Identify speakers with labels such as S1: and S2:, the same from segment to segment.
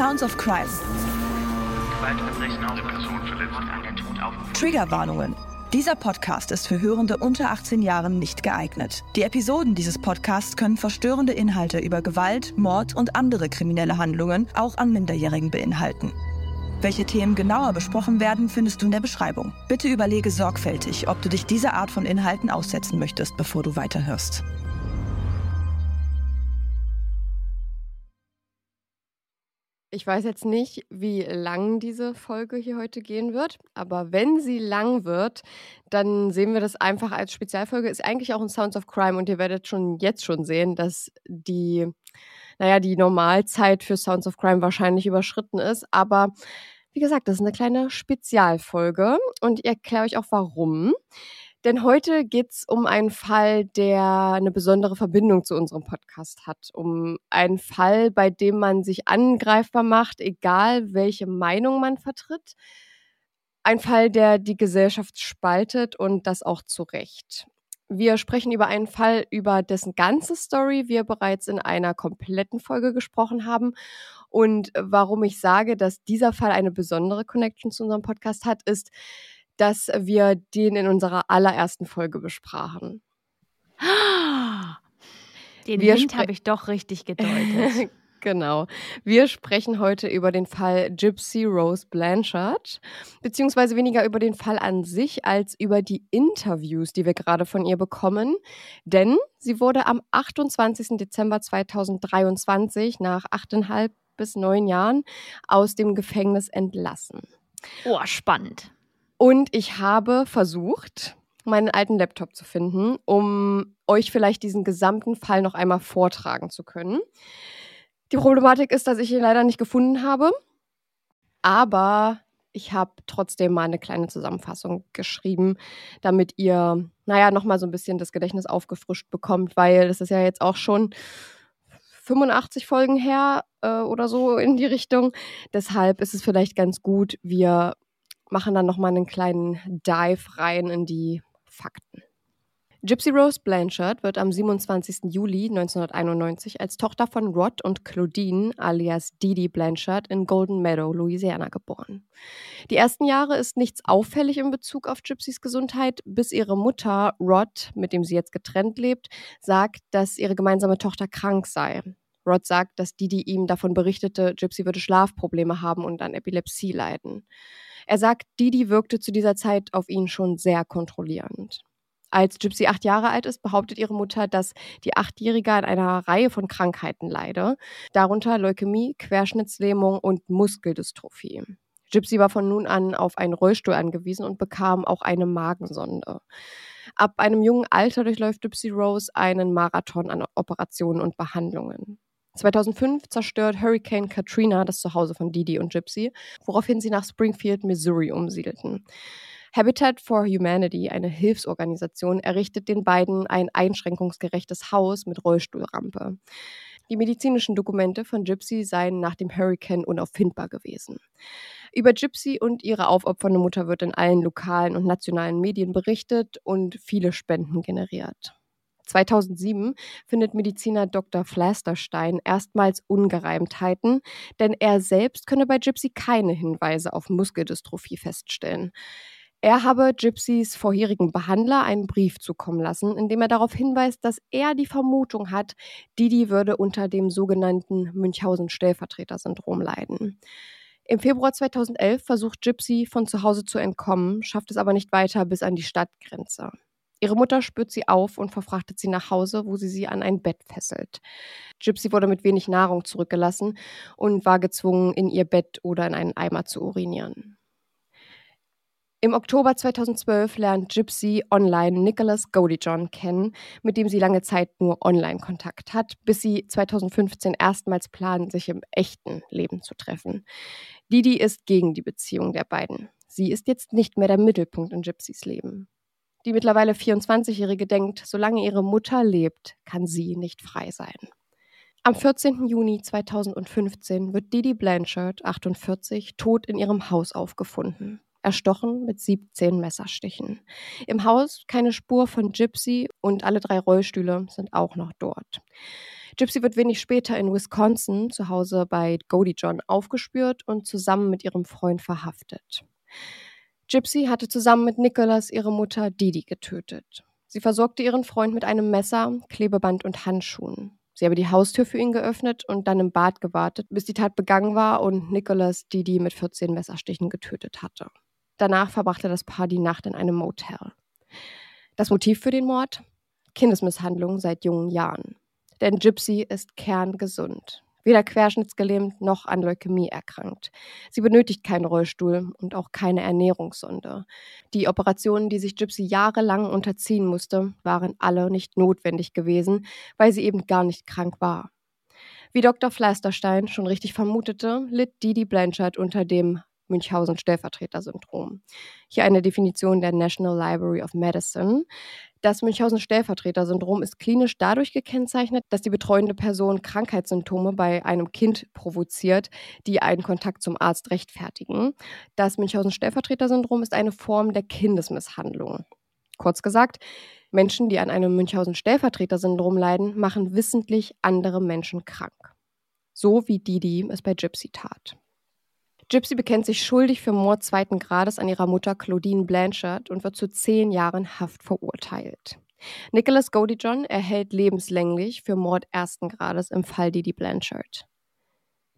S1: Sounds of Crime. Triggerwarnungen. Dieser Podcast ist für Hörende unter 18 Jahren nicht geeignet. Die Episoden dieses Podcasts können verstörende Inhalte über Gewalt, Mord und andere kriminelle Handlungen auch an Minderjährigen beinhalten. Welche Themen genauer besprochen werden, findest du in der Beschreibung. Bitte überlege sorgfältig, ob du dich dieser Art von Inhalten aussetzen möchtest, bevor du weiterhörst.
S2: Ich weiß jetzt nicht, wie lang diese Folge hier heute gehen wird, aber wenn sie lang wird, dann sehen wir das einfach als Spezialfolge. Ist eigentlich auch ein Sounds of Crime und ihr werdet schon jetzt schon sehen, dass die, naja, die Normalzeit für Sounds of Crime wahrscheinlich überschritten ist. Aber wie gesagt, das ist eine kleine Spezialfolge und ich erkläre euch auch warum. Denn heute geht es um einen Fall, der eine besondere Verbindung zu unserem Podcast hat. Um einen Fall, bei dem man sich angreifbar macht, egal welche Meinung man vertritt. Ein Fall, der die Gesellschaft spaltet und das auch zu Recht. Wir sprechen über einen Fall, über dessen ganze Story wir bereits in einer kompletten Folge gesprochen haben. Und warum ich sage, dass dieser Fall eine besondere Connection zu unserem Podcast hat, ist, dass wir den in unserer allerersten Folge besprachen.
S3: Den wir Hint habe ich doch richtig gedeutet.
S2: genau. Wir sprechen heute über den Fall Gypsy Rose Blanchard, beziehungsweise weniger über den Fall an sich als über die Interviews, die wir gerade von ihr bekommen. Denn sie wurde am 28. Dezember 2023 nach achteinhalb bis neun Jahren aus dem Gefängnis entlassen.
S3: Oh, spannend.
S2: Und ich habe versucht, meinen alten Laptop zu finden, um euch vielleicht diesen gesamten Fall noch einmal vortragen zu können. Die Problematik ist, dass ich ihn leider nicht gefunden habe. Aber ich habe trotzdem mal eine kleine Zusammenfassung geschrieben, damit ihr, naja, nochmal so ein bisschen das Gedächtnis aufgefrischt bekommt, weil das ist ja jetzt auch schon 85 Folgen her äh, oder so in die Richtung. Deshalb ist es vielleicht ganz gut, wir machen dann nochmal einen kleinen Dive rein in die Fakten. Gypsy Rose Blanchard wird am 27. Juli 1991 als Tochter von Rod und Claudine alias Didi Blanchard in Golden Meadow, Louisiana geboren. Die ersten Jahre ist nichts auffällig in Bezug auf Gypsys Gesundheit, bis ihre Mutter Rod, mit dem sie jetzt getrennt lebt, sagt, dass ihre gemeinsame Tochter krank sei. Rod sagt, dass Didi ihm davon berichtete, Gypsy würde Schlafprobleme haben und an Epilepsie leiden. Er sagt, Didi wirkte zu dieser Zeit auf ihn schon sehr kontrollierend. Als Gypsy acht Jahre alt ist, behauptet ihre Mutter, dass die Achtjährige an einer Reihe von Krankheiten leide, darunter Leukämie, Querschnittslähmung und Muskeldystrophie. Gypsy war von nun an auf einen Rollstuhl angewiesen und bekam auch eine Magensonde. Ab einem jungen Alter durchläuft Gypsy Rose einen Marathon an Operationen und Behandlungen. 2005 zerstört Hurricane Katrina das Zuhause von Didi und Gypsy, woraufhin sie nach Springfield, Missouri umsiedelten. Habitat for Humanity, eine Hilfsorganisation, errichtet den beiden ein einschränkungsgerechtes Haus mit Rollstuhlrampe. Die medizinischen Dokumente von Gypsy seien nach dem Hurricane unauffindbar gewesen. Über Gypsy und ihre aufopfernde Mutter wird in allen lokalen und nationalen Medien berichtet und viele Spenden generiert. 2007 findet Mediziner Dr. Flasterstein erstmals Ungereimtheiten, denn er selbst könne bei Gypsy keine Hinweise auf Muskeldystrophie feststellen. Er habe Gypsys vorherigen Behandler einen Brief zukommen lassen, in dem er darauf hinweist, dass er die Vermutung hat, Didi würde unter dem sogenannten Münchhausen-Stellvertreter-Syndrom leiden. Im Februar 2011 versucht Gypsy von zu Hause zu entkommen, schafft es aber nicht weiter bis an die Stadtgrenze. Ihre Mutter spürt sie auf und verfrachtet sie nach Hause, wo sie sie an ein Bett fesselt. Gypsy wurde mit wenig Nahrung zurückgelassen und war gezwungen, in ihr Bett oder in einen Eimer zu urinieren. Im Oktober 2012 lernt Gypsy online Nicholas Godijohn kennen, mit dem sie lange Zeit nur Online-Kontakt hat, bis sie 2015 erstmals planen, sich im echten Leben zu treffen. Didi ist gegen die Beziehung der beiden. Sie ist jetzt nicht mehr der Mittelpunkt in Gypsys Leben. Die mittlerweile 24-Jährige denkt, solange ihre Mutter lebt, kann sie nicht frei sein. Am 14. Juni 2015 wird Didi Blanchard, 48, tot in ihrem Haus aufgefunden erstochen mit 17 Messerstichen. Im Haus keine Spur von Gypsy und alle drei Rollstühle sind auch noch dort. Gypsy wird wenig später in Wisconsin zu Hause bei Goldie John aufgespürt und zusammen mit ihrem Freund verhaftet. Gypsy hatte zusammen mit Nicholas ihre Mutter Didi getötet. Sie versorgte ihren Freund mit einem Messer, Klebeband und Handschuhen. Sie habe die Haustür für ihn geöffnet und dann im Bad gewartet, bis die Tat begangen war und Nicholas Didi mit 14 Messerstichen getötet hatte. Danach verbrachte das Paar die Nacht in einem Motel. Das Motiv für den Mord? Kindesmisshandlung seit jungen Jahren. Denn Gypsy ist kerngesund. Weder querschnittsgelähmt noch an Leukämie erkrankt. Sie benötigt keinen Rollstuhl und auch keine Ernährungssonde. Die Operationen, die sich Gypsy jahrelang unterziehen musste, waren alle nicht notwendig gewesen, weil sie eben gar nicht krank war. Wie Dr. Fleisterstein schon richtig vermutete, litt Didi Blanchard unter dem Münchhausen-Stellvertreter-Syndrom. Hier eine Definition der National Library of Medicine. Das Münchhausen-Stellvertreter-Syndrom ist klinisch dadurch gekennzeichnet, dass die betreuende Person Krankheitssymptome bei einem Kind provoziert, die einen Kontakt zum Arzt rechtfertigen. Das Münchhausen-Stellvertreter-Syndrom ist eine Form der Kindesmisshandlung. Kurz gesagt, Menschen, die an einem Münchhausen-Stellvertreter-Syndrom leiden, machen wissentlich andere Menschen krank. So wie Didi es bei Gypsy tat. Gypsy bekennt sich schuldig für Mord zweiten Grades an ihrer Mutter Claudine Blanchard und wird zu zehn Jahren Haft verurteilt. Nicholas Godijohn erhält lebenslänglich für Mord ersten Grades im Fall Didi Blanchard.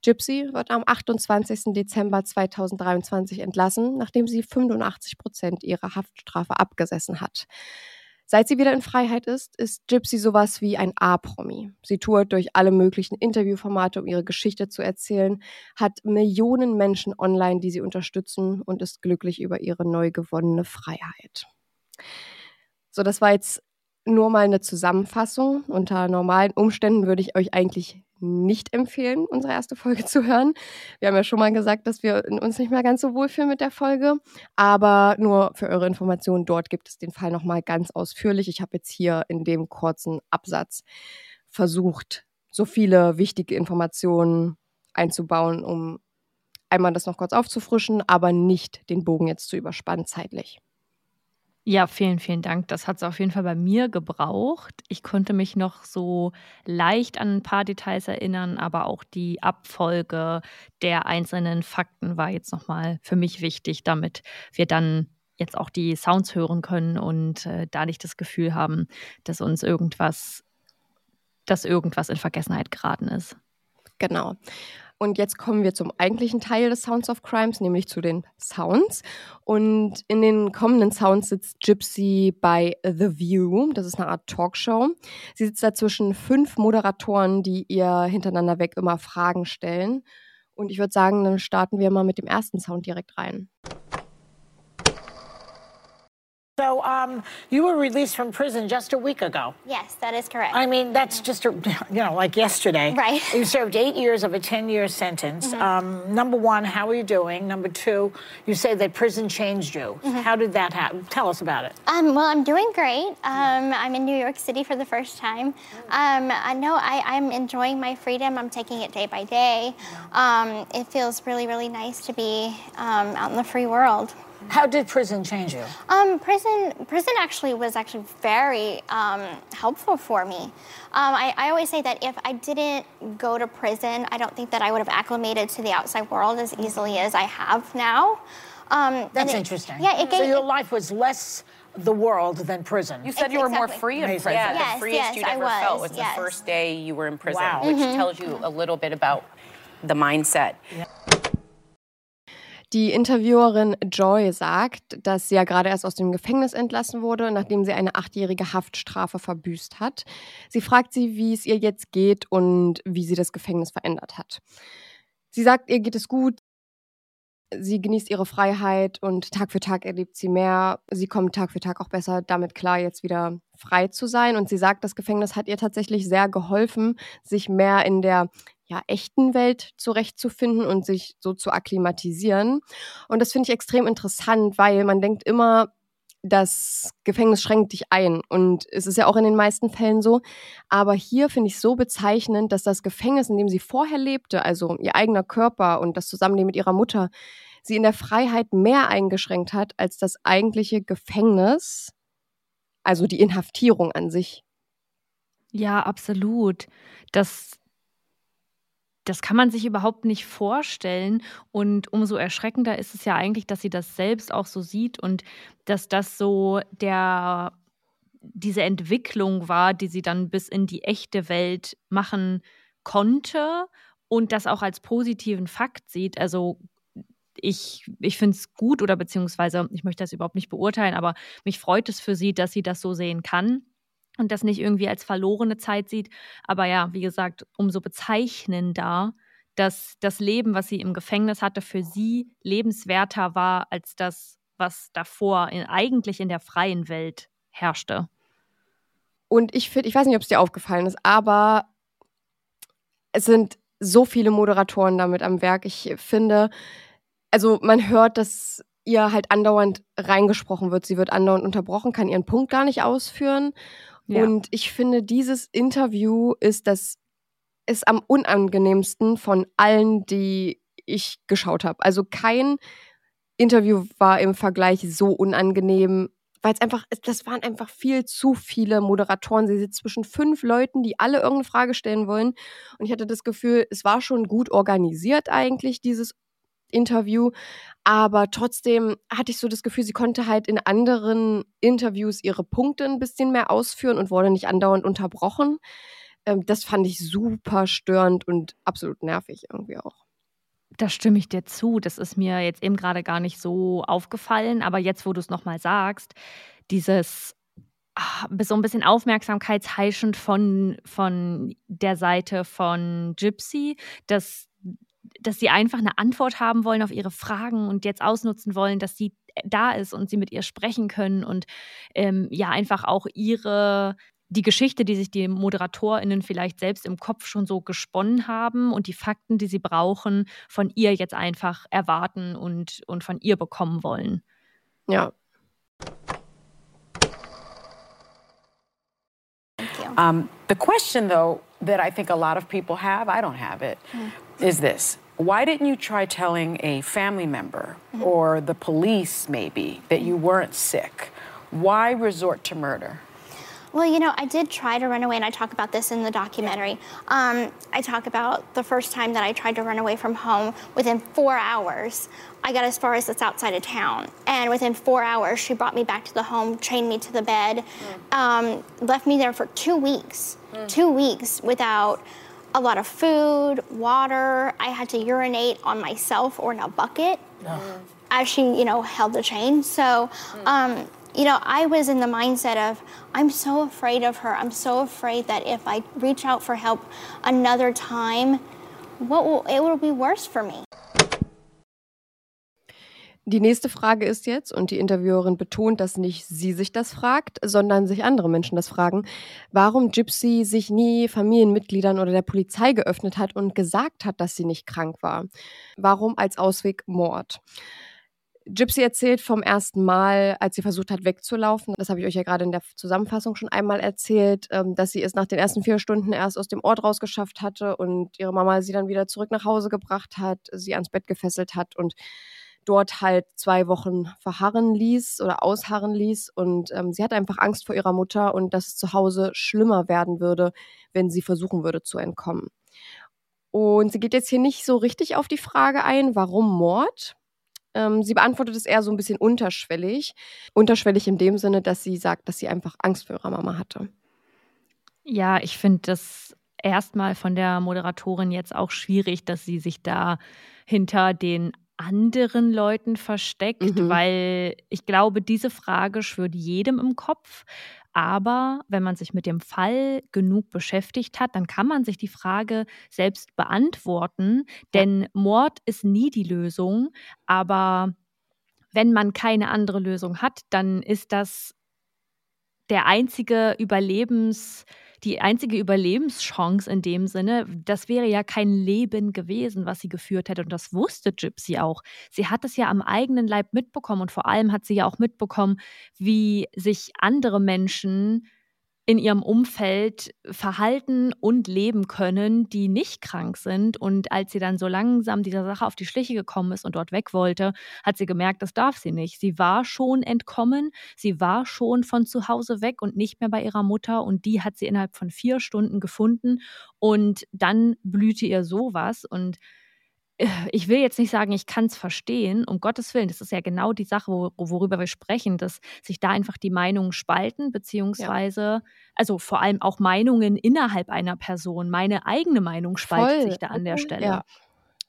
S2: Gypsy wird am 28. Dezember 2023 entlassen, nachdem sie 85 Prozent ihrer Haftstrafe abgesessen hat. Seit sie wieder in Freiheit ist, ist Gypsy sowas wie ein A-Promi. Sie tourt durch alle möglichen Interviewformate, um ihre Geschichte zu erzählen, hat Millionen Menschen online, die sie unterstützen und ist glücklich über ihre neu gewonnene Freiheit. So, das war jetzt nur mal eine Zusammenfassung. Unter normalen Umständen würde ich euch eigentlich nicht empfehlen, unsere erste Folge zu hören. Wir haben ja schon mal gesagt, dass wir uns nicht mehr ganz so wohlfühlen mit der Folge. Aber nur für eure Information, dort gibt es den Fall nochmal ganz ausführlich. Ich habe jetzt hier in dem kurzen Absatz versucht, so viele wichtige Informationen einzubauen, um einmal das noch kurz aufzufrischen, aber nicht den Bogen jetzt zu überspannen zeitlich.
S3: Ja, vielen, vielen Dank. Das hat es auf jeden Fall bei mir gebraucht. Ich konnte mich noch so leicht an ein paar Details erinnern, aber auch die Abfolge der einzelnen Fakten war jetzt nochmal für mich wichtig, damit wir dann jetzt auch die Sounds hören können und äh, da nicht das Gefühl haben, dass uns irgendwas, dass irgendwas in Vergessenheit geraten ist.
S2: Genau. Und jetzt kommen wir zum eigentlichen Teil des Sounds of Crimes, nämlich zu den Sounds. Und in den kommenden Sounds sitzt Gypsy bei The View. Das ist eine Art Talkshow. Sie sitzt da zwischen fünf Moderatoren, die ihr hintereinander weg immer Fragen stellen. Und ich würde sagen, dann starten wir mal mit dem ersten Sound direkt rein.
S4: So um, you were released from prison just a week ago.
S5: Yes, that is correct.
S4: I mean, that's just, a, you know, like yesterday.
S5: Right.
S4: You served eight years of a 10-year sentence. Mm -hmm. um, number one, how are you doing? Number two, you say that prison changed you. Mm -hmm. How did that happen? Tell us about it.
S5: Um, well, I'm doing great. Um, I'm in New York City for the first time. Um, I know I, am enjoying my freedom. I'm taking it day by day. Um, it feels really, really nice to be um, out in the free world.
S4: How did prison change you?
S5: Um, prison, prison actually was actually very um, helpful for me. Um, I, I, always say that if I didn't go to prison, I don't think that I would have acclimated to the outside world as easily as I have now.
S4: Um, That's it, interesting. Yeah, it gave, so your life was less the world than prison.
S6: You said you were more free in prison.
S5: Yeah,
S6: yes, the freest
S5: yes,
S6: you'd ever
S5: was,
S6: felt was
S5: yes.
S6: the first day you were in prison,
S4: wow.
S6: which mm-hmm. tells you a little bit about the mindset.
S2: Yeah. Die Interviewerin Joy sagt, dass sie ja gerade erst aus dem Gefängnis entlassen wurde, nachdem sie eine achtjährige Haftstrafe verbüßt hat. Sie fragt sie, wie es ihr jetzt geht und wie sie das Gefängnis verändert hat. Sie sagt, ihr geht es gut. sie genießt ihre Freiheit und Tag für Tag erlebt sie mehr. Sie kommt Tag für Tag auch besser damit klar, jetzt wieder frei zu sein. Und sie sagt, das Gefängnis hat ihr tatsächlich sehr geholfen, sich mehr in der ja, echten Welt zurechtzufinden und sich so zu akklimatisieren. Und das finde ich extrem interessant, weil man denkt immer, das Gefängnis schränkt dich ein. Und es ist ja auch in den meisten Fällen so. Aber hier finde ich so bezeichnend, dass das Gefängnis, in dem sie vorher lebte, also ihr eigener Körper und das Zusammenleben mit ihrer Mutter, sie in der Freiheit mehr eingeschränkt hat als das eigentliche Gefängnis, also die Inhaftierung an sich.
S3: Ja, absolut. Das das kann man sich überhaupt nicht vorstellen. Und umso erschreckender ist es ja eigentlich, dass sie das selbst auch so sieht und dass das so der, diese Entwicklung war, die sie dann bis in die echte Welt machen konnte und das auch als positiven Fakt sieht. Also ich, ich finde es gut oder beziehungsweise ich möchte das überhaupt nicht beurteilen, aber mich freut es für sie, dass sie das so sehen kann und das nicht irgendwie als verlorene Zeit sieht. Aber ja, wie gesagt, umso bezeichnender, dass das Leben, was sie im Gefängnis hatte, für sie lebenswerter war als das, was davor in, eigentlich in der freien Welt herrschte.
S2: Und ich finde, ich weiß nicht, ob es dir aufgefallen ist, aber es sind so viele Moderatoren damit am Werk. Ich finde, also man hört, dass ihr halt andauernd reingesprochen wird. Sie wird andauernd unterbrochen, kann ihren Punkt gar nicht ausführen. Ja. Und ich finde, dieses Interview ist das ist am unangenehmsten von allen, die ich geschaut habe. Also kein Interview war im Vergleich so unangenehm, weil es einfach, das waren einfach viel zu viele Moderatoren. Sie sitzt zwischen fünf Leuten, die alle irgendeine Frage stellen wollen. Und ich hatte das Gefühl, es war schon gut organisiert eigentlich, dieses Interview. Aber trotzdem hatte ich so das Gefühl, sie konnte halt in anderen Interviews ihre Punkte ein bisschen mehr ausführen und wurde nicht andauernd unterbrochen. Ähm, das fand ich super störend und absolut nervig irgendwie auch.
S3: Da stimme ich dir zu. Das ist mir jetzt eben gerade gar nicht so aufgefallen. Aber jetzt, wo du es nochmal sagst, dieses ach, so ein bisschen aufmerksamkeitsheischend von, von der Seite von Gypsy, dass dass sie einfach eine Antwort haben wollen auf ihre Fragen und jetzt ausnutzen wollen, dass sie da ist und sie mit ihr sprechen können und ähm, ja einfach auch ihre die Geschichte, die sich die ModeratorInnen vielleicht selbst im Kopf schon so gesponnen haben und die Fakten, die sie brauchen, von ihr jetzt einfach erwarten und, und von ihr bekommen wollen.
S2: Ja.
S7: Um, the question, though, that I think a lot of people have, I don't have it, mm. Is this. Why didn't you try telling a family member mm-hmm. or the police, maybe, that you weren't sick? Why resort to murder?
S5: Well, you know, I did try to run away, and I talk about this in the documentary. Um, I talk about the first time that I tried to run away from home. Within four hours, I got as far as it's outside of town. And within four hours, she brought me back to the home, chained me to the bed, mm. um, left me there for two weeks. Mm. Two weeks without a lot of food, water. I had to urinate on myself or in a bucket as she, you know, held the chain. So, mm. um, you know, I was in the mindset of, I'm so afraid of her. I'm so afraid that if I reach out for help another time, what will, it will be worse for me.
S2: Die nächste Frage ist jetzt, und die Interviewerin betont, dass nicht sie sich das fragt, sondern sich andere Menschen das fragen, warum Gypsy sich nie Familienmitgliedern oder der Polizei geöffnet hat und gesagt hat, dass sie nicht krank war. Warum als Ausweg Mord? Gypsy erzählt vom ersten Mal, als sie versucht hat wegzulaufen, das habe ich euch ja gerade in der Zusammenfassung schon einmal erzählt, ähm, dass sie es nach den ersten vier Stunden erst aus dem Ort rausgeschafft hatte und ihre Mama sie dann wieder zurück nach Hause gebracht hat, sie ans Bett gefesselt hat und dort halt zwei Wochen verharren ließ oder ausharren ließ. Und ähm, sie hatte einfach Angst vor ihrer Mutter und dass es zu Hause schlimmer werden würde, wenn sie versuchen würde zu entkommen. Und sie geht jetzt hier nicht so richtig auf die Frage ein, warum Mord? Ähm, sie beantwortet es eher so ein bisschen unterschwellig. Unterschwellig in dem Sinne, dass sie sagt, dass sie einfach Angst vor ihrer Mama hatte.
S3: Ja, ich finde das erstmal von der Moderatorin jetzt auch schwierig, dass sie sich da hinter den anderen Leuten versteckt, mhm. weil ich glaube, diese Frage schwört jedem im Kopf. Aber wenn man sich mit dem Fall genug beschäftigt hat, dann kann man sich die Frage selbst beantworten. Denn Mord ist nie die Lösung. Aber wenn man keine andere Lösung hat, dann ist das der einzige Überlebens, die einzige Überlebenschance in dem Sinne. Das wäre ja kein Leben gewesen, was sie geführt hätte. Und das wusste Gypsy auch. Sie hat es ja am eigenen Leib mitbekommen und vor allem hat sie ja auch mitbekommen, wie sich andere Menschen in ihrem Umfeld verhalten und leben können, die nicht krank sind. Und als sie dann so langsam dieser Sache auf die Schliche gekommen ist und dort weg wollte, hat sie gemerkt, das darf sie nicht. Sie war schon entkommen, sie war schon von zu Hause weg und nicht mehr bei ihrer Mutter. Und die hat sie innerhalb von vier Stunden gefunden. Und dann blühte ihr sowas. Und ich will jetzt nicht sagen, ich kann es verstehen, um Gottes Willen. Das ist ja genau die Sache, worüber wir sprechen, dass sich da einfach die Meinungen spalten, beziehungsweise, ja. also vor allem auch Meinungen innerhalb einer Person. Meine eigene Meinung spaltet Voll. sich da an der Stelle. Ja.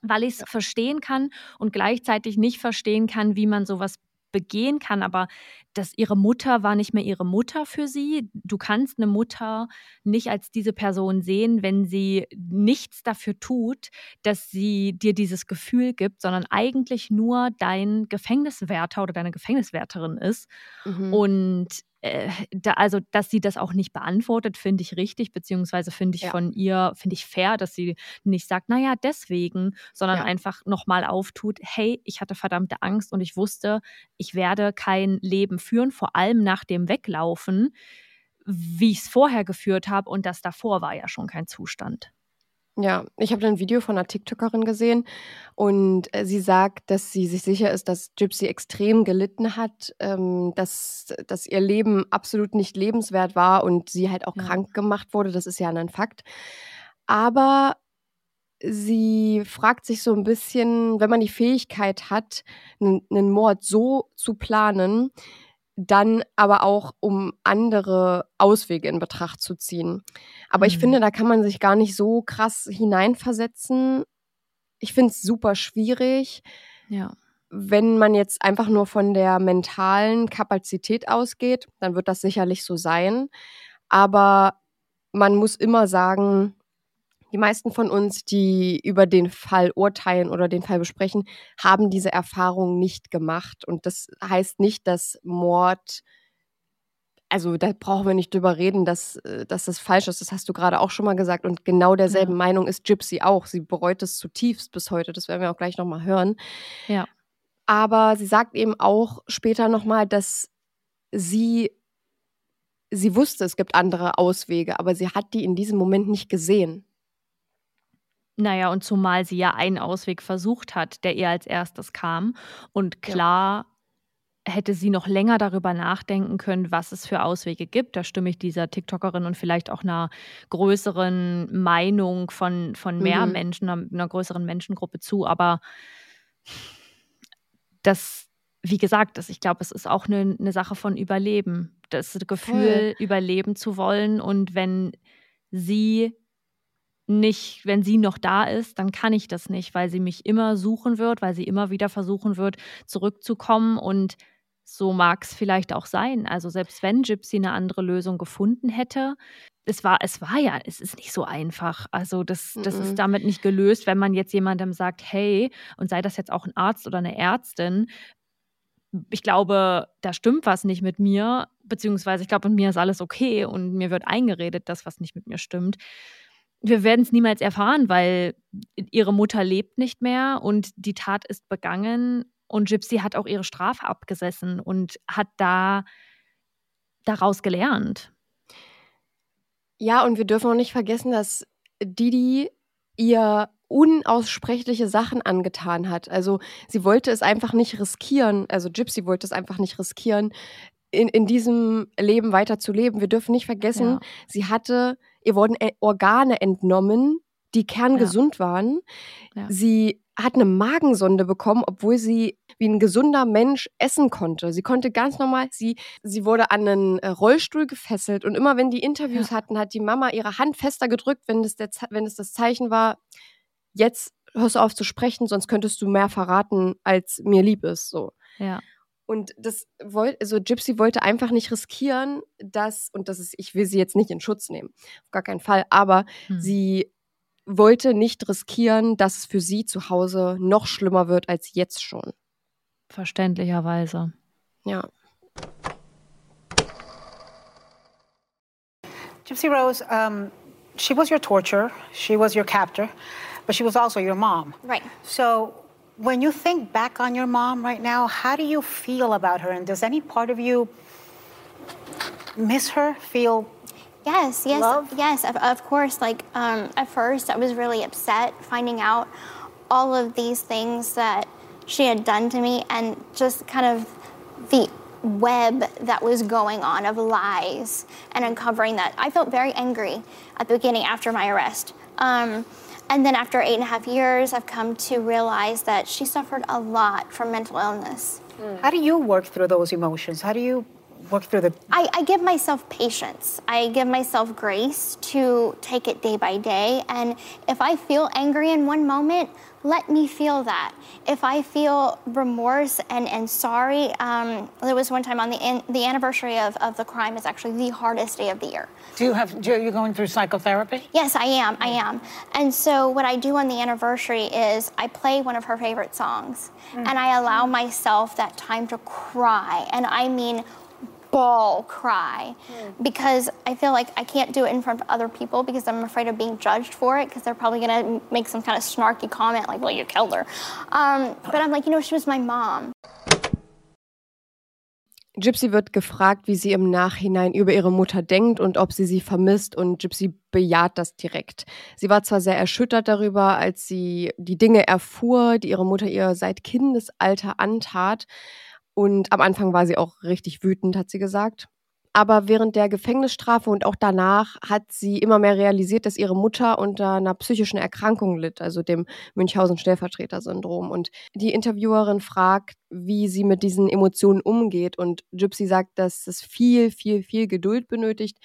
S3: Weil ich es ja. verstehen kann und gleichzeitig nicht verstehen kann, wie man sowas begehen kann, aber dass ihre Mutter war nicht mehr ihre Mutter für sie. Du kannst eine Mutter nicht als diese Person sehen, wenn sie nichts dafür tut, dass sie dir dieses Gefühl gibt, sondern eigentlich nur dein Gefängniswärter oder deine Gefängniswärterin ist. Mhm. Und äh, da, also, dass sie das auch nicht beantwortet, finde ich richtig, beziehungsweise finde ich ja. von ihr, finde ich fair, dass sie nicht sagt, naja, deswegen, sondern ja. einfach nochmal auftut, hey, ich hatte verdammte Angst und ich wusste, ich werde kein Leben führen, vor allem nach dem Weglaufen, wie ich es vorher geführt habe und das davor war ja schon kein Zustand.
S2: Ja, ich habe ein Video von einer TikTokerin gesehen und äh, sie sagt, dass sie sich sicher ist, dass Gypsy extrem gelitten hat, ähm, dass, dass ihr Leben absolut nicht lebenswert war und sie halt auch ja. krank gemacht wurde. Das ist ja ein Fakt. Aber sie fragt sich so ein bisschen, wenn man die Fähigkeit hat, einen Mord so zu planen, dann aber auch, um andere Auswege in Betracht zu ziehen. Aber mhm. ich finde, da kann man sich gar nicht so krass hineinversetzen. Ich finde es super schwierig. Ja. Wenn man jetzt einfach nur von der mentalen Kapazität ausgeht, dann wird das sicherlich so sein. Aber man muss immer sagen, die meisten von uns, die über den Fall urteilen oder den Fall besprechen, haben diese Erfahrung nicht gemacht. Und das heißt nicht, dass Mord, also da brauchen wir nicht drüber reden, dass, äh, dass das falsch ist. Das hast du gerade auch schon mal gesagt. Und genau derselben ja. Meinung ist Gypsy auch. Sie bereut es zutiefst bis heute. Das werden wir auch gleich nochmal hören. Ja. Aber sie sagt eben auch später nochmal, dass sie sie wusste, es gibt andere Auswege, aber sie hat die in diesem Moment nicht gesehen.
S3: Naja, und zumal sie ja einen Ausweg versucht hat, der ihr als erstes kam. Und klar ja. hätte sie noch länger darüber nachdenken können, was es für Auswege gibt. Da stimme ich dieser TikTokerin und vielleicht auch einer größeren Meinung von, von mehr mhm. Menschen, einer, größeren Menschengruppe zu. Aber das, wie gesagt, das, ich glaube, es ist auch eine, eine Sache von Überleben. Das Gefühl, Voll. überleben zu wollen. Und wenn sie nicht, wenn sie noch da ist, dann kann ich das nicht, weil sie mich immer suchen wird, weil sie immer wieder versuchen wird, zurückzukommen und so mag es vielleicht auch sein. Also selbst wenn Gypsy eine andere Lösung gefunden hätte, es war, es war ja, es ist nicht so einfach. Also das, das mm -mm. ist damit nicht gelöst, wenn man jetzt jemandem sagt, hey, und sei das jetzt auch ein Arzt oder eine Ärztin, ich glaube, da stimmt was nicht mit mir, beziehungsweise ich glaube, mit mir ist alles okay und mir wird eingeredet, dass was nicht mit mir stimmt wir werden es niemals erfahren, weil ihre Mutter lebt nicht mehr und die Tat ist begangen und Gypsy hat auch ihre Strafe abgesessen und hat da daraus gelernt.
S2: Ja, und wir dürfen auch nicht vergessen, dass Didi ihr unaussprechliche Sachen angetan hat. Also sie wollte es einfach nicht riskieren, also Gypsy wollte es einfach nicht riskieren, in, in diesem Leben weiter zu leben. Wir dürfen nicht vergessen, ja. sie hatte ihr wurden Organe entnommen, die kerngesund ja. waren. Ja. Sie hat eine Magensonde bekommen, obwohl sie wie ein gesunder Mensch essen konnte. Sie konnte ganz normal, sie, sie wurde an einen äh, Rollstuhl gefesselt und immer wenn die Interviews ja. hatten, hat die Mama ihre Hand fester gedrückt, wenn das, der, wenn es das Zeichen war, jetzt hörst du auf zu sprechen, sonst könntest du mehr verraten, als mir lieb ist. So. Ja. Und das wollte, also Gypsy wollte einfach nicht riskieren, dass, und das ist, ich will sie jetzt nicht in Schutz nehmen, auf gar keinen Fall, aber hm. sie wollte nicht riskieren, dass es für sie zu Hause noch schlimmer wird als jetzt schon.
S3: Verständlicherweise.
S2: Ja.
S4: Gypsy Rose, um, she was your torture, she was your captor, but she was also your mom.
S5: Right.
S4: So when you think back on your mom right now, how do you feel about her? And does any part of you miss her, feel
S5: Yes, yes,
S4: love?
S5: yes. Of, of course. Like um, at first, I was really upset finding out all of these things that she had done to me, and just kind of the web that was going on of lies and uncovering that. I felt very angry at the beginning after my arrest. Um, and then after eight and a half years, I've come to realize that she suffered a lot from mental illness.
S4: Mm. How do you work through those emotions? How do you work through the.
S5: I, I give myself patience. I give myself grace to take it day by day. And if I feel angry in one moment, let me feel that. If I feel remorse and, and sorry, um, there was one time on the in, the anniversary of, of the crime is actually the hardest day of the year.
S4: Do you have, do you going through psychotherapy?
S5: Yes, I am, I am. And so what I do on the anniversary is I play one of her favorite songs mm. and I allow myself that time to cry. And I mean bawl cry mm. because I feel like I can't do it in front of other people because I'm afraid of being judged for it because they're probably gonna make some kind of snarky comment like, well, you killed her. Um, but I'm like, you know, she was my mom.
S2: Gypsy wird gefragt, wie sie im Nachhinein über ihre Mutter denkt und ob sie sie vermisst und Gypsy bejaht das direkt. Sie war zwar sehr erschüttert darüber, als sie die Dinge erfuhr, die ihre Mutter ihr seit Kindesalter antat, und am Anfang war sie auch richtig wütend, hat sie gesagt. Aber während der Gefängnisstrafe und auch danach hat sie immer mehr realisiert, dass ihre Mutter unter einer psychischen Erkrankung litt, also dem Münchhausen-Stellvertreter-Syndrom. Und die Interviewerin fragt, wie sie mit diesen Emotionen umgeht. Und Gypsy sagt, dass es viel, viel, viel Geduld benötigt,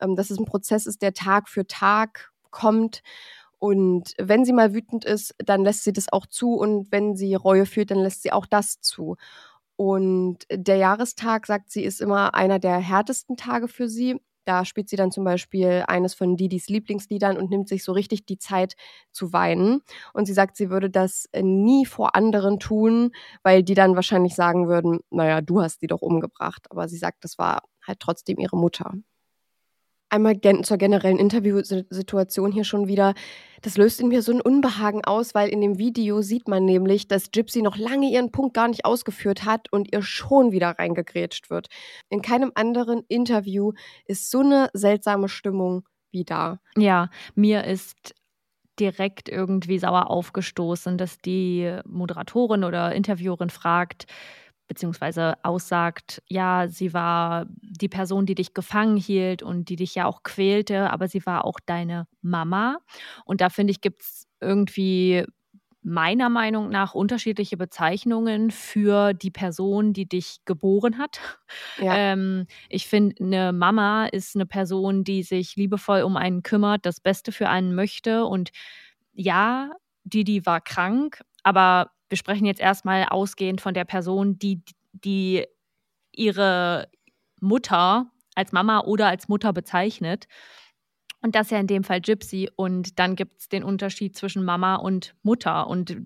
S2: ähm, dass es ein Prozess ist, der Tag für Tag kommt. Und wenn sie mal wütend ist, dann lässt sie das auch zu. Und wenn sie Reue fühlt, dann lässt sie auch das zu. Und der Jahrestag, sagt sie, ist immer einer der härtesten Tage für sie. Da spielt sie dann zum Beispiel eines von Didis Lieblingsliedern und nimmt sich so richtig die Zeit zu weinen. Und sie sagt, sie würde das nie vor anderen tun, weil die dann wahrscheinlich sagen würden, naja, du hast die doch umgebracht. Aber sie sagt, das war halt trotzdem ihre Mutter einmal gen zur generellen Interviewsituation hier schon wieder. Das löst in mir so ein Unbehagen aus, weil in dem Video sieht man nämlich, dass Gypsy noch lange ihren Punkt gar nicht ausgeführt hat und ihr schon wieder reingegrätscht wird. In keinem anderen Interview ist so eine seltsame Stimmung wie da.
S3: Ja, mir ist direkt irgendwie sauer aufgestoßen, dass die Moderatorin oder Interviewerin fragt, beziehungsweise aussagt, ja, sie war die Person, die dich gefangen hielt und die dich ja auch quälte, aber sie war auch deine Mama. Und da finde ich, gibt es irgendwie meiner Meinung nach unterschiedliche Bezeichnungen für die Person, die dich geboren hat. Ja. Ähm, ich finde, eine Mama ist eine Person, die sich liebevoll um einen kümmert, das Beste für einen möchte. Und ja, die, die war krank, aber wir sprechen jetzt erstmal ausgehend von der Person, die, die ihre Mutter als Mama oder als Mutter bezeichnet. Und das ist ja in dem Fall Gypsy. Und dann gibt es den Unterschied zwischen Mama und Mutter. Und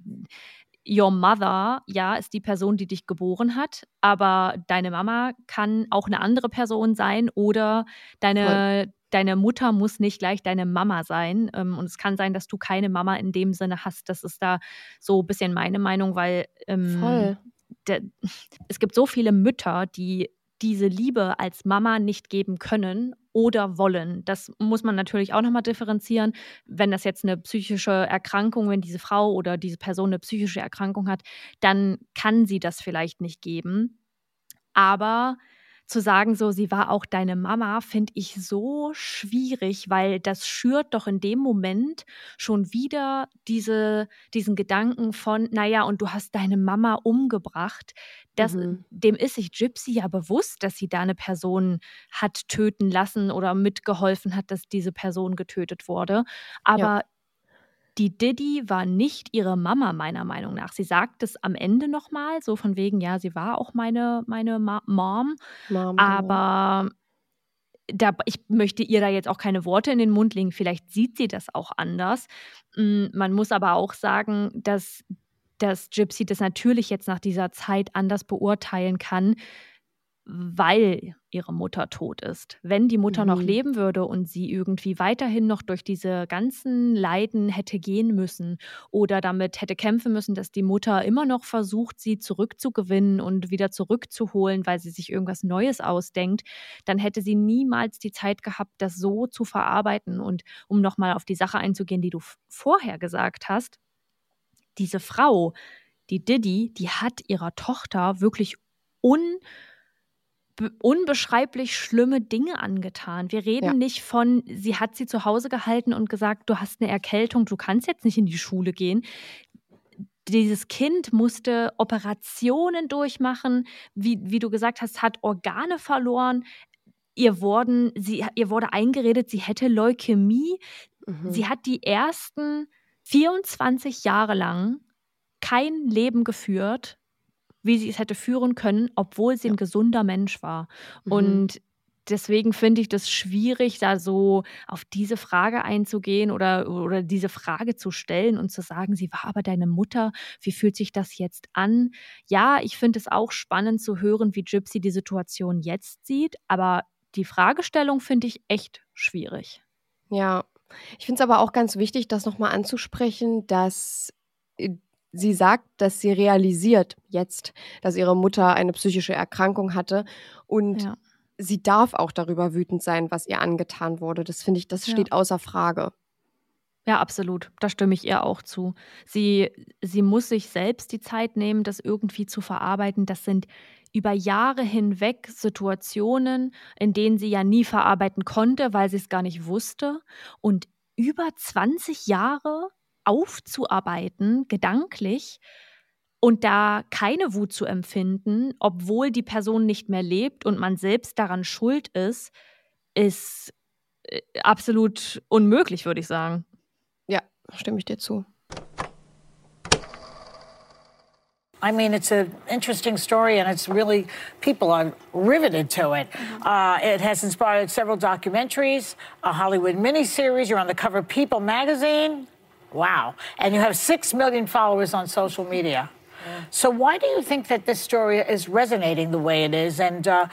S3: Your Mother, ja, ist die Person, die dich geboren hat, aber deine Mama kann auch eine andere Person sein oder deine, deine Mutter muss nicht gleich deine Mama sein. Ähm, und es kann sein, dass du keine Mama in dem Sinne hast. Das ist da so ein bisschen meine Meinung, weil ähm, es gibt so viele Mütter, die diese Liebe als Mama nicht geben können oder wollen. Das muss man natürlich auch nochmal differenzieren. Wenn das jetzt eine psychische Erkrankung, wenn diese Frau oder diese Person eine psychische Erkrankung hat, dann kann sie das vielleicht nicht geben. Aber zu sagen, so, sie war auch deine Mama, finde ich so schwierig, weil das schürt doch in dem Moment schon wieder diese, diesen Gedanken von, naja, und du hast deine Mama umgebracht. Das, mhm. Dem ist sich Gypsy ja bewusst, dass sie da eine Person hat töten lassen oder mitgeholfen hat, dass diese Person getötet wurde. Aber ja die Diddy war nicht ihre Mama, meiner Meinung nach. Sie sagt es am Ende nochmal, so von wegen, ja, sie war auch meine, meine Ma Mom.
S2: Mom, genau.
S3: aber da, ich möchte ihr da jetzt auch keine Worte in den Mund legen. Vielleicht sieht sie das auch anders. Mm, Man muss aber auch sagen, dass, dass Gypsy das natürlich jetzt nach dieser Zeit anders beurteilen kann, weil ihre Mutter tot ist. Wenn die Mutter noch
S2: Mhm.
S3: leben würde und sie irgendwie weiterhin noch durch diese ganzen Leiden hätte gehen müssen oder damit hätte kämpfen müssen, dass die Mutter immer noch versucht, sie zurückzugewinnen und wieder zurückzuholen, weil sie sich irgendwas Neues ausdenkt, dann hätte sie niemals die Zeit gehabt, das so zu verarbeiten. Und um nochmal auf die Sache einzugehen, die du vorher gesagt hast, diese Frau, die Diddy, die hat ihrer Tochter wirklich un unbeschreiblich schlimme Dinge angetan. Wir reden
S2: Ja.
S3: nicht von, sie hat sie zu Hause gehalten und gesagt, du hast eine Erkältung, du kannst jetzt nicht in die Schule gehen. Dieses Kind musste Operationen durchmachen, wie, wie du gesagt hast, hat Organe verloren. Ihr, wurden, sie, ihr wurde eingeredet, sie hätte Leukämie.
S2: Mhm.
S3: Sie hat die ersten 24 Jahre lang kein Leben geführt, wie sie es hätte führen können, obwohl sie ein gesunder Mensch war.
S2: Mhm.
S3: Und deswegen finde ich das schwierig, da so auf diese Frage einzugehen oder, oder diese Frage zu stellen und zu sagen, sie war aber deine Mutter, wie fühlt sich das jetzt an? Ja, ich finde es auch spannend zu hören, wie Gypsy die Situation jetzt sieht, aber die Fragestellung finde ich echt schwierig.
S2: Ja, ich finde es aber auch ganz wichtig, das nochmal anzusprechen, dass äh, sie sagt, dass sie realisiert jetzt, dass ihre Mutter eine psychische Erkrankung hatte und
S3: Ja.
S2: sie darf auch darüber wütend sein, was ihr angetan wurde. Das finde ich, das
S3: Ja.
S2: steht außer Frage.
S3: Ja, absolut. Da stimme ich ihr auch zu. Sie, sie muss sich selbst die Zeit nehmen, das irgendwie zu verarbeiten. Das sind über Jahre hinweg Situationen, in denen sie ja nie verarbeiten konnte, weil sie es gar nicht wusste. Und über 20 Jahre aufzuarbeiten, gedanklich, und da keine Wut zu empfinden, obwohl die Person nicht mehr lebt und man selbst daran schuld ist, ist äh, absolut unmöglich, würde ich sagen.
S2: Ja, stimme ich dir zu.
S4: I mean, it's an interesting story, and it's really, people are riveted to it. Uh, it has inspired several documentaries, a Hollywood miniseries. You're on the cover of People magazine. Wow. And you have six million followers on social media. So, why do you think that this story is resonating the way it is? And uh,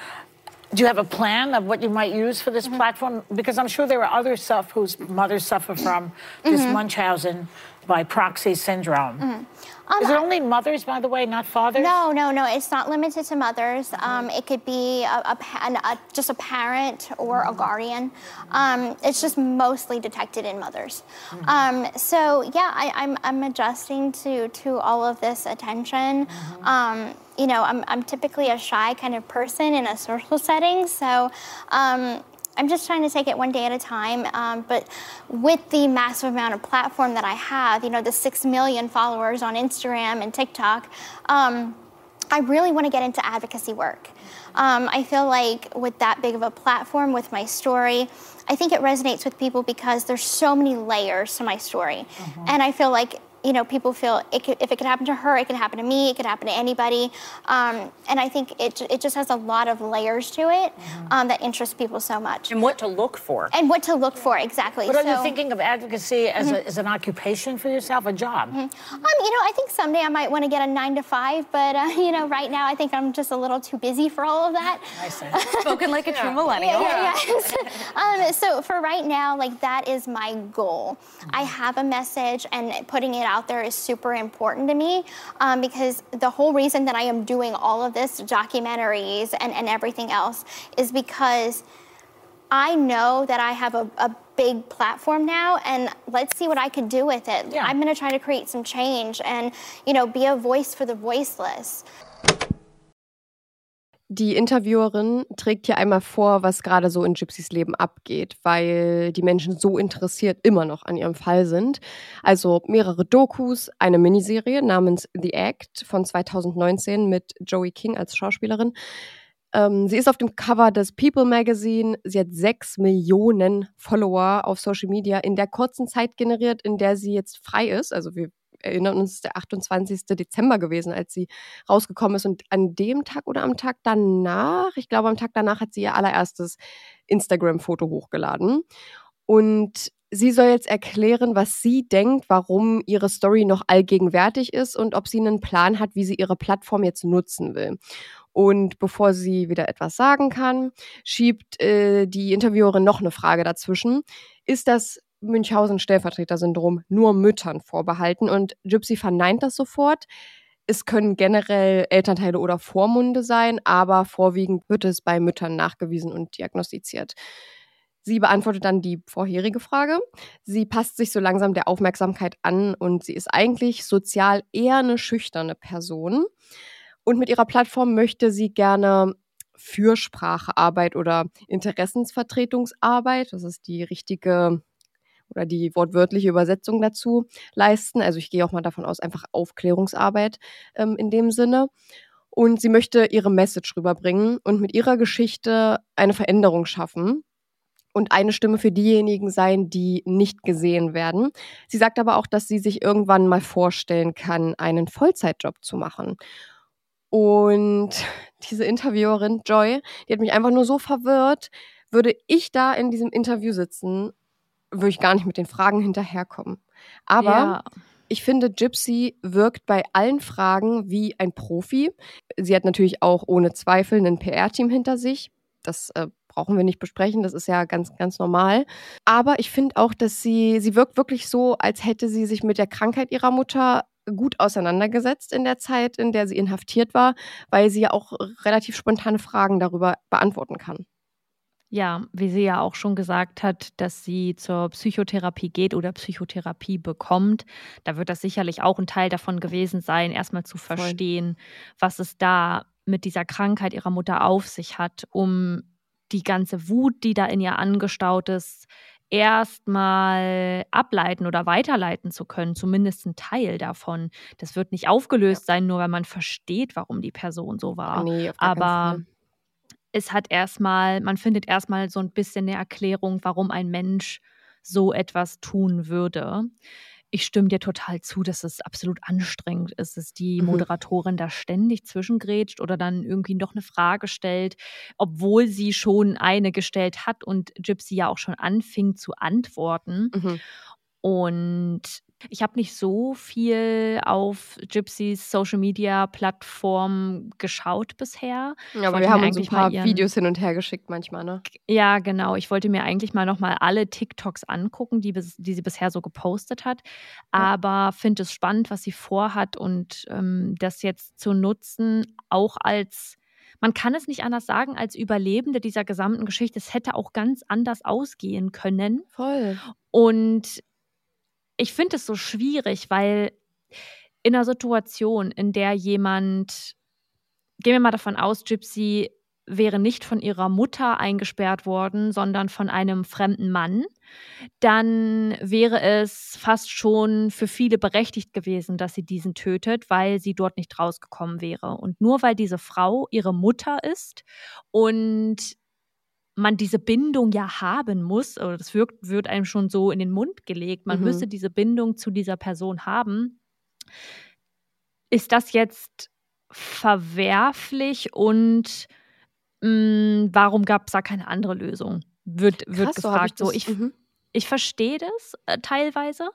S4: do you have a plan of what you might use for this mm-hmm. platform? Because I'm sure there are other stuff whose mothers suffer from this mm-hmm. Munchausen by proxy syndrome. Mm-hmm. Is it only mothers, by the way, not fathers?
S5: No, no, no. It's not limited to mothers. Um, it could be a, a, an- a, just a parent or a guardian. Um, it's just mostly detected in mothers. Um, so yeah, I, I'm, I'm adjusting to to all of this attention. Um, you know, I'm, I'm typically a shy kind of person in a social setting, so. I'm just trying to take it one day at a time. Um, but with the massive amount of platform that I have, you know, the six million followers on Instagram and TikTok, um, I really want to get into advocacy work. Um, I feel like with that big of a platform, with my story, I think it resonates with people because there's so many layers to my story. And I feel like you know, people feel it could, if it could happen to her, it can happen to me, it could happen to anybody. Um, and I think it, it just has a lot of layers to it um, that interest people so much.
S6: And what to look for.
S5: And what to look for, exactly.
S4: But are you
S5: So-
S4: thinking of advocacy as, a, as an occupation for yourself, a job?
S5: Um, you know, I think someday I might want to get a nine to five, but uh, you know, right now I think I'm just a little too busy for all of that.
S4: I see.
S6: Spoken like a true millennial.
S5: Yeah, yeah, yeah. um, so for right now, like that is my goal. I have a message, and putting it out there is super important to me um, because the whole reason that I am doing all of this documentaries and, and everything else is because I know that I have a, a big platform now, and let's see what I could do with it.
S4: Yeah.
S5: I'm going to try to create some change and, you know, be a voice for the voiceless.
S2: Die Interviewerin trägt hier einmal vor, was gerade so in Gypsys Leben abgeht, weil die Menschen so interessiert immer noch an ihrem Fall sind. Also mehrere Dokus, eine Miniserie namens The Act von 2019 mit Joey King als Schauspielerin. Ähm, sie ist auf dem Cover des People Magazine. Sie hat sechs Millionen Follower auf Social Media in der kurzen Zeit generiert, in der sie jetzt frei ist. Also wir erinnern uns, der 28. Dezember gewesen, als sie rausgekommen ist. Und an dem Tag oder am Tag danach, ich glaube am Tag danach hat sie ihr allererstes Instagram-Foto hochgeladen. Und sie soll jetzt erklären, was sie denkt, warum ihre Story noch allgegenwärtig ist und ob sie einen Plan hat, wie sie ihre Plattform jetzt nutzen will. Und bevor sie wieder etwas sagen kann, schiebt äh, die Interviewerin noch eine Frage dazwischen. Ist das Münchhausen-Stellvertreter-Syndrom nur Müttern vorbehalten? Und Gypsy verneint das sofort. Es können generell Elternteile oder Vormunde sein, aber vorwiegend wird es bei Müttern nachgewiesen und diagnostiziert. Sie beantwortet dann die vorherige Frage. Sie passt sich so langsam der Aufmerksamkeit an und sie ist eigentlich sozial eher eine schüchterne Person. Und mit ihrer Plattform möchte sie gerne Fürsprachearbeit oder Interessensvertretungsarbeit, das ist die richtige oder die wortwörtliche Übersetzung dazu, leisten. Also ich gehe auch mal davon aus, einfach Aufklärungsarbeit ähm, in dem Sinne. Und sie möchte ihre Message rüberbringen und mit ihrer Geschichte eine Veränderung schaffen und eine Stimme für diejenigen sein, die nicht gesehen werden. Sie sagt aber auch, dass sie sich irgendwann mal vorstellen kann, einen Vollzeitjob zu machen. Und diese Interviewerin Joy, die hat mich einfach nur so verwirrt. Würde ich da in diesem Interview sitzen, würde ich gar nicht mit den Fragen hinterherkommen. Aber ja. ich finde, Gypsy wirkt bei allen Fragen wie ein Profi. Sie hat natürlich auch ohne Zweifel ein PR-Team hinter sich. Das äh, brauchen wir nicht besprechen, das ist ja ganz, ganz normal. Aber ich finde auch, dass sie, sie wirkt wirklich so, als hätte sie sich mit der Krankheit ihrer Mutter gut auseinandergesetzt in der Zeit, in der sie inhaftiert war, weil sie ja auch relativ spontane Fragen darüber beantworten kann.
S3: Ja, wie sie ja auch schon gesagt hat, dass sie zur Psychotherapie geht oder Psychotherapie bekommt. Da wird das sicherlich auch ein Teil davon gewesen sein, erstmal zu verstehen, Voll. was es da mit dieser Krankheit ihrer Mutter auf sich hat, um die ganze Wut, die da in ihr angestaut ist, erstmal ableiten oder weiterleiten zu können, zumindest ein Teil davon. Das wird nicht aufgelöst ja. sein, nur weil man versteht, warum die Person so war. Nee, Aber es hat erstmal, man findet erstmal so ein bisschen eine Erklärung, warum ein Mensch so etwas tun würde ich stimme dir total zu, dass es absolut anstrengend ist, dass die mhm. Moderatorin mhm. da ständig zwischengrätscht oder dann irgendwie noch eine Frage stellt, obwohl sie schon eine gestellt hat und Gypsy ja auch schon anfing zu antworten. Mhm. Und ich habe nicht so viel auf Gypsys Social Media Plattform geschaut bisher.
S2: Ja, aber wir haben uns ein paar ihren... Videos hin und her geschickt manchmal, ne?
S3: Ja, genau. Ich wollte mir eigentlich mal nochmal alle TikToks angucken, die, die sie bisher so gepostet hat. Aber finde es spannend, was sie vorhat und ähm, das jetzt zu nutzen, auch als man kann es nicht anders sagen, als Überlebende dieser gesamten Geschichte. Es hätte auch ganz anders ausgehen können.
S2: Voll.
S3: Und ich finde es so schwierig, weil in einer Situation, in der jemand, gehen wir mal davon aus, Gypsy wäre nicht von ihrer Mutter eingesperrt worden, sondern von einem fremden Mann, dann wäre es fast schon für viele berechtigt gewesen, dass sie diesen tötet, weil sie dort nicht rausgekommen wäre. Und nur weil diese Frau ihre Mutter ist und man diese Bindung ja haben muss, oder das wird, wird einem schon so in den Mund gelegt, man mhm. müsse diese Bindung zu dieser Person haben, ist das jetzt verwerflich und mh, mm, warum gab es da keine andere Lösung? Wird, wird Krass, gefragt. So, ich, mhm ich verstehe das äh, teilweise,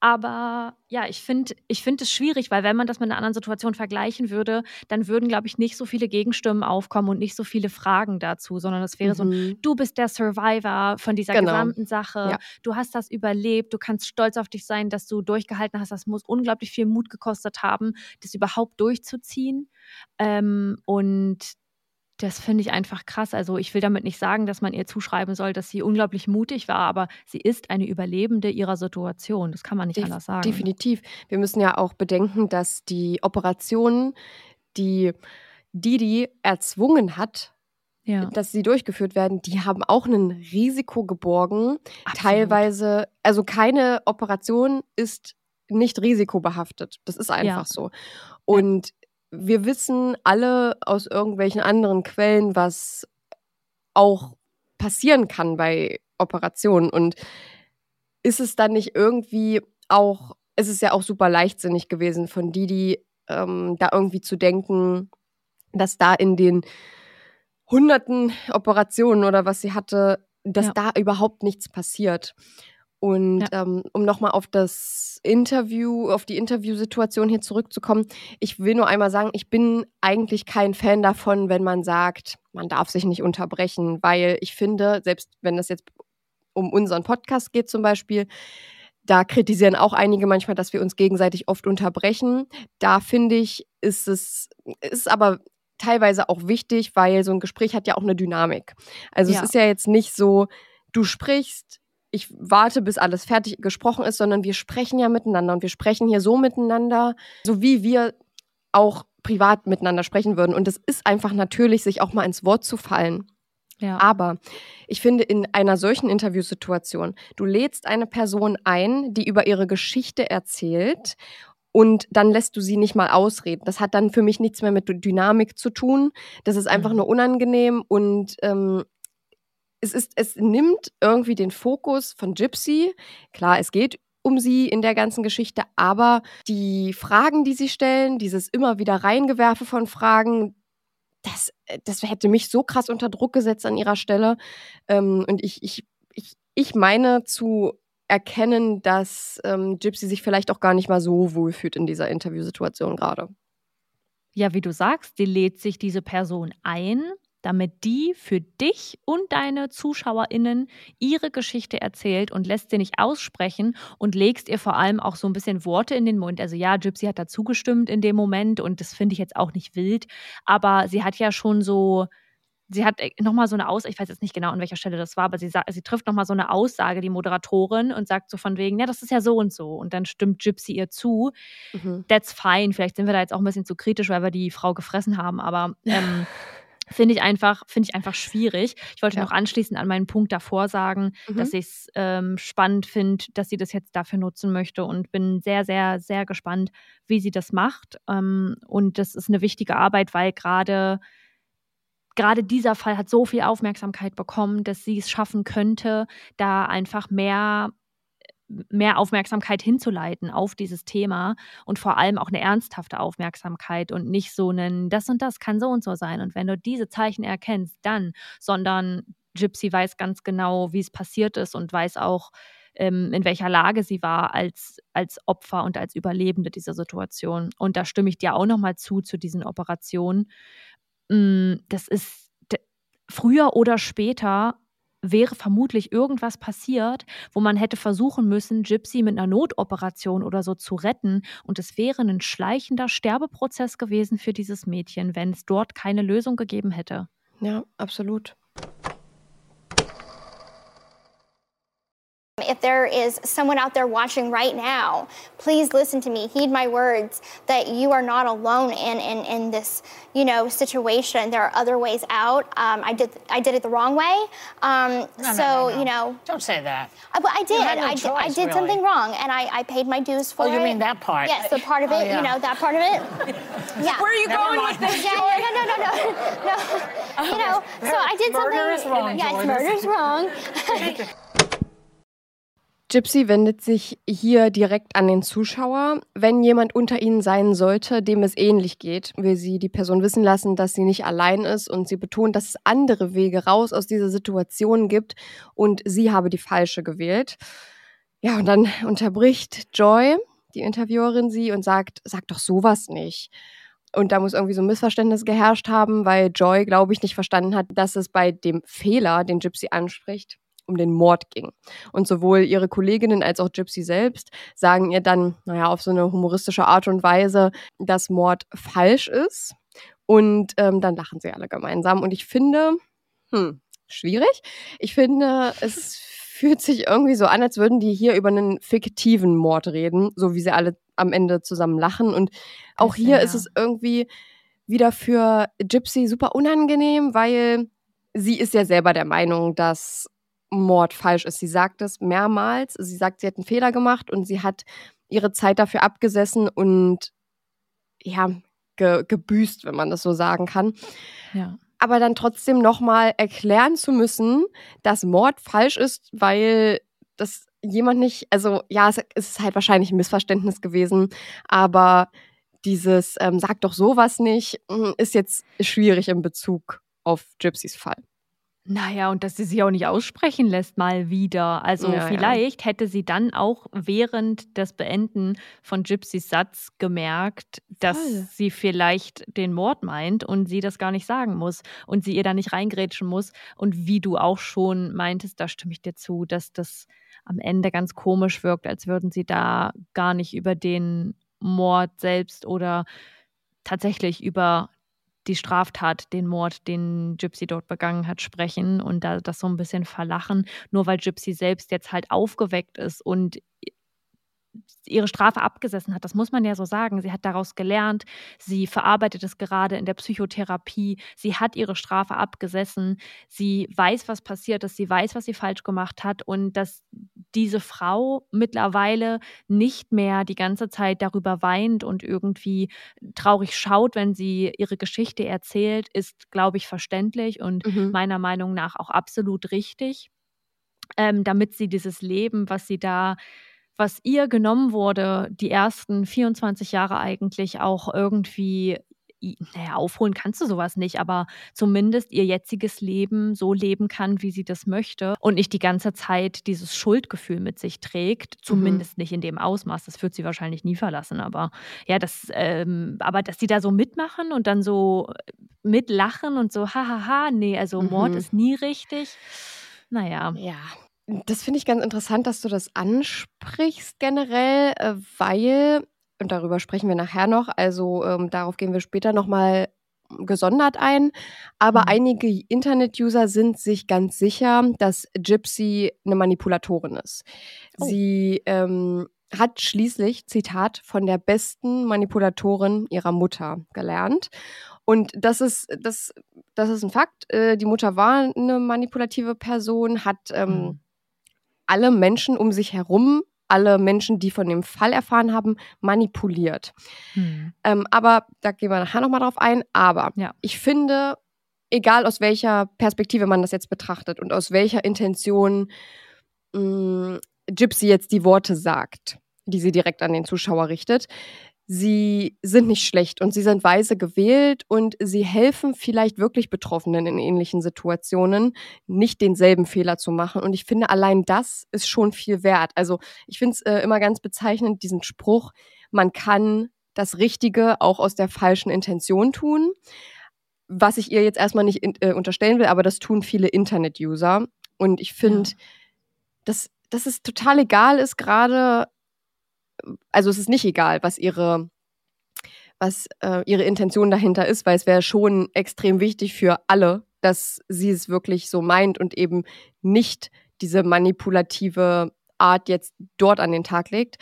S3: aber ja, ich finde ich find es schwierig, weil wenn man das mit einer anderen Situation vergleichen würde, dann würden, glaube ich, nicht so viele Gegenstimmen aufkommen und nicht so viele Fragen dazu, sondern es wäre mhm. so, du bist der Survivor von dieser genau. gesamten Sache, ja. du hast das überlebt, du kannst stolz auf dich sein, dass du durchgehalten hast, das muss unglaublich viel Mut gekostet haben, das überhaupt durchzuziehen. Ähm, und das finde ich einfach krass. Also ich will damit nicht sagen, dass man ihr zuschreiben soll, dass sie unglaublich mutig war, aber sie ist eine Überlebende ihrer Situation. Das kann man nicht De anders sagen.
S2: Definitiv. Wir müssen ja auch bedenken, dass die Operationen, die Didi erzwungen hat, ja. dass sie durchgeführt werden, die haben auch ein Risiko geborgen. Absolut. Teilweise, also keine Operation ist nicht risikobehaftet. Das ist einfach ja. so. Und wir wissen alle aus irgendwelchen anderen Quellen, was auch passieren kann bei Operationen. Und ist es dann nicht irgendwie auch, es ist ja auch super leichtsinnig gewesen von Didi, ähm, da irgendwie zu denken, dass da in den hunderten Operationen oder was sie hatte, dass
S3: Ja.
S2: da überhaupt nichts passiert. Und
S3: Ja.
S2: ähm, um nochmal auf das Interview, auf die Interviewsituation hier zurückzukommen, ich will nur einmal sagen, ich bin eigentlich kein Fan davon, wenn man sagt, man darf sich nicht unterbrechen, weil ich finde, selbst wenn das jetzt um unseren Podcast geht zum Beispiel, da kritisieren auch einige manchmal, dass wir uns gegenseitig oft unterbrechen. Da finde ich, ist es, ist aber teilweise auch wichtig, weil so ein Gespräch hat ja auch eine Dynamik. Also
S3: Ja.
S2: es ist ja jetzt nicht so, du sprichst, ich warte, bis alles fertig gesprochen ist, sondern wir sprechen ja miteinander und wir sprechen hier so miteinander, so wie wir auch privat miteinander sprechen würden. Und es ist einfach natürlich, sich auch mal ins Wort zu fallen.
S3: Ja.
S2: Aber ich finde, in einer solchen Interviewsituation, du lädst eine Person ein, die über ihre Geschichte erzählt und dann lässt du sie nicht mal ausreden. Das hat dann für mich nichts mehr mit Dynamik zu tun. Das ist einfach nur unangenehm und ähm, es, ist, es nimmt irgendwie den Fokus von Gypsy. Klar, es geht um sie in der ganzen Geschichte, aber die Fragen, die sie stellen, dieses immer wieder Reingewerfe von Fragen, das, äh, das hätte mich so krass unter Druck gesetzt an ihrer Stelle. Ähm, und ich, ich, ich, ich meine zu erkennen, dass ähm, Gypsy sich vielleicht auch gar nicht mal so wohlfühlt in dieser Interviewsituation gerade.
S3: Ja, wie du sagst, die lädt sich diese Person ein, damit die für dich und deine ZuschauerInnen ihre Geschichte erzählt und lässt sie nicht aussprechen und legst ihr vor allem auch so ein bisschen Worte in den Mund. Also ja, Gypsy hat da zugestimmt in dem Moment und das finde ich jetzt auch nicht wild, aber sie hat ja schon so sie hat nochmal so eine Aussage, ich weiß jetzt nicht genau, an welcher Stelle das war, aber sie, sie trifft nochmal so eine Aussage, die Moderatorin, und sagt so von wegen, ja, das ist ja so und so. Und dann stimmt Gypsy ihr zu.
S2: Mhm.
S3: That's fine. Vielleicht sind wir da jetzt auch ein bisschen zu kritisch, weil wir die Frau gefressen haben, aber ähm, finde ich einfach, finde ich einfach schwierig. Ich wollte
S2: Ja.
S3: noch anschließend an meinen Punkt davor sagen,
S2: Mhm.
S3: dass ich es ähm, spannend finde, dass sie das jetzt dafür nutzen möchte und bin sehr, sehr, sehr gespannt, wie sie das macht. Ähm, und das ist eine wichtige Arbeit, weil gerade gerade dieser Fall hat so viel Aufmerksamkeit bekommen, dass sie es schaffen könnte, da einfach mehr mehr Aufmerksamkeit hinzuleiten auf dieses Thema und vor allem auch eine ernsthafte Aufmerksamkeit und nicht so einen, das und das kann so und so sein. Und wenn du diese Zeichen erkennst, dann, sondern Gypsy weiß ganz genau, wie es passiert ist und weiß auch, ähm, in welcher Lage sie war als, als Opfer und als Überlebende dieser Situation. Und da stimme ich dir auch nochmal zu, zu diesen Operationen. Mm, Das ist früher oder später wäre vermutlich irgendwas passiert, wo man hätte versuchen müssen, Gypsy mit einer Notoperation oder so zu retten. Und es wäre ein schleichender Sterbeprozess gewesen für dieses Mädchen, wenn es dort keine Lösung gegeben hätte.
S2: Ja, absolut.
S5: If there is someone out there watching right now, please listen to me. Heed my words that you are not alone in, in, in this, you know, situation. There are other ways out. Um, I did I did it the wrong way. Um,
S4: No,
S5: so
S4: no, no.
S5: you know,
S4: Don't say that.
S5: I, but I did. I, did I
S4: choice,
S5: did something wrong, and I, I paid my dues for
S4: Oh,
S5: it.
S4: you mean that part?
S5: Yes, the part of
S4: Oh,
S5: it.
S4: yeah.
S5: You know, that part of it. Yeah.
S6: Where are you
S4: Never
S6: going
S4: mind.
S6: with this?
S5: Yeah, yeah, no, no, no, no, no. You know, so I did
S4: Murder
S5: something.
S4: is wrong,
S5: Yes, murder is wrong.
S2: Gypsy wendet sich hier direkt an den Zuschauer. Wenn jemand unter ihnen sein sollte, dem es ähnlich geht, will sie die Person wissen lassen, dass sie nicht allein ist und sie betont, dass es andere Wege raus aus dieser Situation gibt und sie habe die falsche gewählt. Ja, und dann unterbricht Joy, die Interviewerin, sie und sagt, sag doch sowas nicht. Und da muss irgendwie so ein Missverständnis geherrscht haben, weil Joy, glaube ich, nicht verstanden hat, dass es bei dem Fehler, den Gypsy anspricht, um den Mord ging. Und sowohl ihre Kolleginnen als auch Gypsy selbst sagen ihr dann, naja, auf so eine humoristische Art und Weise, dass Mord falsch ist. Und ähm, dann lachen sie alle gemeinsam. Und ich finde, hm, schwierig. Ich finde, es fühlt sich irgendwie so an, als würden die hier über einen fiktiven Mord reden, so wie sie alle am Ende zusammen lachen. Und auch hier
S3: ja.
S2: ist es irgendwie wieder für Gypsy super unangenehm, weil sie ist ja selber der Meinung, dass Mord falsch ist. Sie sagt es mehrmals. Sie sagt, sie hat einen Fehler gemacht und sie hat ihre Zeit dafür abgesessen und ja, ge gebüßt, wenn man das so sagen kann.
S3: Ja.
S2: Aber dann trotzdem nochmal erklären zu müssen, dass Mord falsch ist, weil das jemand nicht, also ja, es ist halt wahrscheinlich ein Missverständnis gewesen, aber dieses ähm, sag doch sowas nicht, hm, ist jetzt schwierig in Bezug auf Gypsys Fall.
S3: Naja, und dass sie sich auch nicht aussprechen lässt, mal wieder. Also
S2: Ja, ja.
S3: vielleicht hätte sie dann auch während des Beenden von Gypsys Satz gemerkt, dass
S2: Voll.
S3: sie vielleicht den Mord meint und sie das gar nicht sagen muss und sie ihr da nicht reingrätschen muss. Und wie du auch schon meintest, da stimme ich dir zu, dass das am Ende ganz komisch wirkt, als würden sie da gar nicht über den Mord selbst oder tatsächlich über die Straftat, den Mord, den Gypsy dort begangen hat, sprechen und da das so ein bisschen verlachen, nur weil Gypsy selbst jetzt halt aufgeweckt ist und ihre Strafe abgesessen hat. Das muss man ja so sagen. Sie hat daraus gelernt. Sie verarbeitet es gerade in der Psychotherapie. Sie hat ihre Strafe abgesessen. Sie weiß, was passiert ist. Sie weiß, was sie falsch gemacht hat und dass diese Frau mittlerweile nicht mehr die ganze Zeit darüber weint und irgendwie traurig schaut, wenn sie ihre Geschichte erzählt, ist, glaube ich, verständlich und
S2: Mhm.
S3: meiner Meinung nach auch absolut richtig, ähm, damit sie dieses Leben, was sie da, was ihr genommen wurde, die ersten 24 Jahre eigentlich auch irgendwie, naja, aufholen kannst du sowas nicht, aber zumindest ihr jetziges Leben so leben kann, wie sie das möchte und nicht die ganze Zeit dieses Schuldgefühl mit sich trägt, zumindest nicht in dem Ausmaß. Das wird sie wahrscheinlich nie verlassen, aber ja, das, ähm, aber dass sie da so mitmachen und dann so mitlachen und so, hahaha, nee, also Mord
S2: Mhm.
S3: ist nie richtig. Naja.
S2: Ja, das finde ich ganz interessant, dass du das ansprichst generell, äh, weil, und darüber sprechen wir nachher noch, also ähm, darauf gehen wir später nochmal gesondert ein, aber
S3: Mhm.
S2: einige Internet-User sind sich ganz sicher, dass Gypsy eine Manipulatorin ist.
S3: Oh.
S2: Sie ähm, hat schließlich, Zitat, von der besten Manipulatorin ihrer Mutter gelernt. Und das ist, das, das ist ein Fakt. Äh, die Mutter war eine manipulative Person, hat ähm,
S3: Mhm.
S2: Alle Menschen um sich herum, alle Menschen, die von dem Fall erfahren haben, manipuliert.
S3: Hm.
S2: Ähm, aber da gehen wir nachher nochmal drauf ein. Aber
S3: Ja.
S2: ich finde, egal aus welcher Perspektive man das jetzt betrachtet und aus welcher Intention mh, Gypsy jetzt die Worte sagt, die sie direkt an den Zuschauer richtet, sie sind nicht schlecht und sie sind weise gewählt und sie helfen vielleicht wirklich Betroffenen in ähnlichen Situationen, nicht denselben Fehler zu machen. Und ich finde, allein das ist schon viel wert. Also ich finde es äh, immer ganz bezeichnend, diesen Spruch, man kann das Richtige auch aus der falschen Intention tun. Was ich ihr jetzt erstmal nicht in, äh, unterstellen will, aber das tun viele Internet-User. Und ich finde,
S3: Ja.
S2: dass, dass es total egal ist, gerade, also es ist nicht egal, was ihre, was äh, ihre Intention dahinter ist, weil es wäre schon extrem wichtig für alle, dass sie es wirklich so meint und eben nicht diese manipulative Art jetzt dort an den Tag legt.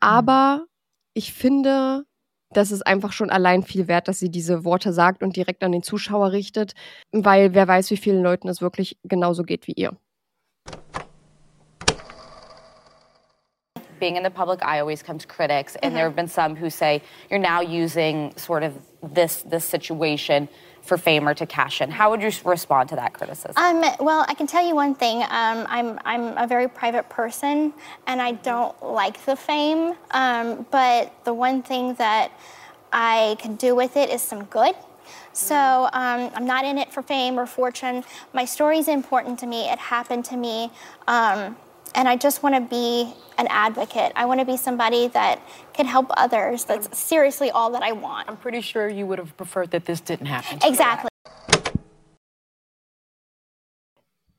S2: Aber ich finde, das ist einfach schon allein viel wert, dass sie diese Worte sagt und direkt an den Zuschauer richtet, weil wer weiß, wie vielen Leuten es wirklich genauso geht wie ihr.
S6: Being in the public eye always comes to critics, and there have been some who say you're now using sort of this this situation for fame or to cash in. How would you respond to that criticism?
S5: Um, well, I can tell you one thing. Um, I'm, I'm a very private person and I don't like the fame. Um, but the one thing that I can do with it is some good. So um, I'm not in it for fame or fortune. My story is important to me. It happened to me. Um, and I just want to be an advocate. I want to be somebody that can help others. That's seriously all that I want.
S7: I'm pretty sure you would have preferred that this didn't happen. to you.
S5: Exactly.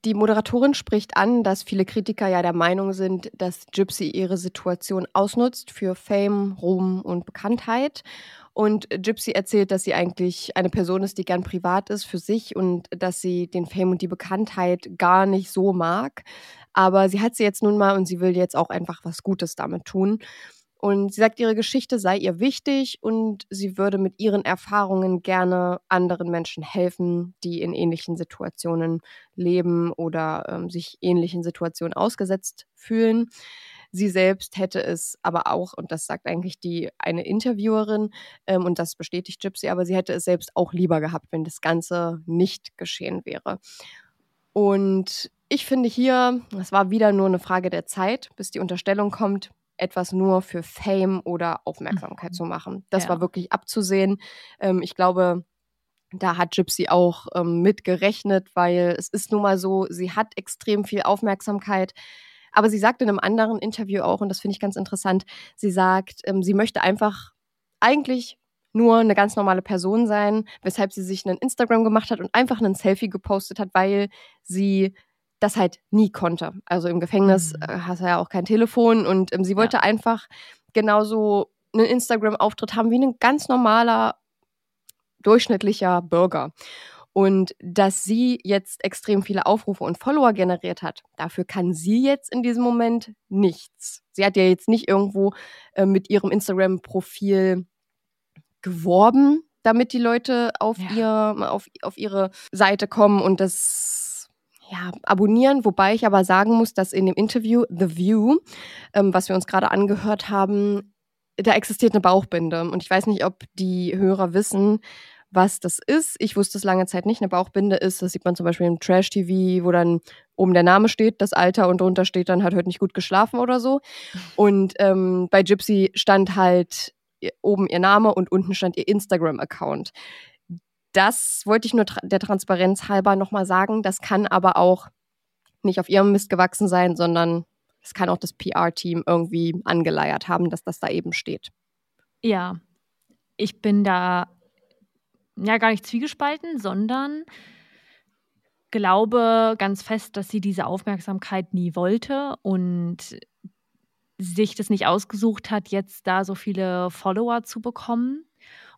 S2: Die Moderatorin spricht an, dass viele Kritiker ja der Meinung sind, dass Gypsy ihre Situation ausnutzt für Fame, Ruhm und Bekanntheit. Und Gypsy erzählt, dass sie eigentlich eine Person ist, die gern privat ist für sich und dass sie den Fame und die Bekanntheit gar nicht so mag. Aber sie hat sie jetzt nun mal und sie will jetzt auch einfach was Gutes damit tun. Und sie sagt, ihre Geschichte sei ihr wichtig und sie würde mit ihren Erfahrungen gerne anderen Menschen helfen, die in ähnlichen Situationen leben oder ähm, sich ähnlichen Situationen ausgesetzt fühlen. Sie selbst hätte es aber auch, und das sagt eigentlich die eine Interviewerin, ähm, und das bestätigt Gypsy, aber sie hätte es selbst auch lieber gehabt, wenn das Ganze nicht geschehen wäre. Und ich finde hier, es war wieder nur eine Frage der Zeit, bis die Unterstellung kommt, etwas nur für Fame oder Aufmerksamkeit mhm. zu machen. Das ja. war wirklich abzusehen. Ähm, ich glaube, da hat Gypsy auch ähm, mit gerechnet, weil es ist nun mal so, sie hat extrem viel Aufmerksamkeit. Aber sie sagt in einem anderen Interview auch, und das finde ich ganz interessant, sie sagt, ähm, sie möchte einfach eigentlich nur eine ganz normale Person sein, weshalb sie sich einen Instagram gemacht hat und einfach einen Selfie gepostet hat, weil sie das halt nie konnte. Also im Gefängnis mhm. Äh, hast du ja auch kein Telefon und ähm, sie wollte ja. einfach genauso einen Instagram-Auftritt haben wie ein ganz normaler, durchschnittlicher Bürger. Und dass sie jetzt extrem viele Aufrufe und Follower generiert hat, dafür kann sie jetzt in diesem Moment nichts. Sie hat ja jetzt nicht irgendwo äh, mit ihrem Instagram-Profil geworben, damit die Leute auf, ja. ihr, auf, auf ihre Seite kommen und das ja, abonnieren, wobei ich aber sagen muss, dass in dem Interview The View, ähm, was wir uns gerade angehört haben, da existiert eine Bauchbinde. Und ich weiß nicht, ob die Hörer wissen, was das ist. Ich wusste es lange Zeit nicht. Eine Bauchbinde ist, das sieht man zum Beispiel im Trash-TV, wo dann oben der Name steht, das Alter und drunter steht dann, hat heute nicht gut geschlafen oder so. Und ähm, bei Gypsy stand halt oben ihr Name und unten stand ihr Instagram-Account das wollte ich nur tra der Transparenz halber nochmal sagen. Das kann aber auch nicht auf ihrem Mist gewachsen sein, sondern es kann auch das PR-Team irgendwie angeleiert haben, dass das da eben steht.
S3: Ja, ich bin da ja gar nicht zwiegespalten, sondern glaube ganz fest, dass sie diese Aufmerksamkeit nie wollte und sich das nicht ausgesucht hat, jetzt da so viele Follower zu bekommen.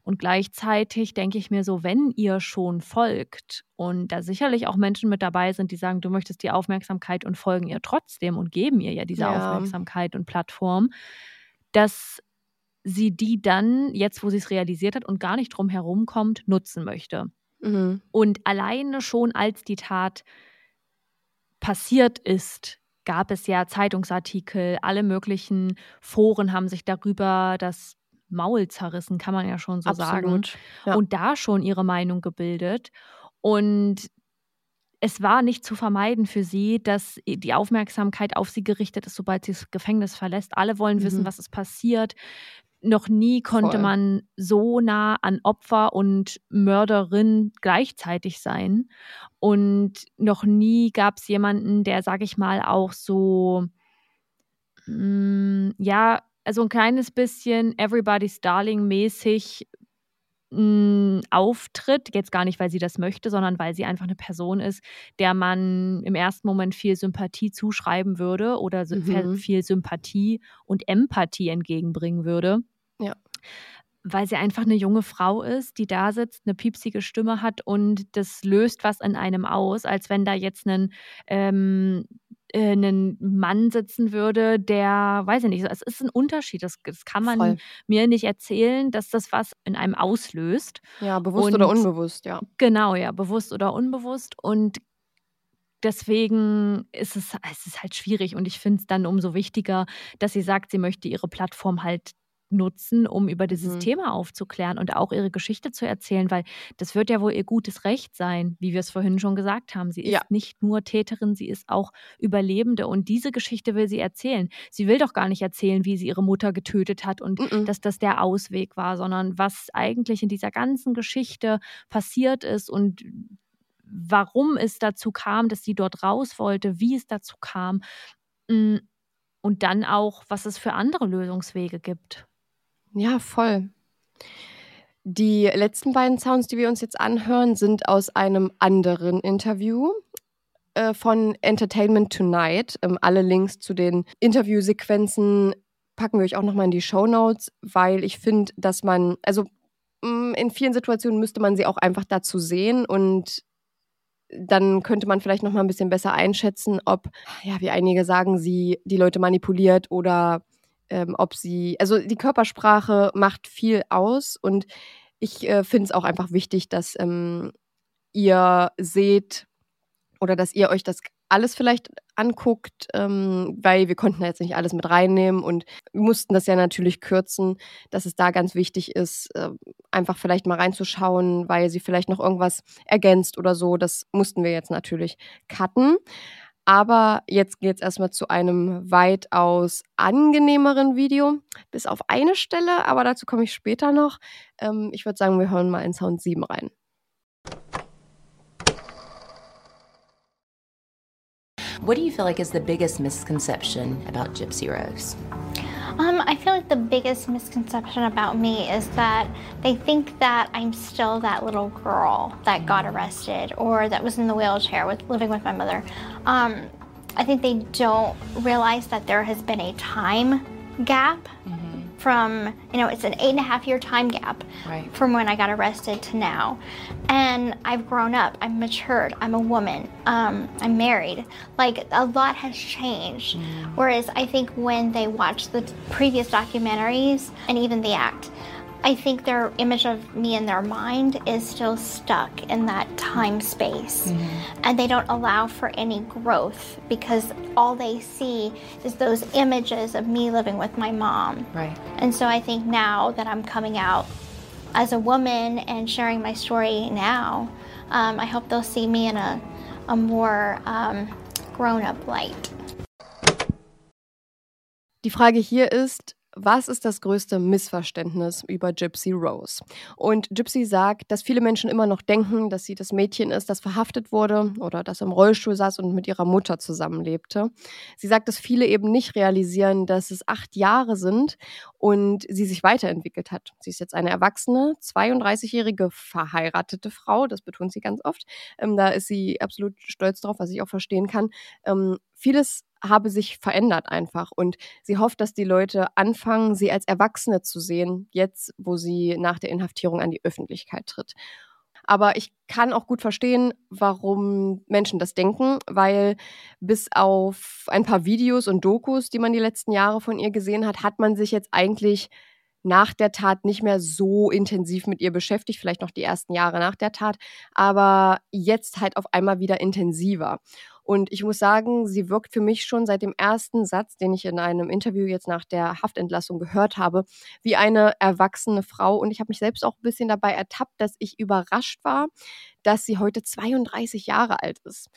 S3: Und gleichzeitig denke ich mir so, wenn ihr schon folgt und da sicherlich auch Menschen mit dabei sind, die sagen, du möchtest die Aufmerksamkeit und folgen ihr trotzdem und geben ihr ja diese ja. Aufmerksamkeit und Plattform, dass sie die dann, jetzt wo sie es realisiert hat und gar nicht drum herum kommt, nutzen möchte. Mhm. Und alleine schon als die Tat passiert ist, gab es ja Zeitungsartikel, alle möglichen Foren haben sich darüber das Maul zerrissen, kann man ja schon so Absolut. sagen. Ja. Und da schon ihre Meinung gebildet. Und es war nicht zu vermeiden für sie, dass die Aufmerksamkeit auf sie gerichtet ist, sobald sie das Gefängnis verlässt. Alle wollen mhm. wissen, was ist passiert. Noch nie konnte Voll. man so nah an Opfer und Mörderin gleichzeitig sein. Und noch nie gab es jemanden, der, sag ich mal, auch so, mh, mm, ja, also ein kleines bisschen Everybody's Darling mäßig hm, auftritt, jetzt gar nicht, weil sie das möchte, sondern weil sie einfach eine Person ist, der man im ersten Moment viel Sympathie zuschreiben würde oder mhm. viel Sympathie und Empathie entgegenbringen würde.
S2: Ja.
S3: Weil sie einfach eine junge Frau ist, die da sitzt, eine piepsige Stimme hat und das löst was in einem aus, als wenn da jetzt ein ähm, äh, einen Mann sitzen würde, der, weiß ich nicht, es ist ein Unterschied. Das, das kann man Voll. mir nicht erzählen, dass das was in einem auslöst.
S2: Ja, bewusst Und, oder unbewusst, ja.
S3: Genau, ja, bewusst oder unbewusst. Und deswegen ist es, es ist halt schwierig und ich finde es dann umso wichtiger, dass sie sagt, sie möchte ihre Plattform halt nutzen, um über dieses mhm. Thema aufzuklären und auch ihre Geschichte zu erzählen, weil das wird ja wohl ihr gutes Recht sein, wie wir es vorhin schon gesagt haben. Sie ist ja. nicht nur Täterin, sie ist auch Überlebende und diese Geschichte will sie erzählen. Sie will doch gar nicht erzählen, wie sie ihre Mutter getötet hat und mhm. dass das der Ausweg war, sondern was eigentlich in dieser ganzen Geschichte passiert ist und warum es dazu kam, dass sie dort raus wollte, wie es dazu kam mm, und dann auch, was es für andere Lösungswege gibt.
S2: Ja, voll. Die letzten beiden Sounds, die wir uns jetzt anhören, sind aus einem anderen Interview äh, von Entertainment Tonight. Ähm, alle Links zu den Interviewsequenzen packen wir euch auch nochmal in die Show Notes, weil ich finde, dass man, also mh, mm, in vielen Situationen müsste man sie auch einfach dazu sehen und dann könnte man vielleicht nochmal ein bisschen besser einschätzen, ob, ja, wie einige sagen, sie die Leute manipuliert oder ähm, ob sie, also die Körpersprache macht viel aus und ich äh, finde es auch einfach wichtig, dass ähm, ihr seht oder dass ihr euch das alles vielleicht anguckt, ähm, weil wir konnten jetzt nicht alles mit reinnehmen und mussten das ja natürlich kürzen, dass es da ganz wichtig ist, äh, einfach vielleicht mal reinzuschauen, weil sie vielleicht noch irgendwas ergänzt oder so. Das mussten wir jetzt natürlich cutten. Aber jetzt geht es erstmal zu einem weitaus angenehmeren Video, bis auf eine Stelle, aber dazu komme ich später noch. Ähm, ich würde sagen, wir hören mal in Sound 7 rein.
S8: What do you feel like is the biggest misconception about Gypsy Rose?
S5: The biggest misconception about me is that they think that I'm still that little girl that got arrested or that was in the wheelchair with living with my mother. Um, I think they don't realize that there has been a time gap mm-hmm from, you know, it's an eight and a half year time gap right. from when I got arrested to now. And I've grown up, I'm matured, I'm a woman, um, I'm married. Like a lot has changed. Mm. Whereas I think when they watch the previous documentaries and even the act, I think their image of me in their mind is still stuck in that time space. Mm-hmm. And they don't allow for any growth because all they see is those images of me living with my mom.
S8: Right.
S5: And so I think now that I'm coming out as a woman and sharing my story now, um, I hope they'll see me in a, a more um, grown up light.
S2: Die Frage hier ist, was ist das größte Missverständnis über Gypsy Rose? Und Gypsy sagt, dass viele Menschen immer noch denken, dass sie das Mädchen ist, das verhaftet wurde oder das im Rollstuhl saß und mit ihrer Mutter zusammenlebte. Sie sagt, dass viele eben nicht realisieren, dass es acht Jahre sind und sie sich weiterentwickelt hat. Sie ist jetzt eine erwachsene, 32-jährige verheiratete Frau, das betont sie ganz oft. Ähm, da ist sie absolut stolz drauf, was ich auch verstehen kann. Ähm, vieles habe sich verändert einfach. Und sie hofft, dass die Leute anfangen, sie als Erwachsene zu sehen, jetzt, wo sie nach der Inhaftierung an die Öffentlichkeit tritt. Aber ich kann auch gut verstehen, warum Menschen das denken, weil bis auf ein paar Videos und Dokus, die man die letzten Jahre von ihr gesehen hat, hat man sich jetzt eigentlich nach der Tat nicht mehr so intensiv mit ihr beschäftigt, vielleicht noch die ersten Jahre nach der Tat, aber jetzt halt auf einmal wieder intensiver. Und ich muss sagen, sie wirkt für mich schon seit dem ersten Satz, den ich in einem Interview jetzt nach der Haftentlassung gehört habe, wie eine erwachsene Frau. Und ich habe mich selbst auch ein bisschen dabei ertappt, dass ich überrascht war, dass sie heute 32 Jahre alt ist.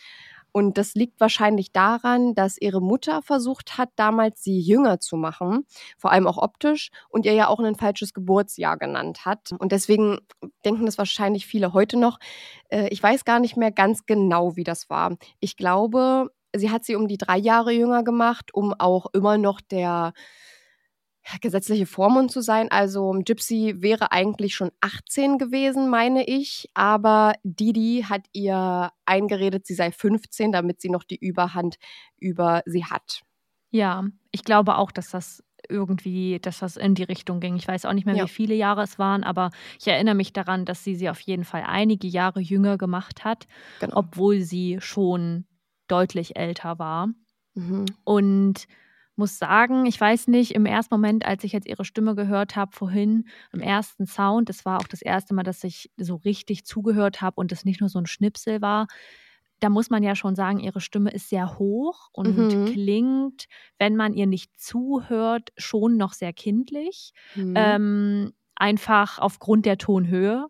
S2: Und das liegt wahrscheinlich daran, dass ihre Mutter versucht hat, damals sie jünger zu machen, vor allem auch optisch, und ihr ja auch ein falsches Geburtsjahr genannt hat. Und deswegen denken das wahrscheinlich viele heute noch. Äh, ich weiß gar nicht mehr ganz genau, wie das war. Ich glaube, sie hat sie um die drei Jahre jünger gemacht, um auch immer noch der gesetzliche Vormund zu sein. Also Gypsy wäre eigentlich schon 18 gewesen, meine ich. Aber Didi hat ihr eingeredet, sie sei 15, damit sie noch die Überhand über sie hat.
S3: Ja, ich glaube auch, dass das irgendwie, dass das in die Richtung ging. Ich weiß auch nicht mehr, ja. wie viele Jahre es waren, aber ich erinnere mich daran, dass sie sie auf jeden Fall einige Jahre jünger gemacht hat, genau. obwohl sie schon deutlich älter war. Mhm. Und muss sagen, ich weiß nicht, im ersten Moment, als ich jetzt ihre Stimme gehört habe, vorhin im ersten Sound, das war auch das erste Mal, dass ich so richtig zugehört habe und es nicht nur so ein Schnipsel war. Da muss man ja schon sagen, ihre Stimme ist sehr hoch und mhm. klingt, wenn man ihr nicht zuhört, schon noch sehr kindlich. Mhm. Ähm, einfach aufgrund der Tonhöhe.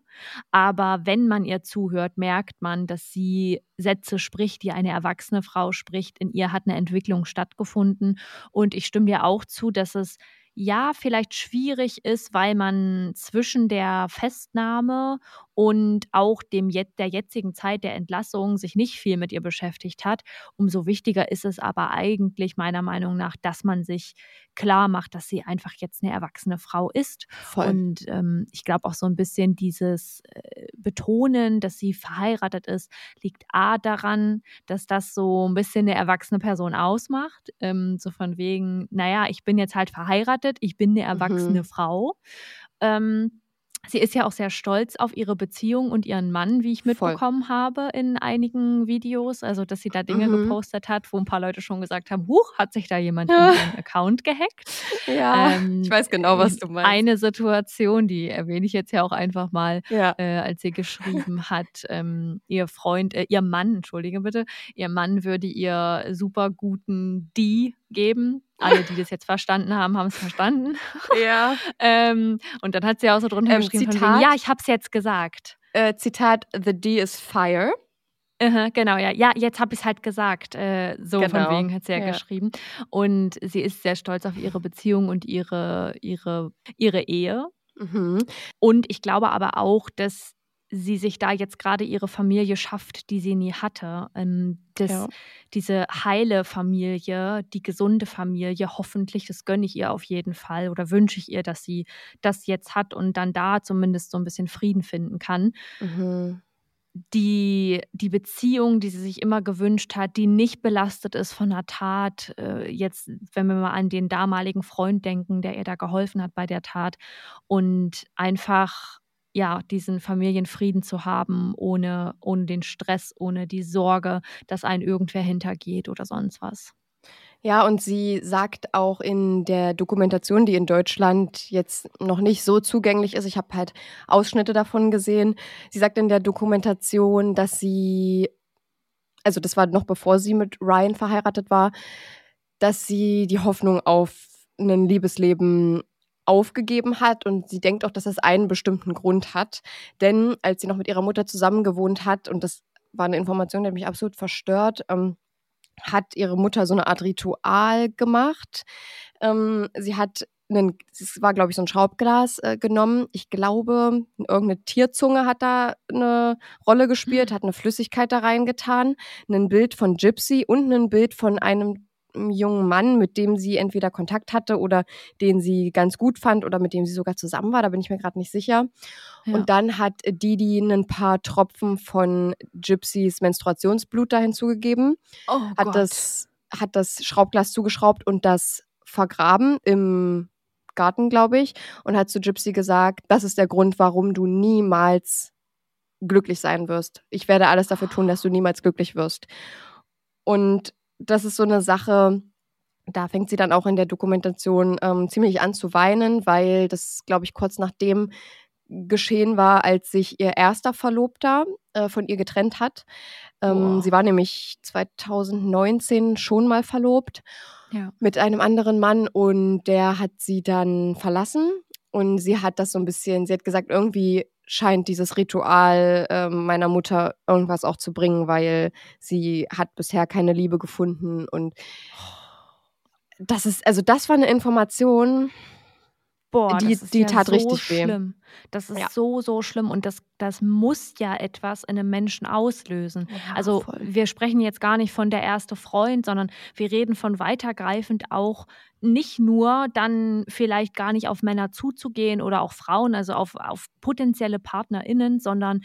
S3: Aber wenn man ihr zuhört, merkt man, dass sie Sätze spricht, die eine erwachsene Frau spricht. In ihr hat eine Entwicklung stattgefunden. Und ich stimme dir auch zu, dass es ja vielleicht schwierig ist, weil man zwischen der Festnahme und auch dem der jetzigen Zeit der Entlassung sich nicht viel mit ihr beschäftigt hat. Umso wichtiger ist es aber eigentlich meiner Meinung nach, dass man sich klar macht, dass sie einfach jetzt eine erwachsene Frau ist. Voll. Und ähm, ich glaube auch so ein bisschen dieses äh, Betonen, dass sie verheiratet ist, liegt A daran, dass das so ein bisschen eine erwachsene Person ausmacht. Ähm, so von wegen, naja, ich bin jetzt halt verheiratet, ich bin eine erwachsene mhm. Frau. Ähm, Sie ist ja auch sehr stolz auf ihre Beziehung und ihren Mann, wie ich mitbekommen Voll. habe in einigen Videos. Also, dass sie da Dinge mhm. gepostet hat, wo ein paar Leute schon gesagt haben: Huch, hat sich da jemand ja. in ihren Account gehackt?
S2: Ja, ähm, ich weiß genau, was du meinst.
S3: Eine Situation, die erwähne ich jetzt ja auch einfach mal, ja. äh, als sie geschrieben hat, ähm, ihr Freund, äh, ihr Mann, entschuldige bitte, ihr Mann würde ihr super guten D geben. Alle, die das jetzt verstanden haben, haben es verstanden.
S2: Ja.
S3: ähm, und dann hat sie auch so drunter ähm, geschrieben, Zitat, wegen, ja, ich habe es jetzt gesagt.
S2: Äh, Zitat, the D is fire.
S3: Uh genau, ja. Ja, jetzt habe ich es halt gesagt. Äh, so genau. von wegen hat sie ja, ja, geschrieben. Und sie ist sehr stolz auf ihre Beziehung und ihre, ihre, ihre Ehe. Mhm. Und ich glaube aber auch, dass sie sich da jetzt gerade ihre Familie schafft, die sie nie hatte. Ähm, das, ja. Diese heile Familie, die gesunde Familie, hoffentlich, das gönne ich ihr auf jeden Fall oder wünsche ich ihr, dass sie das jetzt hat und dann da zumindest so ein bisschen Frieden finden kann. Mhm. Die, die Beziehung, die sie sich immer gewünscht hat, die nicht belastet ist von einer Tat. Äh, jetzt, wenn wir mal an den damaligen Freund denken, der ihr da geholfen hat bei der Tat und einfach ja, diesen Familienfrieden zu haben, ohne, ohne den Stress, ohne die Sorge, dass ein irgendwer hintergeht oder sonst was.
S2: Ja, und sie sagt auch in der Dokumentation, die in Deutschland jetzt noch nicht so zugänglich ist, ich habe halt Ausschnitte davon gesehen, sie sagt in der Dokumentation, dass sie, also das war noch bevor sie mit Ryan verheiratet war, dass sie die Hoffnung auf ein Liebesleben aufgegeben hat und sie denkt auch, dass das einen bestimmten Grund hat. Denn als sie noch mit ihrer Mutter zusammengewohnt hat, und das war eine Information, die mich absolut verstört, ähm, hat ihre Mutter so eine Art Ritual gemacht. Ähm, sie hat einen, es war, glaube ich, so ein Schraubglas äh, genommen. Ich glaube, irgendeine Tierzunge hat da eine Rolle gespielt, hat eine Flüssigkeit da reingetan, ein Bild von Gypsy und ein Bild von einem jungen Mann, mit dem sie entweder Kontakt hatte oder den sie ganz gut fand oder mit dem sie sogar zusammen war, da bin ich mir gerade nicht sicher. Ja. Und dann hat Didi ein paar Tropfen von Gypsys Menstruationsblut da hinzugegeben, oh hat, Gott. das, hat das Schraubglas zugeschraubt und das vergraben im Garten, glaube ich, und hat zu Gypsy gesagt, das ist der Grund, warum du niemals glücklich sein wirst. Ich werde alles dafür tun, dass du niemals glücklich wirst. Und das ist so eine Sache, da fängt sie dann auch in der Dokumentation ähm, ziemlich an zu weinen, weil das, glaube ich, kurz nachdem geschehen war, als sich ihr erster Verlobter äh, von ihr getrennt hat. Ähm, sie war nämlich 2019 schon mal verlobt ja. mit einem anderen Mann und der hat sie dann verlassen und sie hat das so ein bisschen, sie hat gesagt, irgendwie scheint dieses Ritual äh, meiner Mutter irgendwas auch zu bringen, weil sie hat bisher keine Liebe gefunden und das ist, also das war eine Information,
S3: Boah, die, die ja tat so richtig schlimm. weh. Das ist ja. so, so schlimm und das, das muss ja etwas in einem Menschen auslösen. Ja, also voll. wir sprechen jetzt gar nicht von der erste Freund, sondern wir reden von weitergreifend auch nicht nur dann vielleicht gar nicht auf Männer zuzugehen oder auch Frauen, also auf, auf potenzielle PartnerInnen, sondern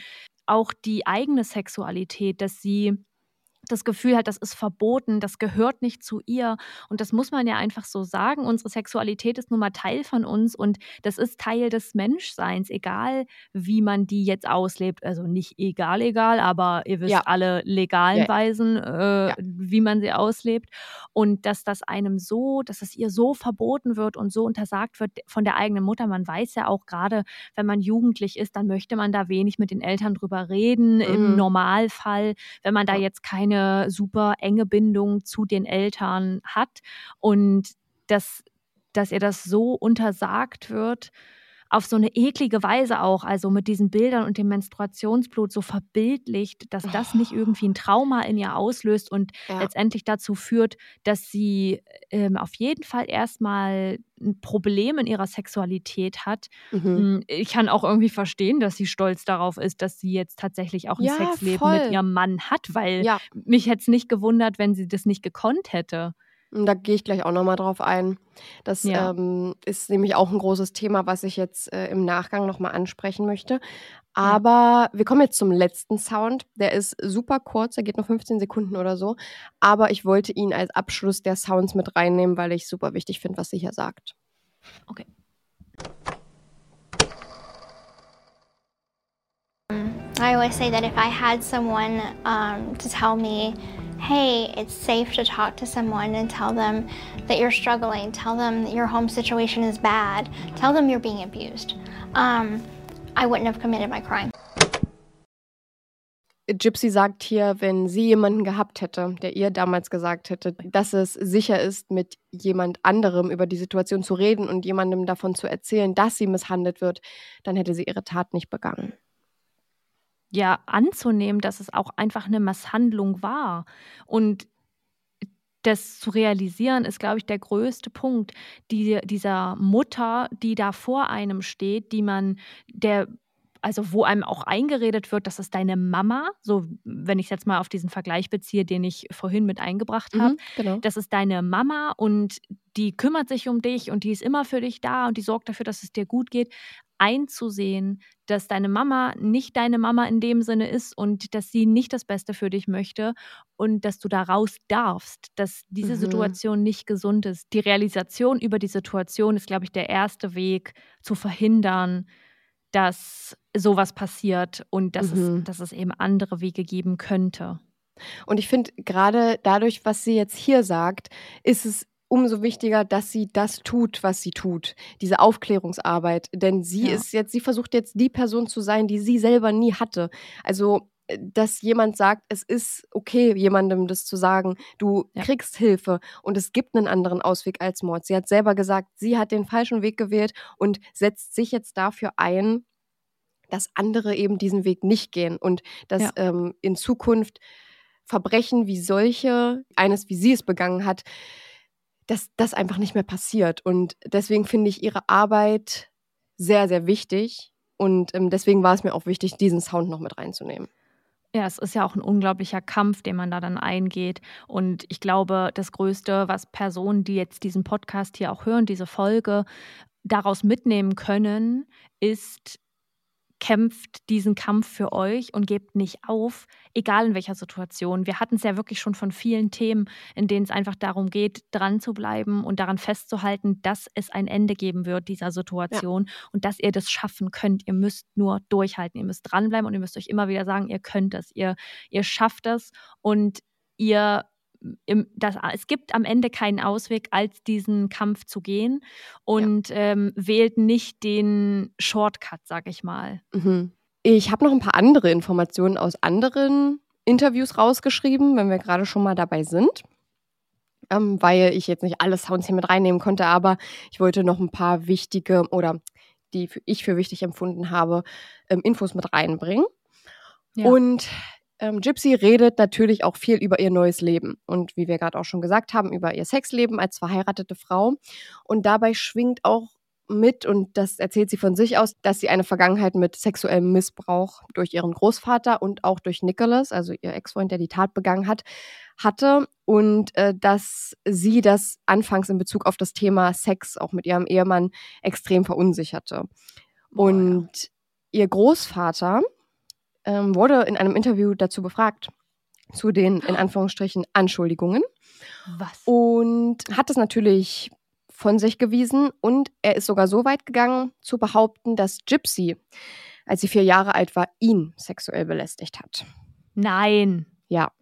S3: auch die eigene Sexualität, dass sie das Gefühl hat, das ist verboten, das gehört nicht zu ihr. Und das muss man ja einfach so sagen. Unsere Sexualität ist nun mal Teil von uns und das ist Teil des Menschseins, egal wie man die jetzt auslebt. Also nicht egal, egal, aber ihr wisst ja. alle legalen ja. Weisen, äh, ja. wie man sie auslebt. Und dass das einem so, dass es ihr so verboten wird und so untersagt wird von der eigenen Mutter. Man weiß ja auch gerade, wenn man jugendlich ist, dann möchte man da wenig mit den Eltern drüber reden. Mhm. Im Normalfall, wenn man da jetzt keine eine super enge Bindung zu den Eltern hat und dass, dass ihr das so untersagt wird, auf so eine eklige Weise auch, also mit diesen Bildern und dem Menstruationsblut so verbildlicht, dass das nicht oh. irgendwie ein Trauma in ihr auslöst und ja. letztendlich dazu führt, dass sie ähm, auf jeden Fall erstmal ein Problem in ihrer Sexualität hat. Mhm. Hm, ich kann auch irgendwie verstehen, dass sie stolz darauf ist, dass sie jetzt tatsächlich auch ein ja, Sexleben voll. mit ihrem Mann hat, weil ja. mich hätte es nicht gewundert, wenn sie das nicht gekonnt hätte.
S2: Da gehe ich gleich auch nochmal drauf ein. Das ja. ähm, ist nämlich auch ein großes Thema, was ich jetzt äh, im Nachgang nochmal ansprechen möchte. Aber ja. wir kommen jetzt zum letzten Sound. Der ist super kurz, der geht nur 15 Sekunden oder so. Aber ich wollte ihn als Abschluss der Sounds mit reinnehmen, weil ich super wichtig finde, was sie hier sagt.
S3: Okay.
S5: I always say that if I had someone um, to tell me, hey, it's safe to talk to someone and tell them that you're struggling, tell them your home situation is bad, tell them you're being abused, um, I wouldn't have committed my crime.
S2: Gypsy sagt hier, wenn sie jemanden gehabt hätte, der ihr damals gesagt hätte, dass es sicher ist, mit jemand anderem über die Situation zu reden und jemandem davon zu erzählen, dass sie misshandelt wird, dann hätte sie ihre Tat nicht begangen.
S3: Ja, anzunehmen, dass es auch einfach eine Misshandlung war. Und das zu realisieren, ist, glaube ich, der größte Punkt die, dieser Mutter, die da vor einem steht, die man, der also wo einem auch eingeredet wird, das ist deine Mama, so wenn ich es jetzt mal auf diesen Vergleich beziehe, den ich vorhin mit eingebracht habe, mhm, genau. das ist deine Mama und die kümmert sich um dich und die ist immer für dich da und die sorgt dafür, dass es dir gut geht, einzusehen, dass deine Mama nicht deine Mama in dem Sinne ist und dass sie nicht das Beste für dich möchte und dass du da raus darfst, dass diese mhm. Situation nicht gesund ist. Die Realisation über die Situation ist, glaube ich, der erste Weg zu verhindern, dass sowas passiert und dass, mhm. es, dass es eben andere Wege geben könnte.
S2: Und ich finde, gerade dadurch, was sie jetzt hier sagt, ist es umso wichtiger, dass sie das tut, was sie tut, diese Aufklärungsarbeit. Denn sie ja. ist jetzt, sie versucht jetzt die Person zu sein, die sie selber nie hatte. Also dass jemand sagt, es ist okay, jemandem das zu sagen, du ja. kriegst Hilfe und es gibt einen anderen Ausweg als Mord. Sie hat selber gesagt, sie hat den falschen Weg gewählt und setzt sich jetzt dafür ein, dass andere eben diesen Weg nicht gehen und dass ja. ähm, in Zukunft Verbrechen wie solche, eines wie sie es begangen hat, dass das einfach nicht mehr passiert. Und deswegen finde ich ihre Arbeit sehr, sehr wichtig. Und ähm, deswegen war es mir auch wichtig, diesen Sound noch mit reinzunehmen.
S3: Ja, es ist ja auch ein unglaublicher Kampf, den man da dann eingeht. Und ich glaube, das Größte, was Personen, die jetzt diesen Podcast hier auch hören, diese Folge, daraus mitnehmen können, ist, kämpft diesen Kampf für euch und gebt nicht auf, egal in welcher Situation. Wir hatten es ja wirklich schon von vielen Themen, in denen es einfach darum geht, dran zu bleiben und daran festzuhalten, dass es ein Ende geben wird dieser Situation ja. und dass ihr das schaffen könnt. Ihr müsst nur durchhalten, ihr müsst dranbleiben und ihr müsst euch immer wieder sagen, ihr könnt es, ihr, ihr schafft es und ihr im, das, es gibt am Ende keinen Ausweg, als diesen Kampf zu gehen und ja. ähm, wählt nicht den Shortcut, sag ich mal.
S2: Mhm. Ich habe noch ein paar andere Informationen aus anderen Interviews rausgeschrieben, wenn wir gerade schon mal dabei sind. Ähm, weil ich jetzt nicht alle Sounds hier mit reinnehmen konnte, aber ich wollte noch ein paar wichtige oder die ich für wichtig empfunden habe, ähm, Infos mit reinbringen. Ja. Und ähm, Gypsy redet natürlich auch viel über ihr neues Leben und wie wir gerade auch schon gesagt haben, über ihr Sexleben als verheiratete Frau. Und dabei schwingt auch mit, und das erzählt sie von sich aus, dass sie eine Vergangenheit mit sexuellem Missbrauch durch ihren Großvater und auch durch Nicholas, also ihr Ex-Freund, der die Tat begangen hat, hatte und äh, dass sie das anfangs in Bezug auf das Thema Sex auch mit ihrem Ehemann extrem verunsicherte. Und ja. ihr Großvater, ähm, wurde in einem Interview dazu befragt, zu den in Anführungsstrichen Anschuldigungen.
S3: Was?
S2: Und hat es natürlich von sich gewiesen und er ist sogar so weit gegangen zu behaupten, dass Gypsy, als sie vier Jahre alt war, ihn sexuell belästigt hat.
S3: Nein.
S2: Ja.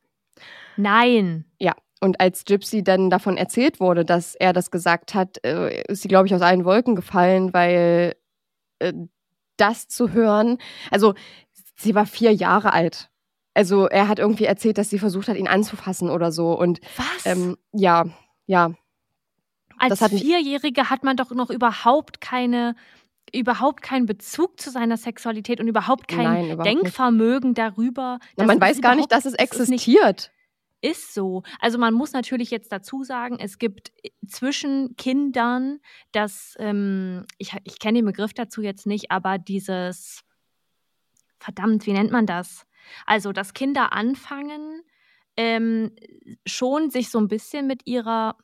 S3: Nein.
S2: Ja. Und als Gypsy dann davon erzählt wurde, dass er das gesagt hat, äh, ist sie, glaube ich, aus allen Wolken gefallen, weil äh, das zu hören, also sie war vier Jahre alt. Also er hat irgendwie erzählt, dass sie versucht hat, ihn anzufassen oder so. Und
S3: was?
S2: Ähm, ja, ja.
S3: Als hat Vierjährige hat man doch noch überhaupt keine überhaupt keinen Bezug zu seiner Sexualität und überhaupt kein Nein, überhaupt Denkvermögen nicht. darüber.
S2: Na, man weiß gar nicht, dass es existiert.
S3: Ist so. Also man muss natürlich jetzt dazu sagen, es gibt zwischen Kindern das, ähm, ich, ich kenne den Begriff dazu jetzt nicht, aber dieses verdammt, wie nennt man das? Also, dass Kinder anfangen, ähm, schon sich so ein bisschen mit ihrer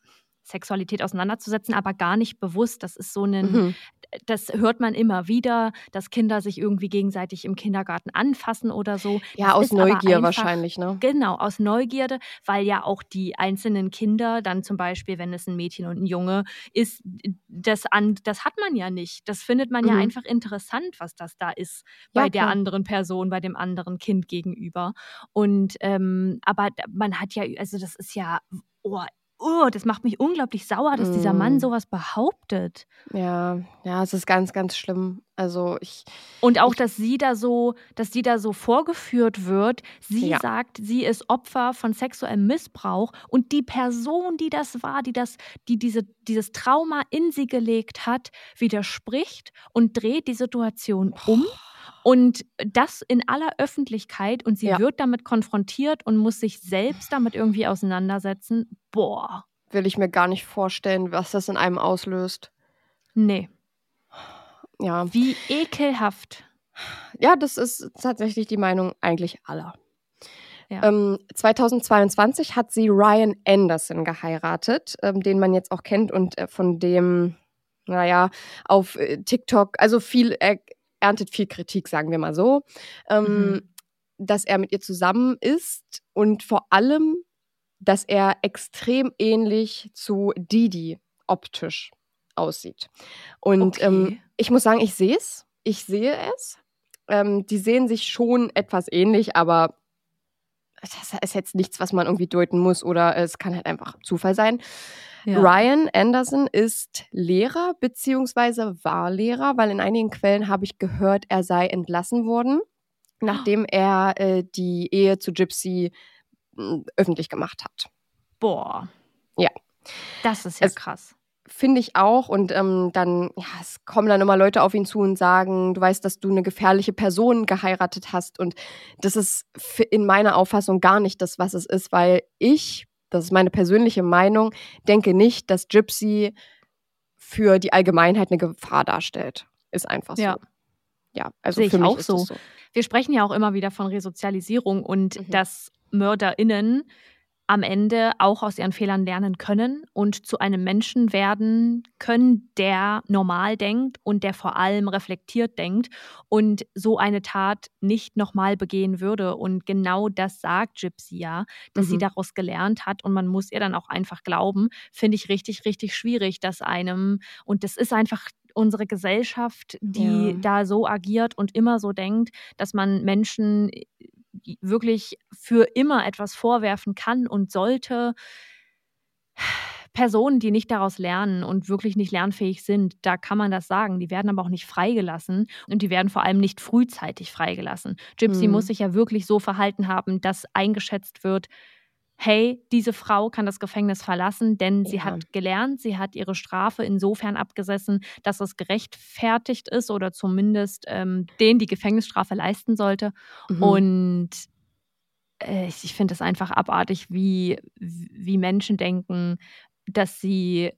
S3: Sexualität auseinanderzusetzen, aber gar nicht bewusst. Das ist so ein,
S2: Mhm.
S3: das hört man immer wieder, dass Kinder sich irgendwie gegenseitig im Kindergarten anfassen oder so.
S2: Ja,
S3: Das
S2: aus Neugier
S3: einfach-
S2: wahrscheinlich, ne?
S3: Genau, aus Neugierde, weil ja auch die einzelnen Kinder dann zum Beispiel, wenn es ein Mädchen und ein Junge ist, das, an, das hat man ja nicht. Das findet man ja
S2: Mhm.
S3: einfach interessant, was das da ist
S2: Ja,
S3: bei der
S2: klar.
S3: anderen Person, bei dem anderen Kind gegenüber. Und ähm, aber man hat ja, also das ist ja, oh, oh, das macht mich unglaublich sauer, dass dieser Mann
S2: Mm.
S3: sowas behauptet.
S2: Ja, ja, es ist ganz, ganz schlimm. Also ich,
S3: Und auch,
S2: Ich-
S3: dass sie da so, dass sie da so vorgeführt wird. Sie
S2: Ja.
S3: sagt, sie ist Opfer von sexuellem Missbrauch und die Person, die das war, die das, die diese, dieses Trauma in sie gelegt hat, widerspricht und dreht die Situation um. Und das in aller Öffentlichkeit und sie
S2: Ja.
S3: wird damit konfrontiert und muss sich selbst damit irgendwie auseinandersetzen. Boah,
S2: will ich mir gar nicht vorstellen, was das in einem auslöst.
S3: nee,
S2: Ja,
S3: wie ekelhaft.
S2: ja, das ist tatsächlich die Meinung eigentlich aller.
S3: Ja.
S2: Ähm, 2022 hat sie Ryan Anderson geheiratet, ähm, den man jetzt auch kennt und äh, von dem, naja, auf äh, TikTok, also viel, er erntet viel Kritik, sagen wir mal so, ähm,
S3: Mhm.
S2: dass er mit ihr zusammen ist und vor allem, dass er extrem ähnlich zu Didi optisch aussieht. Und ähm,
S3: Okay.
S2: ich muss sagen, ich sehe es. Ich sehe es. Ähm, die sehen sich schon etwas ähnlich, aber das ist jetzt nichts, was man irgendwie deuten muss oder es kann halt einfach Zufall sein.
S3: Ja.
S2: Ryan Anderson ist Lehrer beziehungsweise war Lehrer, weil in einigen Quellen habe ich gehört, er sei entlassen worden, nachdem er äh, die Ehe zu Gypsy mh, öffentlich gemacht hat.
S3: Boah.
S2: Ja.
S3: Das ist ja
S2: Es-
S3: krass.
S2: Finde ich auch. Und ähm, dann, ja, es kommen dann immer Leute auf ihn zu und sagen, du weißt, dass du eine gefährliche Person geheiratet hast. Und das ist in meiner Auffassung gar nicht das, was es ist, weil ich, das ist meine persönliche Meinung, denke nicht, dass Gypsy für die Allgemeinheit eine Gefahr darstellt. Ist einfach so.
S3: Ja.
S2: Ja, also
S3: Sehe
S2: für
S3: ich
S2: mich
S3: auch
S2: ist
S3: so.
S2: so.
S3: Wir sprechen ja auch immer wieder von Resozialisierung und
S2: Mhm.
S3: dass MörderInnen am Ende auch aus ihren Fehlern lernen können und zu einem Menschen werden können, der normal denkt und der vor allem reflektiert denkt und so eine Tat nicht nochmal begehen würde. Und genau das sagt Gypsy ja, dass sie
S2: Mhm.
S3: daraus gelernt hat und man muss ihr dann auch einfach glauben, finde ich richtig, richtig schwierig, dass einem, und das ist einfach unsere Gesellschaft, die
S2: Ja.
S3: da so agiert und immer so denkt, dass man Menschen wirklich für immer etwas vorwerfen kann und sollte. Personen, die nicht daraus lernen und wirklich nicht lernfähig sind, da kann man das sagen. Die werden aber auch nicht freigelassen und die werden vor allem nicht frühzeitig freigelassen. Gypsy
S2: Hm.
S3: muss sich ja wirklich so verhalten haben, dass eingeschätzt wird, hey, diese Frau kann das Gefängnis verlassen, denn sie
S2: Ja.
S3: hat gelernt, sie hat ihre Strafe insofern abgesessen, dass es gerechtfertigt ist oder zumindest ähm, den die Gefängnisstrafe leisten sollte.
S2: Mhm.
S3: Und äh, ich, ich finde es einfach abartig, wie, wie Menschen denken, dass sie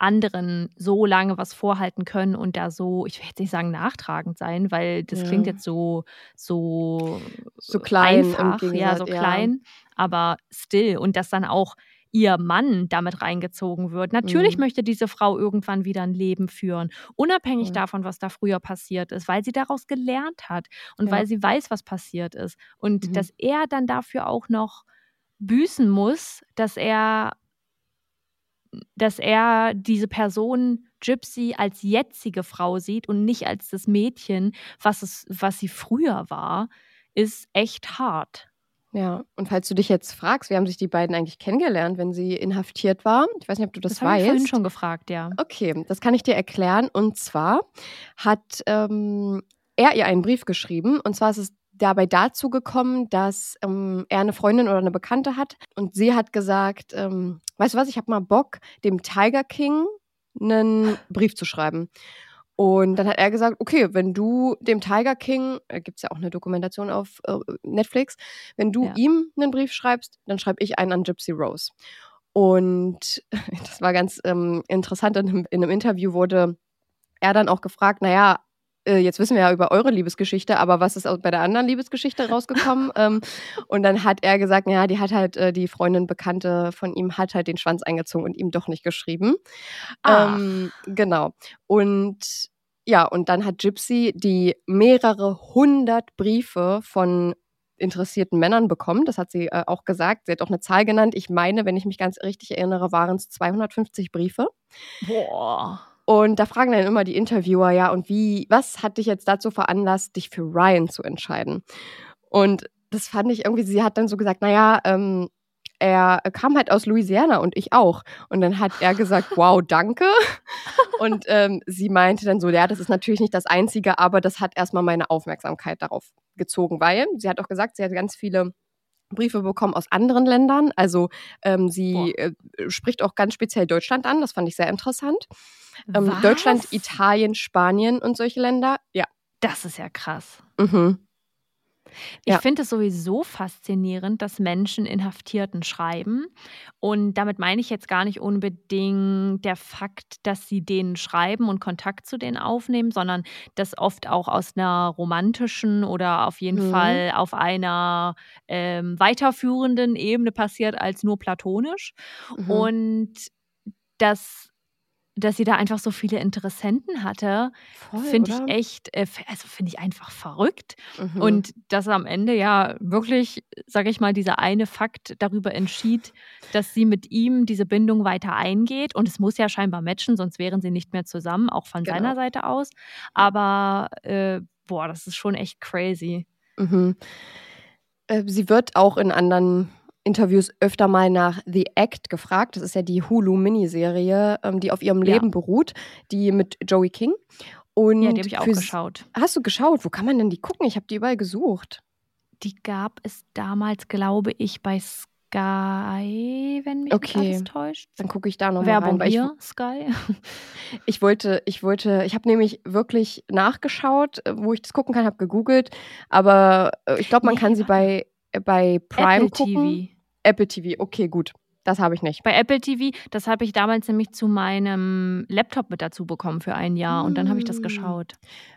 S3: anderen so lange was vorhalten können und da so, ich will jetzt nicht sagen nachtragend sein, weil das
S2: Ja.
S3: klingt jetzt so so
S2: So klein
S3: einfach, ja, so
S2: ja.
S3: klein, aber still und dass dann auch ihr Mann damit reingezogen wird. Natürlich
S2: Mhm.
S3: möchte diese Frau irgendwann wieder ein Leben führen, unabhängig
S2: Ja.
S3: davon, was da früher passiert ist, weil sie daraus gelernt hat und
S2: Ja.
S3: weil sie weiß, was passiert ist. Und
S2: Mhm.
S3: dass er dann dafür auch noch büßen muss, dass er dass er diese Person Gypsy als jetzige Frau sieht und nicht als das Mädchen, was, es, was sie früher war, ist echt hart.
S2: Ja, und falls du dich jetzt fragst, wie haben sich die beiden eigentlich kennengelernt, wenn sie inhaftiert war? Ich weiß nicht, ob du das,
S3: Das, habe ich
S2: weißt.
S3: vorhin schon gefragt, ja.
S2: Okay, das kann ich dir erklären. Und zwar hat ähm, er ihr einen Brief geschrieben. Und zwar ist es dabei dazu gekommen, dass ähm, er eine Freundin oder eine Bekannte hat. Und sie hat gesagt, ähm, weißt du was, ich habe mal Bock, dem Tiger King einen Brief zu schreiben. Und dann hat er gesagt, okay, wenn du dem Tiger King, äh, gibt es ja auch eine Dokumentation auf äh, Netflix, wenn du
S3: Ja.
S2: ihm einen Brief schreibst, dann schreibe ich einen an Gypsy Rose. Und das war ganz ähm, interessant, in einem, in einem Interview wurde er dann auch gefragt, naja, äh, jetzt wissen wir ja über eure Liebesgeschichte, aber was ist bei der anderen Liebesgeschichte rausgekommen? ähm, und dann hat er gesagt, ja, die hat halt, äh, die Freundin, Bekannte von ihm hat halt den Schwanz eingezogen und ihm doch nicht geschrieben.
S3: Ah.
S2: Ähm, genau. Und ja, und dann hat Gypsy die mehrere hundert Briefe von interessierten Männern bekommen. Das hat sie äh, auch gesagt. Sie hat auch eine Zahl genannt. Ich meine, wenn ich mich ganz richtig erinnere, waren es 250 Briefe.
S3: Boah.
S2: Und da fragen dann immer die Interviewer, ja, und wie, was hat dich jetzt dazu veranlasst, dich für Ryan zu entscheiden? Und das fand ich irgendwie, sie hat dann so gesagt, naja, ähm, er kam halt aus Louisiana und ich auch. Und dann hat er gesagt, wow, danke. Und ähm, sie meinte dann so, ja, das ist natürlich nicht das Einzige, aber das hat erstmal meine Aufmerksamkeit darauf gezogen, weil sie hat auch gesagt, sie hat ganz viele Briefe bekommen aus anderen Ländern. Also ähm, sie äh, spricht auch ganz speziell Deutschland an. Das fand ich sehr interessant. Ähm? Deutschland, Italien, Spanien und solche Länder. Ja.
S3: Das ist ja krass.
S2: Mhm.
S3: Ich
S2: Ja.
S3: finde es sowieso faszinierend, dass Menschen Inhaftierten schreiben. Und damit meine ich jetzt gar nicht unbedingt der Fakt, dass sie denen schreiben und Kontakt zu denen aufnehmen, sondern das oft auch aus einer romantischen oder auf jeden
S2: Mhm.
S3: Fall auf einer ähm, weiterführenden Ebene passiert als nur platonisch.
S2: Mhm.
S3: Und dass, dass sie da einfach so viele Interessenten hatte, finde ich echt, äh, also finde ich einfach verrückt.
S2: Mhm.
S3: Und dass am Ende ja wirklich, sage ich mal, dieser eine Fakt darüber entschied, dass sie mit ihm diese Bindung weiter eingeht. Und es muss ja scheinbar matchen, sonst wären sie nicht mehr zusammen, auch von
S2: Genau.
S3: seiner Seite aus. Aber äh, boah, das ist schon echt crazy.
S2: Mhm. Äh, Sie wird auch in anderen Interviews öfter mal nach The Act gefragt. Das ist ja die Hulu-Miniserie, ähm, die auf ihrem
S3: Ja.
S2: Leben beruht, die mit Joey King. Und
S3: Ja, die habe ich auch geschaut.
S2: Hast du geschaut? Wo kann man denn die gucken? Ich habe die überall gesucht.
S3: Die gab es damals, glaube ich, bei Sky, wenn mich nicht
S2: Okay.
S3: alles täuscht.
S2: Dann gucke ich da nochmal
S3: Werbung
S2: rein. Weil ich,
S3: hier, Sky.
S2: ich wollte, ich wollte, ich habe nämlich wirklich nachgeschaut, äh, wo ich das gucken kann, habe gegoogelt, aber äh, ich glaube, man
S3: Nee,
S2: kann sie bei, äh, bei Prime
S3: Apple
S2: gucken.
S3: TV.
S2: Apple TV, okay, gut. Das habe ich nicht.
S3: Bei Apple TV, das habe ich damals nämlich zu meinem Laptop mit dazu bekommen für ein Jahr und dann habe ich das
S2: Mm.
S3: geschaut.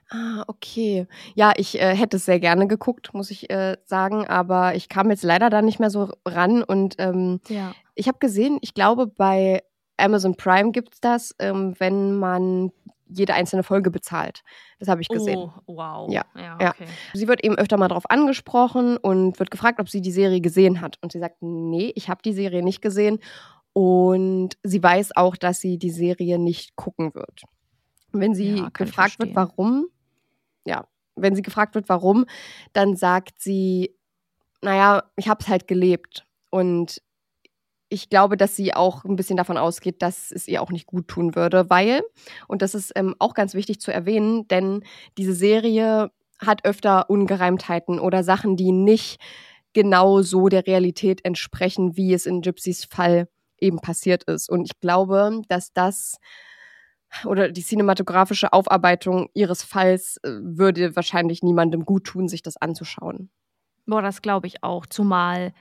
S2: Ah, okay. Ja, ich äh, hätte es sehr gerne geguckt, muss ich äh, sagen, aber ich kam jetzt leider da nicht mehr so ran und ähm,
S3: Ja.
S2: ich habe gesehen, ich glaube, bei Amazon Prime gibt es das, ähm, wenn man jede einzelne Folge bezahlt. Das habe ich gesehen.
S3: Oh, wow.
S2: Ja,
S3: ja,
S2: ja.
S3: okay.
S2: Sie wird eben öfter mal darauf angesprochen und wird gefragt, ob sie die Serie gesehen hat. Und sie sagt, nee, ich habe die Serie nicht gesehen. Und sie weiß auch, dass sie die Serie nicht gucken wird. Wenn sie
S3: Ja,
S2: gefragt wird, warum, ja, wenn sie gefragt wird, warum, dann sagt sie, naja, ich habe es halt gelebt. Und ich glaube, dass sie auch ein bisschen davon ausgeht, dass es ihr auch nicht gut tun würde, weil, und das ist ähm, auch ganz wichtig zu erwähnen, denn diese Serie hat öfter Ungereimtheiten oder Sachen, die nicht genau so der Realität entsprechen, wie es in Gypsys Fall eben passiert ist. Und ich glaube, dass das oder die cinematografische Aufarbeitung ihres Falls äh, würde wahrscheinlich niemandem gut tun, sich das anzuschauen.
S3: Boah, das glaube ich auch. Zumal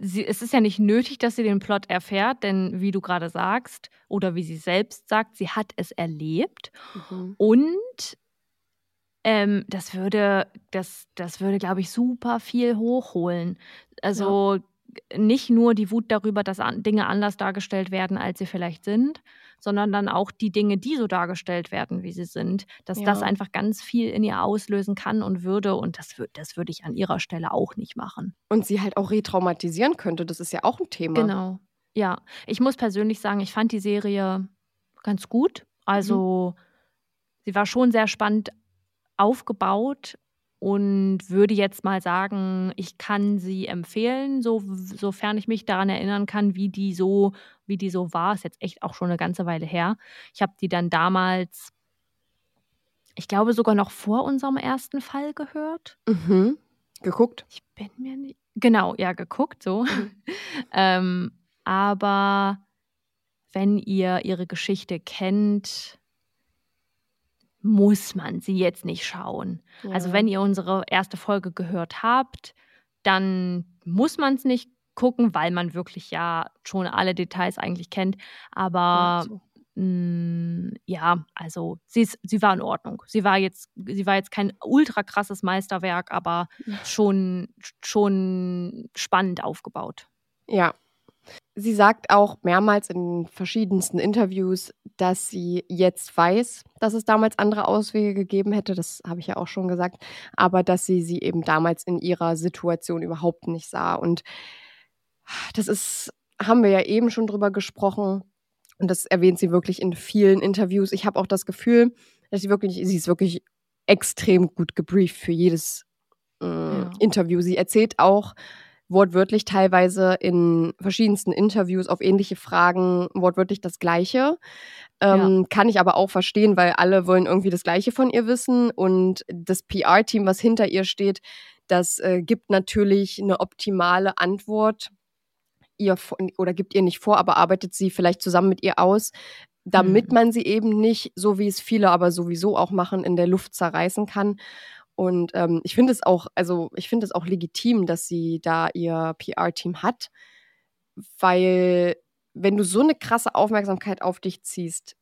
S3: sie, es ist ja nicht nötig, dass sie den Plot erfährt, denn wie du gerade sagst oder wie sie selbst sagt, sie hat es erlebt. Und ähm, das würde, das, das würde, glaube ich, super viel hochholen. Also nicht nur die Wut darüber, dass Dinge anders dargestellt werden, als sie vielleicht sind, sondern dann auch die Dinge, die so dargestellt werden, wie sie sind, dass
S2: Ja.
S3: das einfach ganz viel in ihr auslösen kann und würde. Und das, wür- das würde ich an ihrer Stelle auch nicht machen.
S2: Und sie halt auch retraumatisieren könnte, das ist ja auch ein Thema.
S3: Genau. Ja, ich muss persönlich sagen, ich fand die Serie ganz gut. Also, sie war schon sehr spannend aufgebaut und würde jetzt mal sagen, ich kann sie empfehlen, so, sofern ich mich daran erinnern kann, wie die so, wie die so war. Ist jetzt echt auch schon eine ganze Weile her. Ich habe die dann damals, ich glaube sogar noch vor unserem ersten Fall gehört.
S2: Mhm. Geguckt?
S3: Ich bin mir nicht. Genau, ja, geguckt so. ähm, aber wenn ihr ihre Geschichte kennt, muss man sie jetzt nicht schauen. Also
S2: Ja.
S3: wenn ihr unsere erste Folge gehört habt, dann muss man es nicht gucken, weil man wirklich ja schon alle Details eigentlich kennt. Aber
S2: so.
S3: mh, mm, ja, also sie, ist, sie war in Ordnung. Sie war jetzt, sie war jetzt kein ultra krasses Meisterwerk, aber schon, schon spannend aufgebaut.
S2: Ja. Sie sagt auch mehrmals in verschiedensten Interviews, dass sie jetzt weiß, dass es damals andere Auswege gegeben hätte. Das habe ich ja auch schon gesagt. Aber dass sie sie eben damals in ihrer Situation überhaupt nicht sah. Und das ist, haben wir ja eben schon drüber gesprochen. Und das erwähnt sie wirklich in vielen Interviews. Ich habe auch das Gefühl, dass sie wirklich, sie ist wirklich extrem gut gebrieft für jedes äh, ja. Interview. Sie erzählt auch wortwörtlich teilweise in verschiedensten Interviews auf ähnliche Fragen wortwörtlich das Gleiche. Ähm, ja. Kann ich aber auch verstehen, weil alle wollen irgendwie das Gleiche von ihr wissen und das PR-Team, was hinter ihr steht, das äh, gibt natürlich eine optimale Antwort ihr oder gibt ihr nicht vor, aber arbeitet sie vielleicht zusammen mit ihr aus, damit mhm. man sie eben nicht, so wie es viele aber sowieso auch machen, in der Luft zerreißen kann. Und ähm, ich finde es auch, also ich finde es auch legitim, dass sie da ihr PR-Team hat, weil wenn du so eine krasse Aufmerksamkeit auf dich ziehst,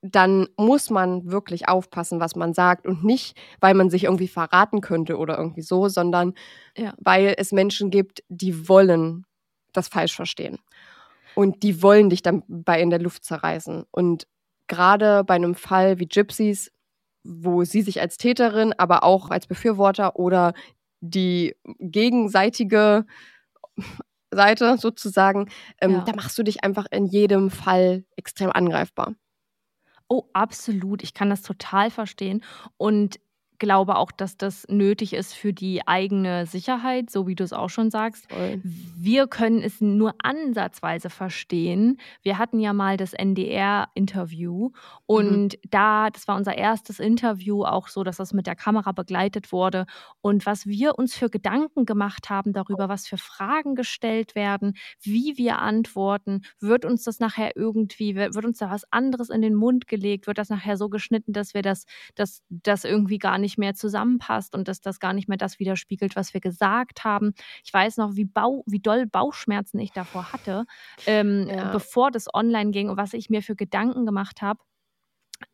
S2: dann muss man wirklich aufpassen, was man sagt und nicht, weil man sich irgendwie verraten könnte oder irgendwie so, sondern ja. weil es Menschen gibt, die wollen das falsch verstehen. Und die wollen dich dann bei in der Luft zerreißen. Und gerade bei einem Fall wie Gypsies, wo sie sich als Täterin, aber auch als Befürworter oder die gegenseitige Seite sozusagen, ähm, ja. da machst du dich einfach in jedem Fall extrem angreifbar.
S3: Oh, absolut. Ich kann das total verstehen. Und glaube auch, dass das nötig ist für die eigene Sicherheit, so wie du es auch schon sagst. Voll. Wir können es nur ansatzweise verstehen. Wir hatten ja mal das NDR-Interview und mhm. da, das war unser erstes Interview, auch so, dass das mit der Kamera begleitet wurde. Und was wir uns für Gedanken gemacht haben darüber, was für Fragen gestellt werden, wie wir antworten, wird uns das nachher irgendwie, wird uns da was anderes in den Mund gelegt, wird das nachher so geschnitten, dass wir das, das, das irgendwie gar nicht nicht mehr zusammenpasst und dass das gar nicht mehr das widerspiegelt, was wir gesagt haben. Ich weiß noch, wie, Bau, wie doll Bauchschmerzen ich davor hatte, ähm, ja. bevor das online ging und was ich mir für Gedanken gemacht habe.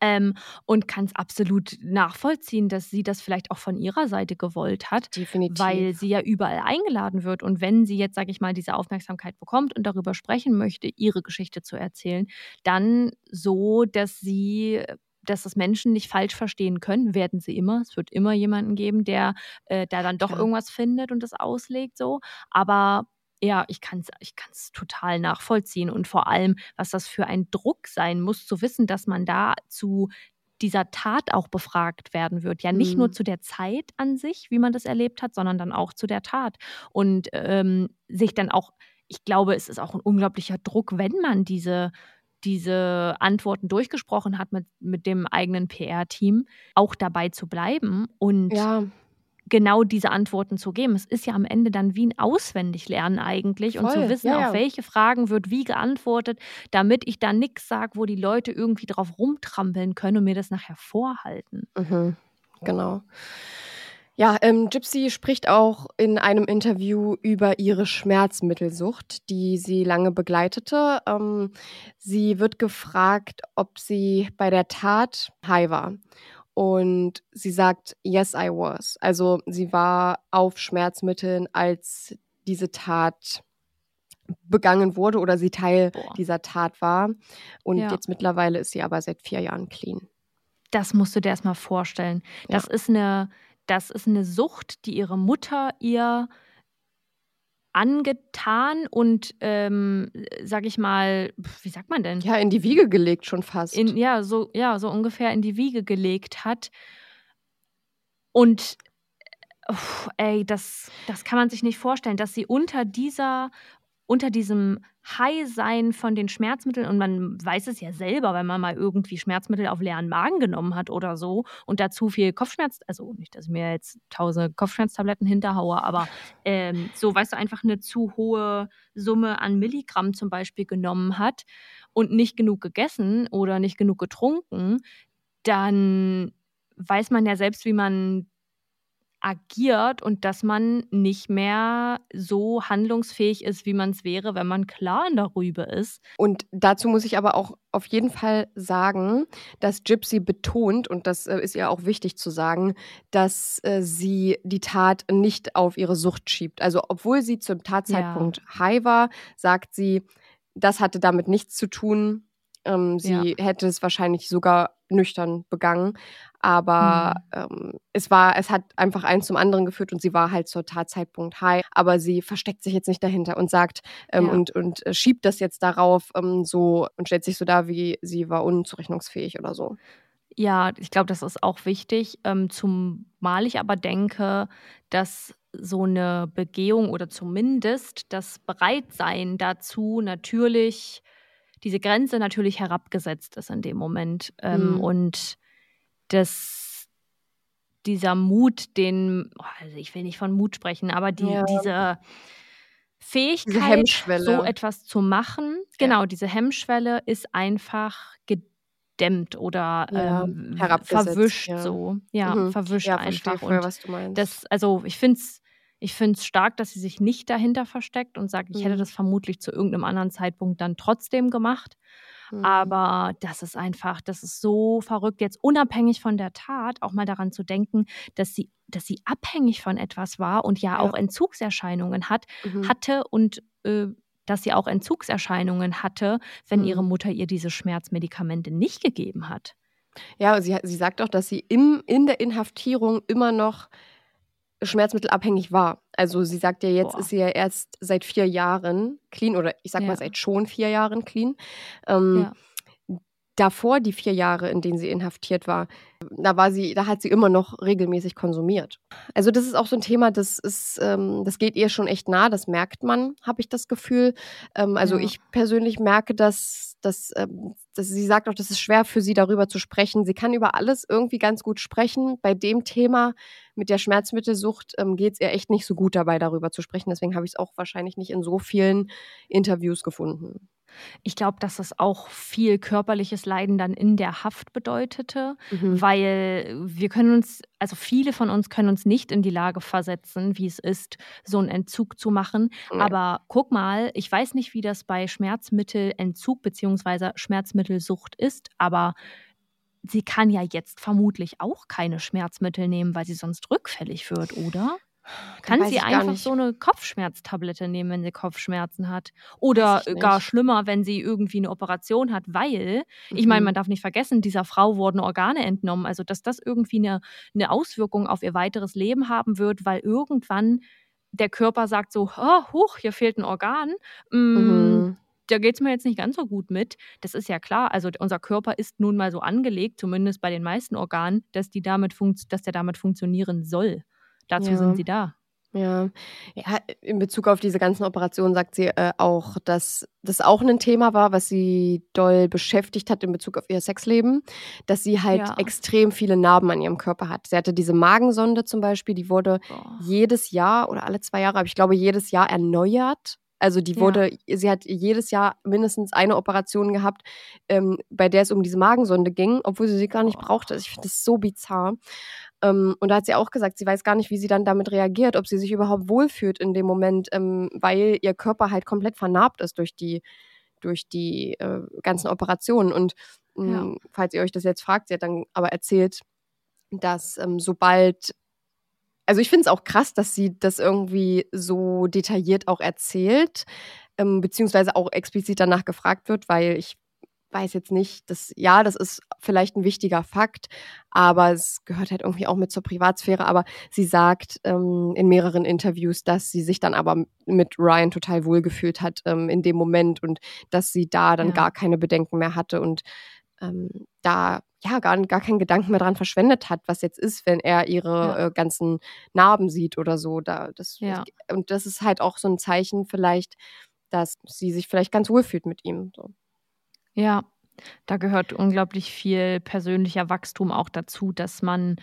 S3: Ähm, und kann es absolut nachvollziehen, dass sie das vielleicht auch von ihrer Seite gewollt hat,
S2: Definitiv.
S3: weil sie ja überall eingeladen wird. Und wenn sie jetzt, sage ich mal, diese Aufmerksamkeit bekommt und darüber sprechen möchte, ihre Geschichte zu erzählen, dann so, dass sie dass das Menschen nicht falsch verstehen können, werden sie immer. Es wird immer jemanden geben, der äh, da dann doch ja. irgendwas findet und das auslegt so. Aber ja, ich kann es ich kann's total nachvollziehen. Und vor allem, was das für ein Druck sein muss, zu wissen, dass man da zu dieser Tat auch befragt werden wird. Ja, nicht mhm. nur zu der Zeit an sich, wie man das erlebt hat, sondern dann auch zu der Tat. Und ähm, sich dann auch, ich glaube, es ist auch ein unglaublicher Druck, wenn man diese diese Antworten durchgesprochen hat mit, mit dem eigenen PR-Team, auch dabei zu bleiben und ja. genau diese Antworten zu geben. Es ist ja am Ende dann wie ein Auswendiglernen eigentlich Voll. und zu wissen, ja, ja. auf welche Fragen wird wie geantwortet, damit ich da nichts sage, wo die Leute irgendwie drauf rumtrampeln können und mir das nachher vorhalten.
S2: Mhm. Genau. Ja, ähm, Gypsy spricht auch in einem Interview über ihre Schmerzmittelsucht, die sie lange begleitete. Ähm, sie wird gefragt, ob sie bei der Tat high war. Und sie sagt, yes, I was. Also sie war auf Schmerzmitteln, als diese Tat begangen wurde oder sie Teil Boah. dieser Tat war. Und ja. jetzt mittlerweile ist sie aber seit vier Jahren clean.
S3: Das musst du dir erstmal vorstellen. Das ja. ist eine das ist eine Sucht, die ihre Mutter ihr angetan und, ähm, sag ich mal, wie sagt man denn?
S2: Ja, in die Wiege gelegt schon fast.
S3: In, ja, so, ja, so ungefähr in die Wiege gelegt hat. Und uff, ey, das, das kann man sich nicht vorstellen, dass sie unter dieser unter diesem High-Sein von den Schmerzmitteln, und man weiß es ja selber, wenn man mal irgendwie Schmerzmittel auf leeren Magen genommen hat oder so und da zu viel Kopfschmerz, also nicht, dass ich mir jetzt tausend Kopfschmerztabletten hinterhaue, aber ähm, so, weißt du, einfach eine zu hohe Summe an Milligramm zum Beispiel genommen hat und nicht genug gegessen oder nicht genug getrunken, dann weiß man ja selbst, wie man agiert und dass man nicht mehr so handlungsfähig ist, wie man es wäre, wenn man klar Rübe ist.
S2: Und dazu muss ich aber auch auf jeden Fall sagen, dass Gypsy betont, und das äh, ist ihr auch wichtig zu sagen, dass äh, sie die Tat nicht auf ihre Sucht schiebt. Also obwohl sie zum Tatzeitpunkt ja. high war, sagt sie, das hatte damit nichts zu tun. Ähm, sie ja. hätte es wahrscheinlich sogar nüchtern begangen. Aber mhm. ähm, es war, es hat einfach eins zum anderen geführt und sie war halt zur Tatzeitpunkt high. Aber sie versteckt sich jetzt nicht dahinter und sagt ähm, ja. und, und äh, schiebt das jetzt darauf ähm, so und stellt sich so dar, wie sie war unzurechnungsfähig oder so.
S3: Ja, ich glaube, das ist auch wichtig. Ähm, zumal ich aber denke, dass so eine Begehung oder zumindest das Bereitsein dazu natürlich diese Grenze natürlich herabgesetzt ist in dem Moment. Ähm, mhm. Und das, dieser Mut, den, also ich will nicht von Mut sprechen, aber die, ja. diese Fähigkeit, diese so etwas zu machen, genau, diese Hemmschwelle ist einfach gedämmt oder ja, ähm, verwischt ja. so. Ja, mhm. verwischt einfach.
S2: Voll, was du meinst.
S3: Das, also ich finde es ich finde es stark, dass sie sich nicht dahinter versteckt und sagt, ich hätte mhm. das vermutlich zu irgendeinem anderen Zeitpunkt dann trotzdem gemacht. Mhm. Aber das ist einfach, das ist so verrückt, jetzt unabhängig von der Tat auch mal daran zu denken, dass sie, dass sie abhängig von etwas war und ja, ja. auch Entzugserscheinungen hat, mhm. hatte und äh, dass sie auch Entzugserscheinungen hatte, wenn mhm. ihre Mutter ihr diese Schmerzmedikamente nicht gegeben hat.
S2: Ja, sie, sie sagt auch, dass sie im, in der Inhaftierung immer noch schmerzmittelabhängig war. Also sie sagt ja, jetzt Boah. ist sie ja erst seit vier Jahren clean oder ich sag ja. mal seit schon vier Jahren clean. Ähm, ja davor die vier Jahre, in denen sie inhaftiert war, da war sie, da hat sie immer noch regelmäßig konsumiert. Also das ist auch so ein Thema, das ist, ähm, das geht ihr schon echt nah, das merkt man, habe ich das Gefühl. Ähm, also ja. ich persönlich merke, dass, dass, ähm, dass sie sagt auch, das ist schwer für sie darüber zu sprechen. Sie kann über alles irgendwie ganz gut sprechen. Bei dem Thema mit der Schmerzmittelsucht ähm, geht es ihr echt nicht so gut dabei, darüber zu sprechen. Deswegen habe ich es auch wahrscheinlich nicht in so vielen Interviews gefunden.
S3: Ich glaube, dass es auch viel körperliches Leiden dann in der Haft bedeutete, mhm. weil wir können uns, also viele von uns können uns nicht in die Lage versetzen, wie es ist, so einen Entzug zu machen. Ja. Aber guck mal, ich weiß nicht, wie das bei Schmerzmittelentzug bzw. Schmerzmittelsucht ist, aber sie kann ja jetzt vermutlich auch keine Schmerzmittel nehmen, weil sie sonst rückfällig wird, oder? Kann sie einfach so eine Kopfschmerztablette nehmen, wenn sie Kopfschmerzen hat? Oder gar schlimmer, wenn sie irgendwie eine Operation hat, weil, mhm. ich meine, man darf nicht vergessen, dieser Frau wurden Organe entnommen. Also, dass das irgendwie eine, eine Auswirkung auf ihr weiteres Leben haben wird, weil irgendwann der Körper sagt so, oh, huch, hier fehlt ein Organ. Mm, mhm. Da geht es mir jetzt nicht ganz so gut mit. Das ist ja klar. Also unser Körper ist nun mal so angelegt, zumindest bei den meisten Organen, dass, die damit dass der damit funktionieren soll. Dazu ja. sind sie da.
S2: Ja. ja, in Bezug auf diese ganzen Operationen sagt sie äh, auch, dass das auch ein Thema war, was sie doll beschäftigt hat in Bezug auf ihr Sexleben, dass sie halt ja. extrem viele Narben an ihrem Körper hat. Sie hatte diese Magensonde zum Beispiel, die wurde Boah. jedes Jahr oder alle zwei Jahre, aber ich glaube jedes Jahr erneuert. Also die wurde, ja. sie hat jedes Jahr mindestens eine Operation gehabt, ähm, bei der es um diese Magensonde ging, obwohl sie sie gar nicht brauchte. Ich finde das so bizarr. Ähm, und da hat sie auch gesagt, sie weiß gar nicht, wie sie dann damit reagiert, ob sie sich überhaupt wohlfühlt in dem Moment, ähm, weil ihr Körper halt komplett vernarbt ist durch die, durch die äh, ganzen Operationen. Und ja. Ähm, falls ihr euch das jetzt fragt, sie hat dann aber erzählt, dass ähm, sobald also ich finde es auch krass, dass sie das irgendwie so detailliert auch erzählt, ähm, beziehungsweise auch explizit danach gefragt wird, weil ich weiß jetzt nicht, dass, ja, das ist vielleicht ein wichtiger Fakt, aber es gehört halt irgendwie auch mit zur Privatsphäre. Aber sie sagt ähm, in mehreren Interviews, dass sie sich dann aber mit Ryan total wohlgefühlt hat ähm, in dem Moment und dass sie da dann ja. gar keine Bedenken mehr hatte und ähm, da ja gar, gar keinen Gedanken mehr dran verschwendet hat, was jetzt ist, wenn er ihre ja. äh, ganzen Narben sieht oder so. Da, das, ja. Und das ist halt auch so ein Zeichen vielleicht, dass sie sich vielleicht ganz wohl fühlt mit ihm. So.
S3: Ja, da gehört unglaublich viel persönlicher Wachstum auch dazu, dass man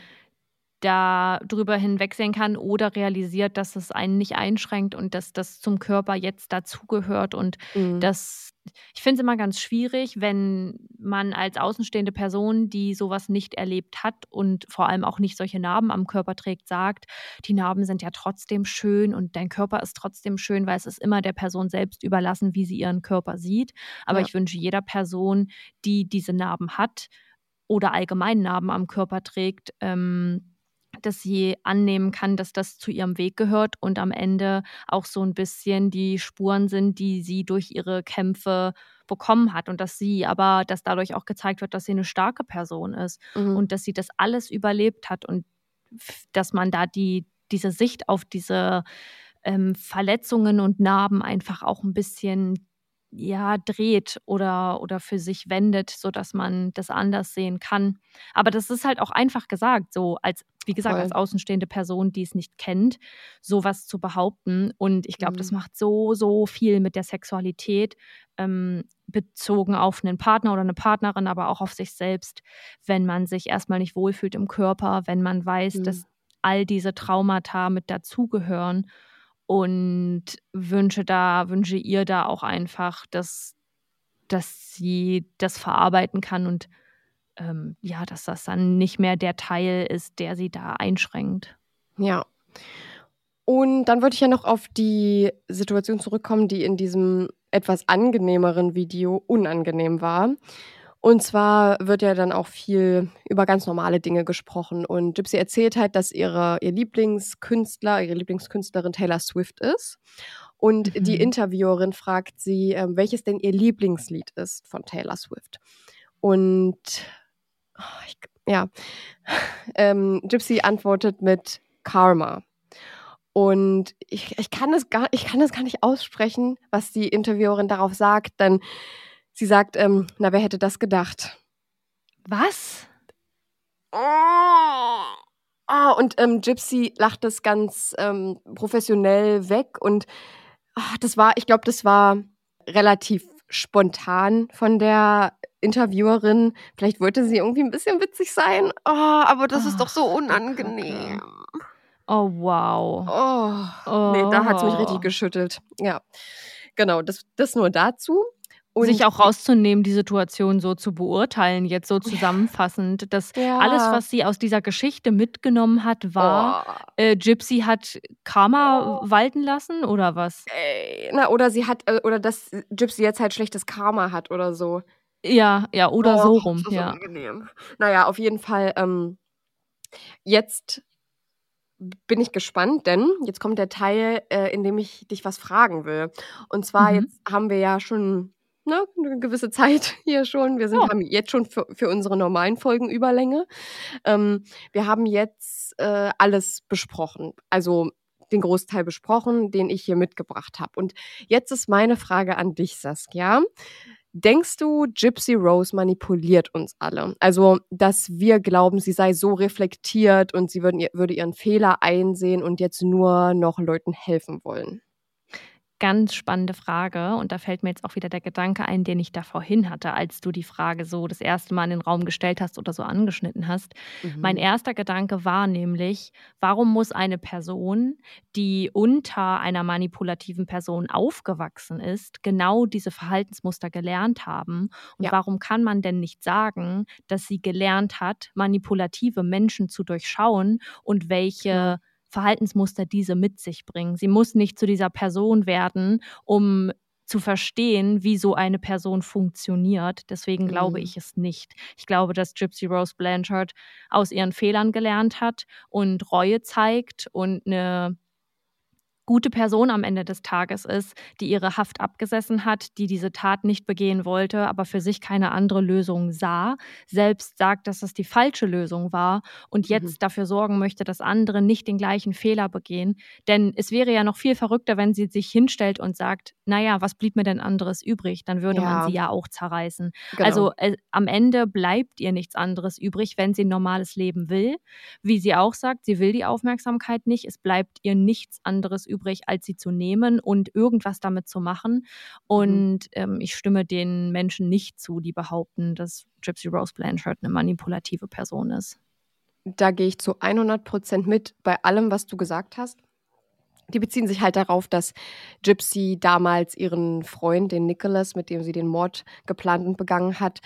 S3: da drüber hinwegsehen kann oder realisiert, dass es einen nicht einschränkt und dass das zum Körper jetzt dazugehört und mhm. das ich finde es immer ganz schwierig, wenn man als außenstehende Person, die sowas nicht erlebt hat und vor allem auch nicht solche Narben am Körper trägt, sagt, die Narben sind ja trotzdem schön und dein Körper ist trotzdem schön, weil es ist immer der Person selbst überlassen, wie sie ihren Körper sieht. Aber ja. ich wünsche jeder Person, die diese Narben hat oder allgemein Narben am Körper trägt, ähm, dass sie annehmen kann, dass das zu ihrem Weg gehört und am Ende auch so ein bisschen die Spuren sind, die sie durch ihre Kämpfe bekommen hat und dass sie aber, dass dadurch auch gezeigt wird, dass sie eine starke Person ist mhm. und dass sie das alles überlebt hat und dass man da die, diese Sicht auf diese ähm, Verletzungen und Narben einfach auch ein bisschen ja, dreht oder, oder für sich wendet, sodass man das anders sehen kann. Aber das ist halt auch einfach gesagt, so als, wie gesagt, Voll. als außenstehende Person, die es nicht kennt, sowas zu behaupten. Und ich glaube, mhm. das macht so, so viel mit der Sexualität, ähm, bezogen auf einen Partner oder eine Partnerin, aber auch auf sich selbst, wenn man sich erstmal nicht wohlfühlt im Körper, wenn man weiß, mhm. dass all diese Traumata mit dazugehören und wünsche da, wünsche ihr da auch einfach, dass, dass sie das verarbeiten kann und ähm, ja, dass das dann nicht mehr der Teil ist, der sie da einschränkt.
S2: Ja. Und dann wollte ich ja noch auf die Situation zurückkommen, die in diesem etwas angenehmeren Video unangenehm war. Und zwar wird ja dann auch viel über ganz normale Dinge gesprochen. Und Gypsy erzählt halt, dass ihre, ihr Lieblingskünstler, ihre Lieblingskünstlerin Taylor Swift ist. Und mhm. die Interviewerin fragt sie, äh, welches denn ihr Lieblingslied ist von Taylor Swift. Und oh, ich, ja, ähm, Gypsy antwortet mit Karma. Und ich, ich, kann das gar, ich kann das gar nicht aussprechen, was die Interviewerin darauf sagt, denn Sie sagt, ähm, na, wer hätte das gedacht?
S3: Was?
S2: Oh, oh und ähm, Gypsy lacht das ganz ähm, professionell weg und oh, das war, ich glaube, das war relativ spontan von der Interviewerin. Vielleicht wollte sie irgendwie ein bisschen witzig sein, oh, aber das oh, ist doch so unangenehm.
S3: Oh, wow.
S2: Oh, oh. nee, da hat es mich richtig geschüttelt. Ja, genau, das, das nur dazu.
S3: Und sich auch rauszunehmen, die Situation so zu beurteilen, jetzt so zusammenfassend, dass ja. alles, was sie aus dieser Geschichte mitgenommen hat, war, oh. äh, Gypsy hat Karma oh. walten lassen oder was?
S2: Ey, na, oder sie hat, äh, oder dass Gypsy jetzt halt schlechtes Karma hat oder so.
S3: Ja, ja, oder oh, so rum, das ist ja.
S2: Unangenehm. Naja, auf jeden Fall, ähm, jetzt bin ich gespannt, denn jetzt kommt der Teil, äh, in dem ich dich was fragen will. Und zwar, mhm. jetzt haben wir ja schon ne, eine gewisse Zeit hier schon. Wir sind, oh. haben jetzt schon für, für unsere normalen Folgen Überlänge. Ähm, wir haben jetzt äh, alles besprochen. Also den Großteil besprochen, den ich hier mitgebracht habe. Und jetzt ist meine Frage an dich, Saskia. Denkst du, Gypsy Rose manipuliert uns alle? Also, dass wir glauben, sie sei so reflektiert und sie würden, würde ihren Fehler einsehen und jetzt nur noch Leuten helfen wollen?
S3: Ganz spannende Frage. Und da fällt mir jetzt auch wieder der Gedanke ein, den ich da vorhin hatte, als du die Frage so das erste Mal in den Raum gestellt hast oder so angeschnitten hast. Mhm. Mein erster Gedanke war nämlich, warum muss eine Person, die unter einer manipulativen Person aufgewachsen ist, genau diese Verhaltensmuster gelernt haben? Und ja. warum kann man denn nicht sagen, dass sie gelernt hat, manipulative Menschen zu durchschauen und welche ja Verhaltensmuster diese mit sich bringen. Sie muss nicht zu dieser Person werden, um zu verstehen, wie so eine Person funktioniert. Deswegen glaube mhm. ich es nicht. Ich glaube, dass Gypsy Rose Blanchard aus ihren Fehlern gelernt hat und Reue zeigt und eine gute Person am Ende des Tages ist, die ihre Haft abgesessen hat, die diese Tat nicht begehen wollte, aber für sich keine andere Lösung sah, selbst sagt, dass es die falsche Lösung war und jetzt mhm. dafür sorgen möchte, dass andere nicht den gleichen Fehler begehen. Denn es wäre ja noch viel verrückter, wenn sie sich hinstellt und sagt, naja, was blieb mir denn anderes übrig? Dann würde ja. man sie ja auch zerreißen. Genau. Also äh, am Ende bleibt ihr nichts anderes übrig, wenn sie ein normales Leben will. Wie sie auch sagt, sie will die Aufmerksamkeit nicht. Es bleibt ihr nichts anderes übrig übrig, als sie zu nehmen und irgendwas damit zu machen. Mhm. Und ähm, ich stimme den Menschen nicht zu, die behaupten, dass Gypsy Rose Blanchard eine manipulative Person ist.
S2: da gehe ich zu 100 Prozent mit bei allem, was du gesagt hast. Die beziehen sich halt darauf, dass Gypsy damals ihren Freund, den Nicholas, mit dem sie den Mord geplant und begangen hat,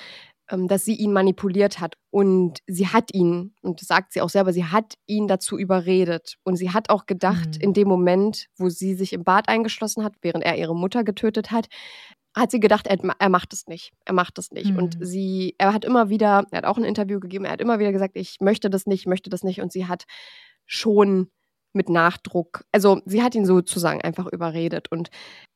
S2: dass sie ihn manipuliert hat. Und sie hat ihn, und das sagt sie auch selber, sie hat ihn dazu überredet. Und sie hat auch gedacht, mhm. in dem Moment, wo sie sich im Bad eingeschlossen hat, während er ihre Mutter getötet hat, hat sie gedacht, er, er macht es nicht. Er macht es nicht. Mhm. Und sie, er hat immer wieder, er hat auch ein Interview gegeben, er hat immer wieder gesagt, ich möchte das nicht, ich möchte das nicht. Und sie hat schon mit Nachdruck, also sie hat ihn sozusagen einfach überredet. Und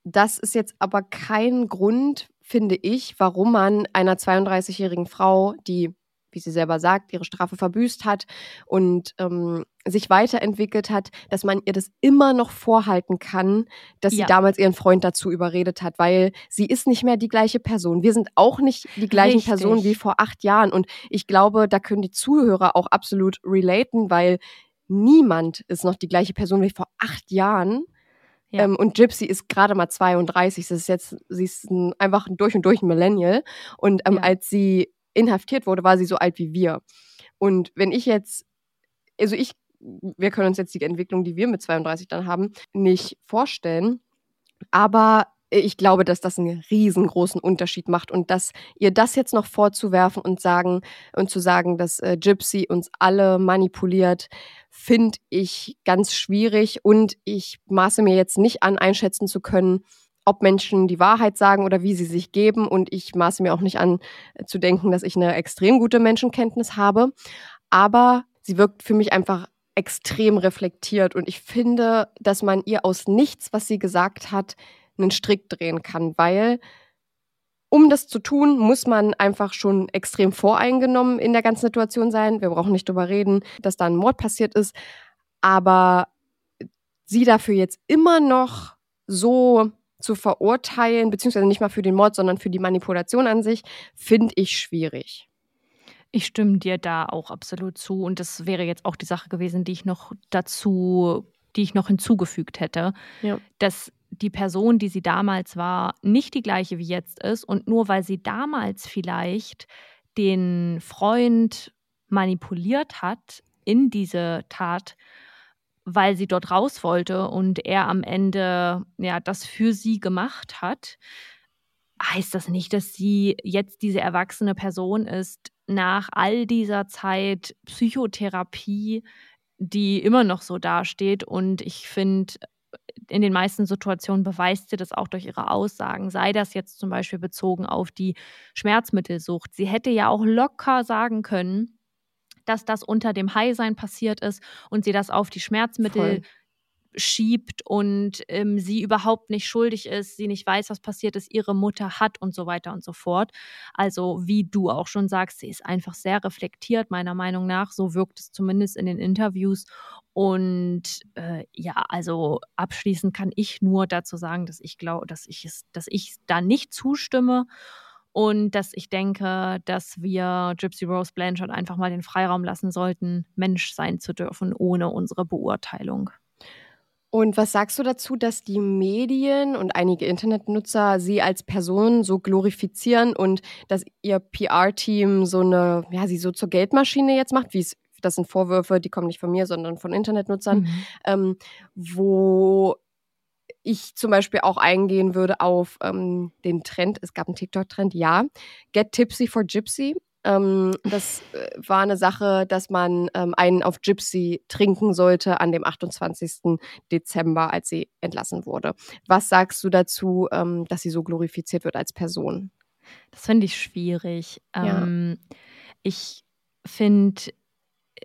S2: das ist jetzt aber kein Grund, finde ich, warum man einer 32-jährigen Frau, die wie sie selber sagt, ihre Strafe verbüßt hat und ähm, sich weiterentwickelt hat, dass man ihr das immer noch vorhalten kann, dass ja. sie damals ihren Freund dazu überredet hat, weil sie ist nicht mehr die gleiche Person. Wir sind auch nicht die gleichen Richtig. Personen wie vor acht Jahren. Und ich glaube, da können die Zuhörer auch absolut relaten, weil niemand ist noch die gleiche Person wie vor acht Jahren. Ja. Ähm, und Gypsy ist gerade mal 32. Das ist jetzt, sie ist ein, einfach durch und durch ein Millennial. Und ähm, ja. als sie inhaftiert wurde, war sie so alt wie wir. Und wenn ich jetzt, also ich, wir können uns jetzt die Entwicklung, die wir mit 32 dann haben, nicht vorstellen. Aber ich glaube, dass das einen riesengroßen Unterschied macht und dass ihr das jetzt noch vorzuwerfen und sagen und zu sagen, dass äh, Gypsy uns alle manipuliert, finde ich ganz schwierig und ich maße mir jetzt nicht an, einschätzen zu können, ob Menschen die Wahrheit sagen oder wie sie sich geben. Und ich maße mir auch nicht an äh, zu denken, dass ich eine extrem gute Menschenkenntnis habe. Aber sie wirkt für mich einfach extrem reflektiert. Und ich finde, dass man ihr aus nichts, was sie gesagt hat, einen Strick drehen kann, weil um das zu tun, muss man einfach schon extrem voreingenommen in der ganzen Situation sein. Wir brauchen nicht darüber reden, dass da ein Mord passiert ist. Aber sie dafür jetzt immer noch so zu verurteilen, beziehungsweise nicht mal für den Mord, sondern für die Manipulation an sich, finde ich schwierig.
S3: Ich stimme dir da auch absolut zu. Und das wäre jetzt auch die Sache gewesen, die ich noch dazu, die ich noch hinzugefügt hätte. Ja. Dass die Person, die sie damals war, nicht die gleiche wie jetzt ist. Und nur weil sie damals vielleicht den Freund manipuliert hat in diese Tat, weil sie dort raus wollte und er am Ende ja das für sie gemacht hat, heißt das nicht, dass sie jetzt diese erwachsene Person ist nach all dieser Zeit Psychotherapie, die immer noch so dasteht. Und ich finde, in den meisten Situationen beweist sie das auch durch ihre Aussagen. Sei das jetzt zum Beispiel bezogen auf die Schmerzmittelsucht. Sie hätte ja auch locker sagen können, dass das unter dem High-Sein passiert ist und sie das auf die Schmerzmittel Voll. Schiebt und ähm, sie überhaupt nicht schuldig ist, sie nicht weiß, was passiert ist, ihre Mutter hat und so weiter und so fort. Also wie du auch schon sagst, sie ist einfach sehr reflektiert, meiner Meinung nach. So wirkt es zumindest in den Interviews. Und äh, ja, also abschließend kann ich nur dazu sagen, dass ich glaube, dass ich es, dass ich da nicht zustimme und dass ich denke, dass wir Gypsy Rose Blanchard einfach mal den Freiraum lassen sollten, Mensch sein zu dürfen, ohne unsere Beurteilung.
S2: Und was sagst du dazu, dass die Medien und einige Internetnutzer sie als Person so glorifizieren und dass ihr PR-Team so eine, ja, sie so zur Geldmaschine jetzt macht, wie es das sind Vorwürfe, die kommen nicht von mir, sondern von Internetnutzern, mhm. ähm, wo ich zum Beispiel auch eingehen würde auf ähm, den Trend, es gab einen TikTok-Trend, ja, Get Tipsy for Gypsy. Ähm, das äh, war eine Sache, dass man ähm, einen auf Gypsy trinken sollte an dem 28. Dezember, als sie entlassen wurde. Was sagst du dazu, ähm, dass sie so glorifiziert wird als Person?
S3: Das finde ich schwierig. Ja. Ähm, ich finde,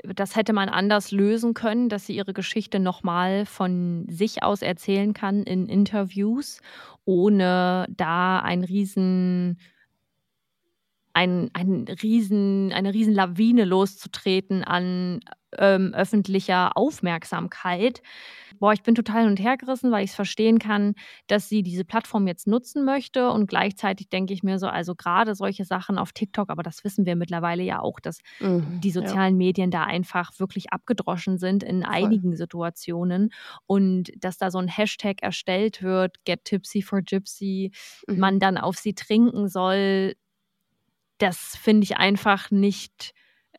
S3: das hätte man anders lösen können, dass sie ihre Geschichte nochmal von sich aus erzählen kann in Interviews, ohne da ein riesen ein, ein riesen, eine riesen Lawine loszutreten an ähm, öffentlicher Aufmerksamkeit. Boah, ich bin total hin und her gerissen, weil ich es verstehen kann, dass sie diese Plattform jetzt nutzen möchte. Und gleichzeitig denke ich mir so, also gerade solche Sachen auf TikTok, aber das wissen wir mittlerweile ja auch, dass mhm, die sozialen ja. Medien da einfach wirklich abgedroschen sind in Voll. einigen Situationen. Und dass da so ein Hashtag erstellt wird, Get Tipsy for Gypsy, mhm. man dann auf sie trinken soll, das finde ich einfach nicht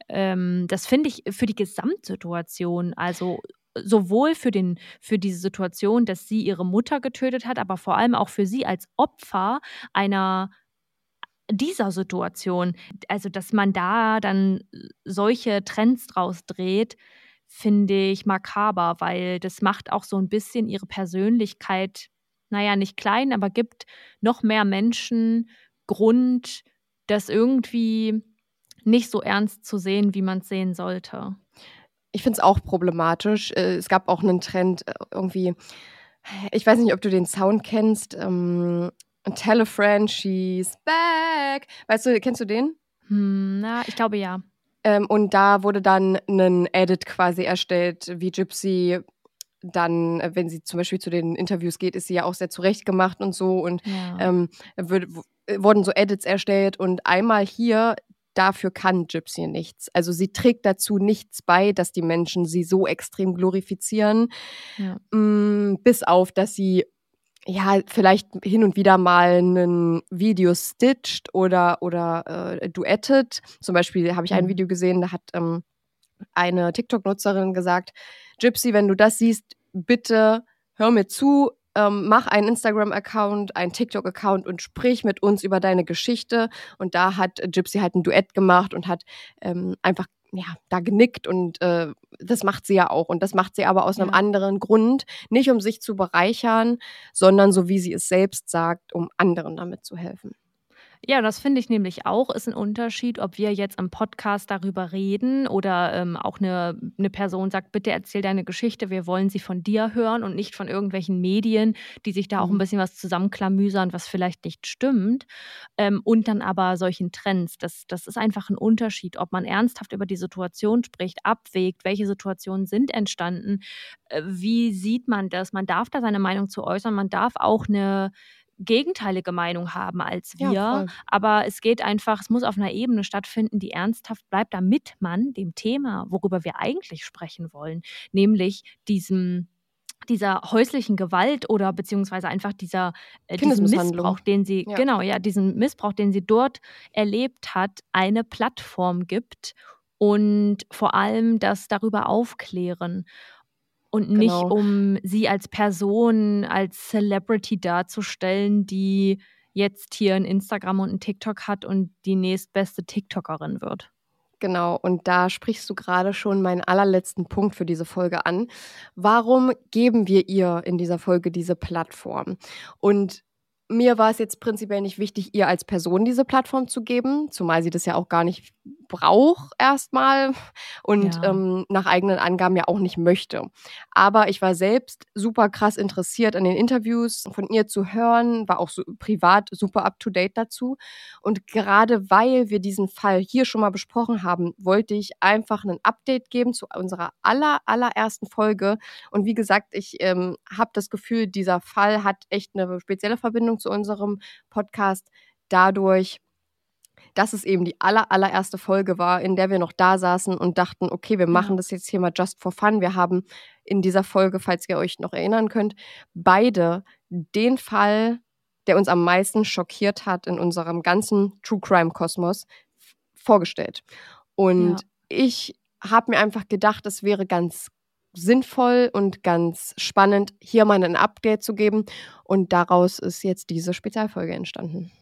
S3: ähm, das finde ich für die Gesamtsituation, also sowohl für, den, für diese Situation, dass sie ihre Mutter getötet hat, aber vor allem auch für sie als Opfer einer dieser Situation. Also, dass man da dann solche Trends draus dreht, finde ich makaber, weil das macht auch so ein bisschen ihre Persönlichkeit, naja, nicht klein, aber gibt noch mehr Menschen Grund, das irgendwie nicht so ernst zu sehen, wie man es sehen sollte.
S2: Ich finde es auch problematisch. Äh, es gab auch einen Trend äh, irgendwie, ich weiß nicht, ob du den Sound kennst, ähm, Tell a friend she's back. Weißt du, kennst du den?
S3: Hm, na, ich glaube ja.
S2: Ähm, und da wurde dann ein Edit quasi erstellt, wie Gypsy dann, wenn sie zum Beispiel zu den Interviews geht, ist sie ja auch sehr zurechtgemacht und so. Und ja. ähm, wird, wurden so Edits erstellt. Und einmal hier dafür kann Gypsy nichts. Also sie trägt dazu nichts bei, dass die Menschen sie so extrem glorifizieren, ja. mm, bis auf, dass sie ja vielleicht hin und wieder mal ein Video stitcht oder, oder äh, duettet. Zum Beispiel habe ich ein mhm. Video gesehen, da hat ähm, eine TikTok-Nutzerin gesagt, Gypsy, wenn du das siehst, bitte hör mir zu, ähm, mach einen Instagram-Account, einen TikTok-Account und sprich mit uns über deine Geschichte. Und da hat Gypsy halt ein Duett gemacht und hat ähm, einfach ja, da genickt und äh, das macht sie ja auch. Und das macht sie aber aus einem anderen Grund. Nicht um sich zu bereichern, sondern so wie sie es selbst sagt, um anderen damit zu helfen.
S3: Ja, das finde ich nämlich auch, ist ein Unterschied, ob wir jetzt im Podcast darüber reden oder ähm, auch eine, eine Person sagt, bitte erzähl deine Geschichte, wir wollen sie von dir hören und nicht von irgendwelchen Medien, die sich da auch ein mhm. bisschen was zusammenklamüsern, was vielleicht nicht stimmt. Ähm, und dann aber solchen Trends. Das, das ist einfach ein Unterschied, ob man ernsthaft über die Situation spricht, abwägt, welche Situationen sind entstanden, äh, wie sieht man das. Man darf da seine Meinung zu äußern, man darf auch eine gegenteilige Meinung haben als wir. Ja, aber es geht einfach, es muss auf einer Ebene stattfinden, die ernsthaft bleibt, damit man dem Thema, worüber wir eigentlich sprechen wollen, nämlich diesem dieser häuslichen Gewalt oder beziehungsweise einfach dieser äh, diesen Missbrauch, den sie ja. genau ja diesen Missbrauch, den sie dort erlebt hat, eine Plattform gibt und vor allem das darüber aufklären und nicht genau. um sie als Person, als Celebrity darzustellen, die jetzt hier ein Instagram und ein TikTok hat und die nächstbeste TikTokerin wird.
S2: Genau, und da sprichst du gerade schon meinen allerletzten Punkt für diese Folge an. Warum geben wir ihr in dieser Folge diese Plattform? Und mir war es jetzt prinzipiell nicht wichtig, ihr als Person diese Plattform zu geben, zumal sie das ja auch gar nicht braucht erstmal und ja. ähm, nach eigenen Angaben ja auch nicht möchte. Aber ich war selbst super krass interessiert an den Interviews von ihr zu hören, war auch so privat super up-to-date dazu. Und gerade weil wir diesen Fall hier schon mal besprochen haben, wollte ich einfach ein Update geben zu unserer aller, allerersten Folge. Und wie gesagt, ich ähm, habe das Gefühl, dieser Fall hat echt eine spezielle Verbindung zu unserem Podcast dadurch, dass es eben die aller, allererste Folge war, in der wir noch da saßen und dachten, okay, wir machen das jetzt hier mal just for fun. Wir haben in dieser Folge, falls ihr euch noch erinnern könnt, beide den Fall, der uns am meisten schockiert hat in unserem ganzen True Crime Kosmos, vorgestellt. Und ja. ich habe mir einfach gedacht, es wäre ganz sinnvoll und ganz spannend, hier mal ein Update zu geben. Und daraus ist jetzt diese Spezialfolge entstanden.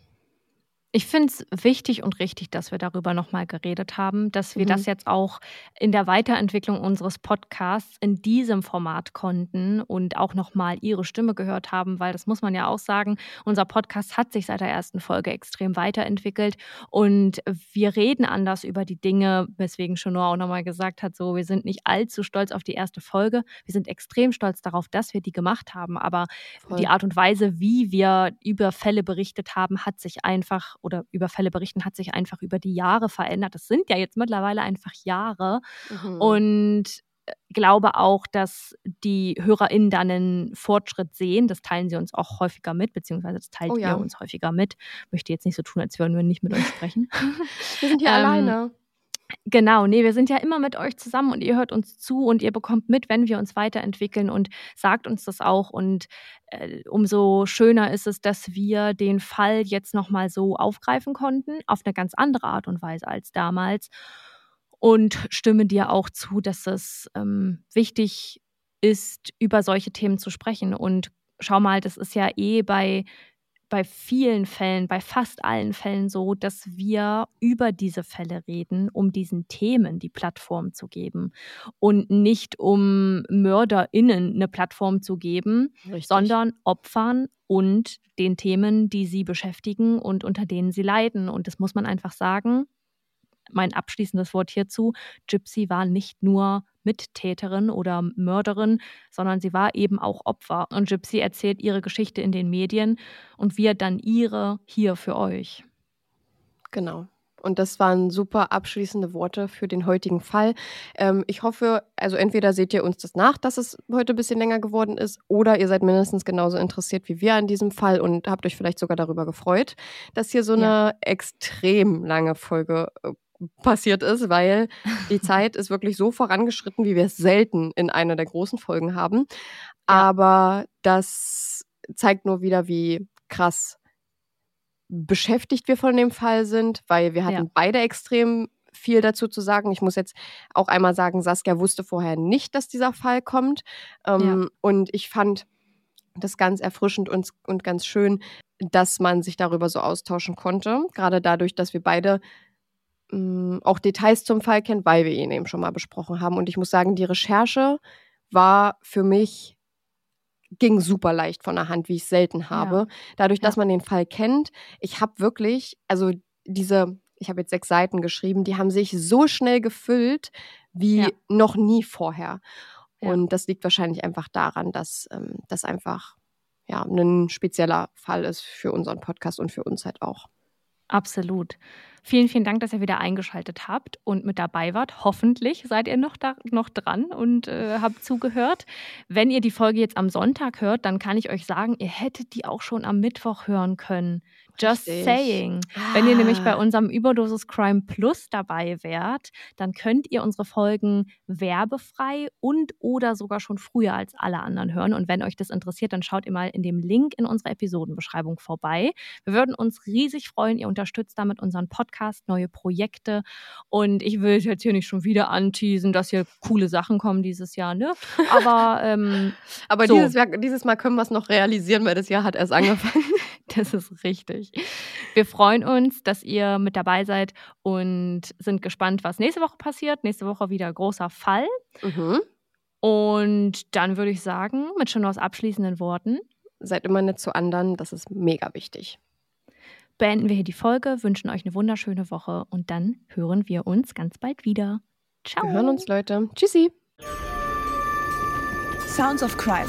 S3: Ich finde es wichtig und richtig, dass wir darüber nochmal geredet haben, dass wir mhm. das jetzt auch in der Weiterentwicklung unseres Podcasts in diesem Format konnten und auch nochmal Ihre Stimme gehört haben, weil das muss man ja auch sagen, unser Podcast hat sich seit der ersten Folge extrem weiterentwickelt und wir reden anders über die Dinge, weswegen Shonor auch nochmal gesagt hat, so, wir sind nicht allzu stolz auf die erste Folge. Wir sind extrem stolz darauf, dass wir die gemacht haben, aber Voll. die Art und Weise, wie wir über Fälle berichtet haben, hat sich einfach oder über Fälle berichten, hat sich einfach über die Jahre verändert. Das sind ja jetzt mittlerweile einfach Jahre. Mhm. Und äh, glaube auch, dass die HörerInnen dann einen Fortschritt sehen. Das teilen sie uns auch häufiger mit, beziehungsweise das teilt oh, ja. ihr uns häufiger mit. Möchte jetzt nicht so tun, als würden wir nicht mit euch sprechen.
S2: wir sind ja ähm, alleine.
S3: Genau, nee, wir sind ja immer mit euch zusammen und ihr hört uns zu und ihr bekommt mit, wenn wir uns weiterentwickeln und sagt uns das auch. Und äh, umso schöner ist es, dass wir den Fall jetzt nochmal so aufgreifen konnten, auf eine ganz andere Art und Weise als damals. und stimme dir auch zu, dass es ähm, wichtig ist, über solche Themen zu sprechen. Und schau mal, das ist ja eh bei bei vielen Fällen, bei fast allen Fällen so, dass wir über diese Fälle reden, um diesen Themen die Plattform zu geben und nicht um MörderInnen eine Plattform zu geben, Richtig. sondern Opfern und den Themen, die sie beschäftigen und unter denen sie leiden. Und das muss man einfach sagen. Mein abschließendes Wort hierzu: Gypsy war nicht nur Mittäterin oder Mörderin, sondern sie war eben auch Opfer. Und Gypsy erzählt ihre Geschichte in den Medien und wir dann ihre hier für euch.
S2: Genau. Und das waren super abschließende Worte für den heutigen Fall. Ähm, ich hoffe, also entweder seht ihr uns das nach, dass es heute ein bisschen länger geworden ist, oder ihr seid mindestens genauso interessiert wie wir an diesem Fall und habt euch vielleicht sogar darüber gefreut, dass hier so eine ja. extrem lange Folge äh, passiert ist, weil die Zeit ist wirklich so vorangeschritten, wie wir es selten in einer der großen Folgen haben. Ja. Aber das zeigt nur wieder, wie krass beschäftigt wir von dem Fall sind, weil wir hatten ja. beide extrem viel dazu zu sagen. Ich muss jetzt auch einmal sagen, Saskia wusste vorher nicht, dass dieser Fall kommt. Ähm, ja. Und ich fand das ganz erfrischend und, und ganz schön, dass man sich darüber so austauschen konnte. Gerade dadurch, dass wir beide mh, auch Details zum Fall kennt, weil wir ihn eben schon mal besprochen haben. Und ich muss sagen, die Recherche war für mich ging super leicht von der Hand, wie ich es selten habe. Ja. Dadurch, dass man den Fall kennt, ich habe wirklich, also diese, ich habe jetzt sechs Seiten geschrieben, die haben sich so schnell gefüllt wie ja. noch nie vorher. Und das liegt wahrscheinlich einfach daran, dass ähm, das einfach ja, ein spezieller Fall ist für unseren Podcast und für uns halt auch.
S3: Absolut. Vielen, vielen Dank, dass ihr wieder eingeschaltet habt und mit dabei wart. Hoffentlich seid ihr noch, da, noch dran und äh, habt zugehört. Wenn ihr die Folge jetzt am Sonntag hört, dann kann ich euch sagen, ihr hättet die auch schon am Mittwoch hören können. Just Richtig. saying. Ah. Wenn ihr nämlich bei ah. unserem Überdosis Crime Plus dabei wärt, dann könnt ihr unsere Folgen werbefrei und oder sogar schon früher als alle anderen hören. Und wenn euch das interessiert, dann schaut ihr mal in dem Link in unserer Episodenbeschreibung vorbei. Wir würden uns riesig freuen. Ihr unterstützt damit unseren Podcast, neue Projekte. Und ich will jetzt hier nicht schon wieder anteasen, dass hier coole Sachen kommen dieses Jahr, ne? Aber, ähm,
S2: Aber so. dieses, dieses Mal können wir es noch realisieren, weil das Jahr hat erst angefangen.
S3: das ist richtig. Wir freuen uns, dass ihr mit dabei seid und sind gespannt, was nächste Woche passiert. Nächste Woche wieder großer Fall. Mhm. Und dann würde ich sagen, mit schon aus abschließenden Worten.
S2: Seid immer nett zu anderen, das ist mega wichtig.
S3: Beenden wir hier die Folge, wünschen euch eine wunderschöne Woche und dann hören wir uns ganz bald wieder. Ciao.
S2: Wir hören uns, Leute. Tschüssi.
S1: Sounds of Crime.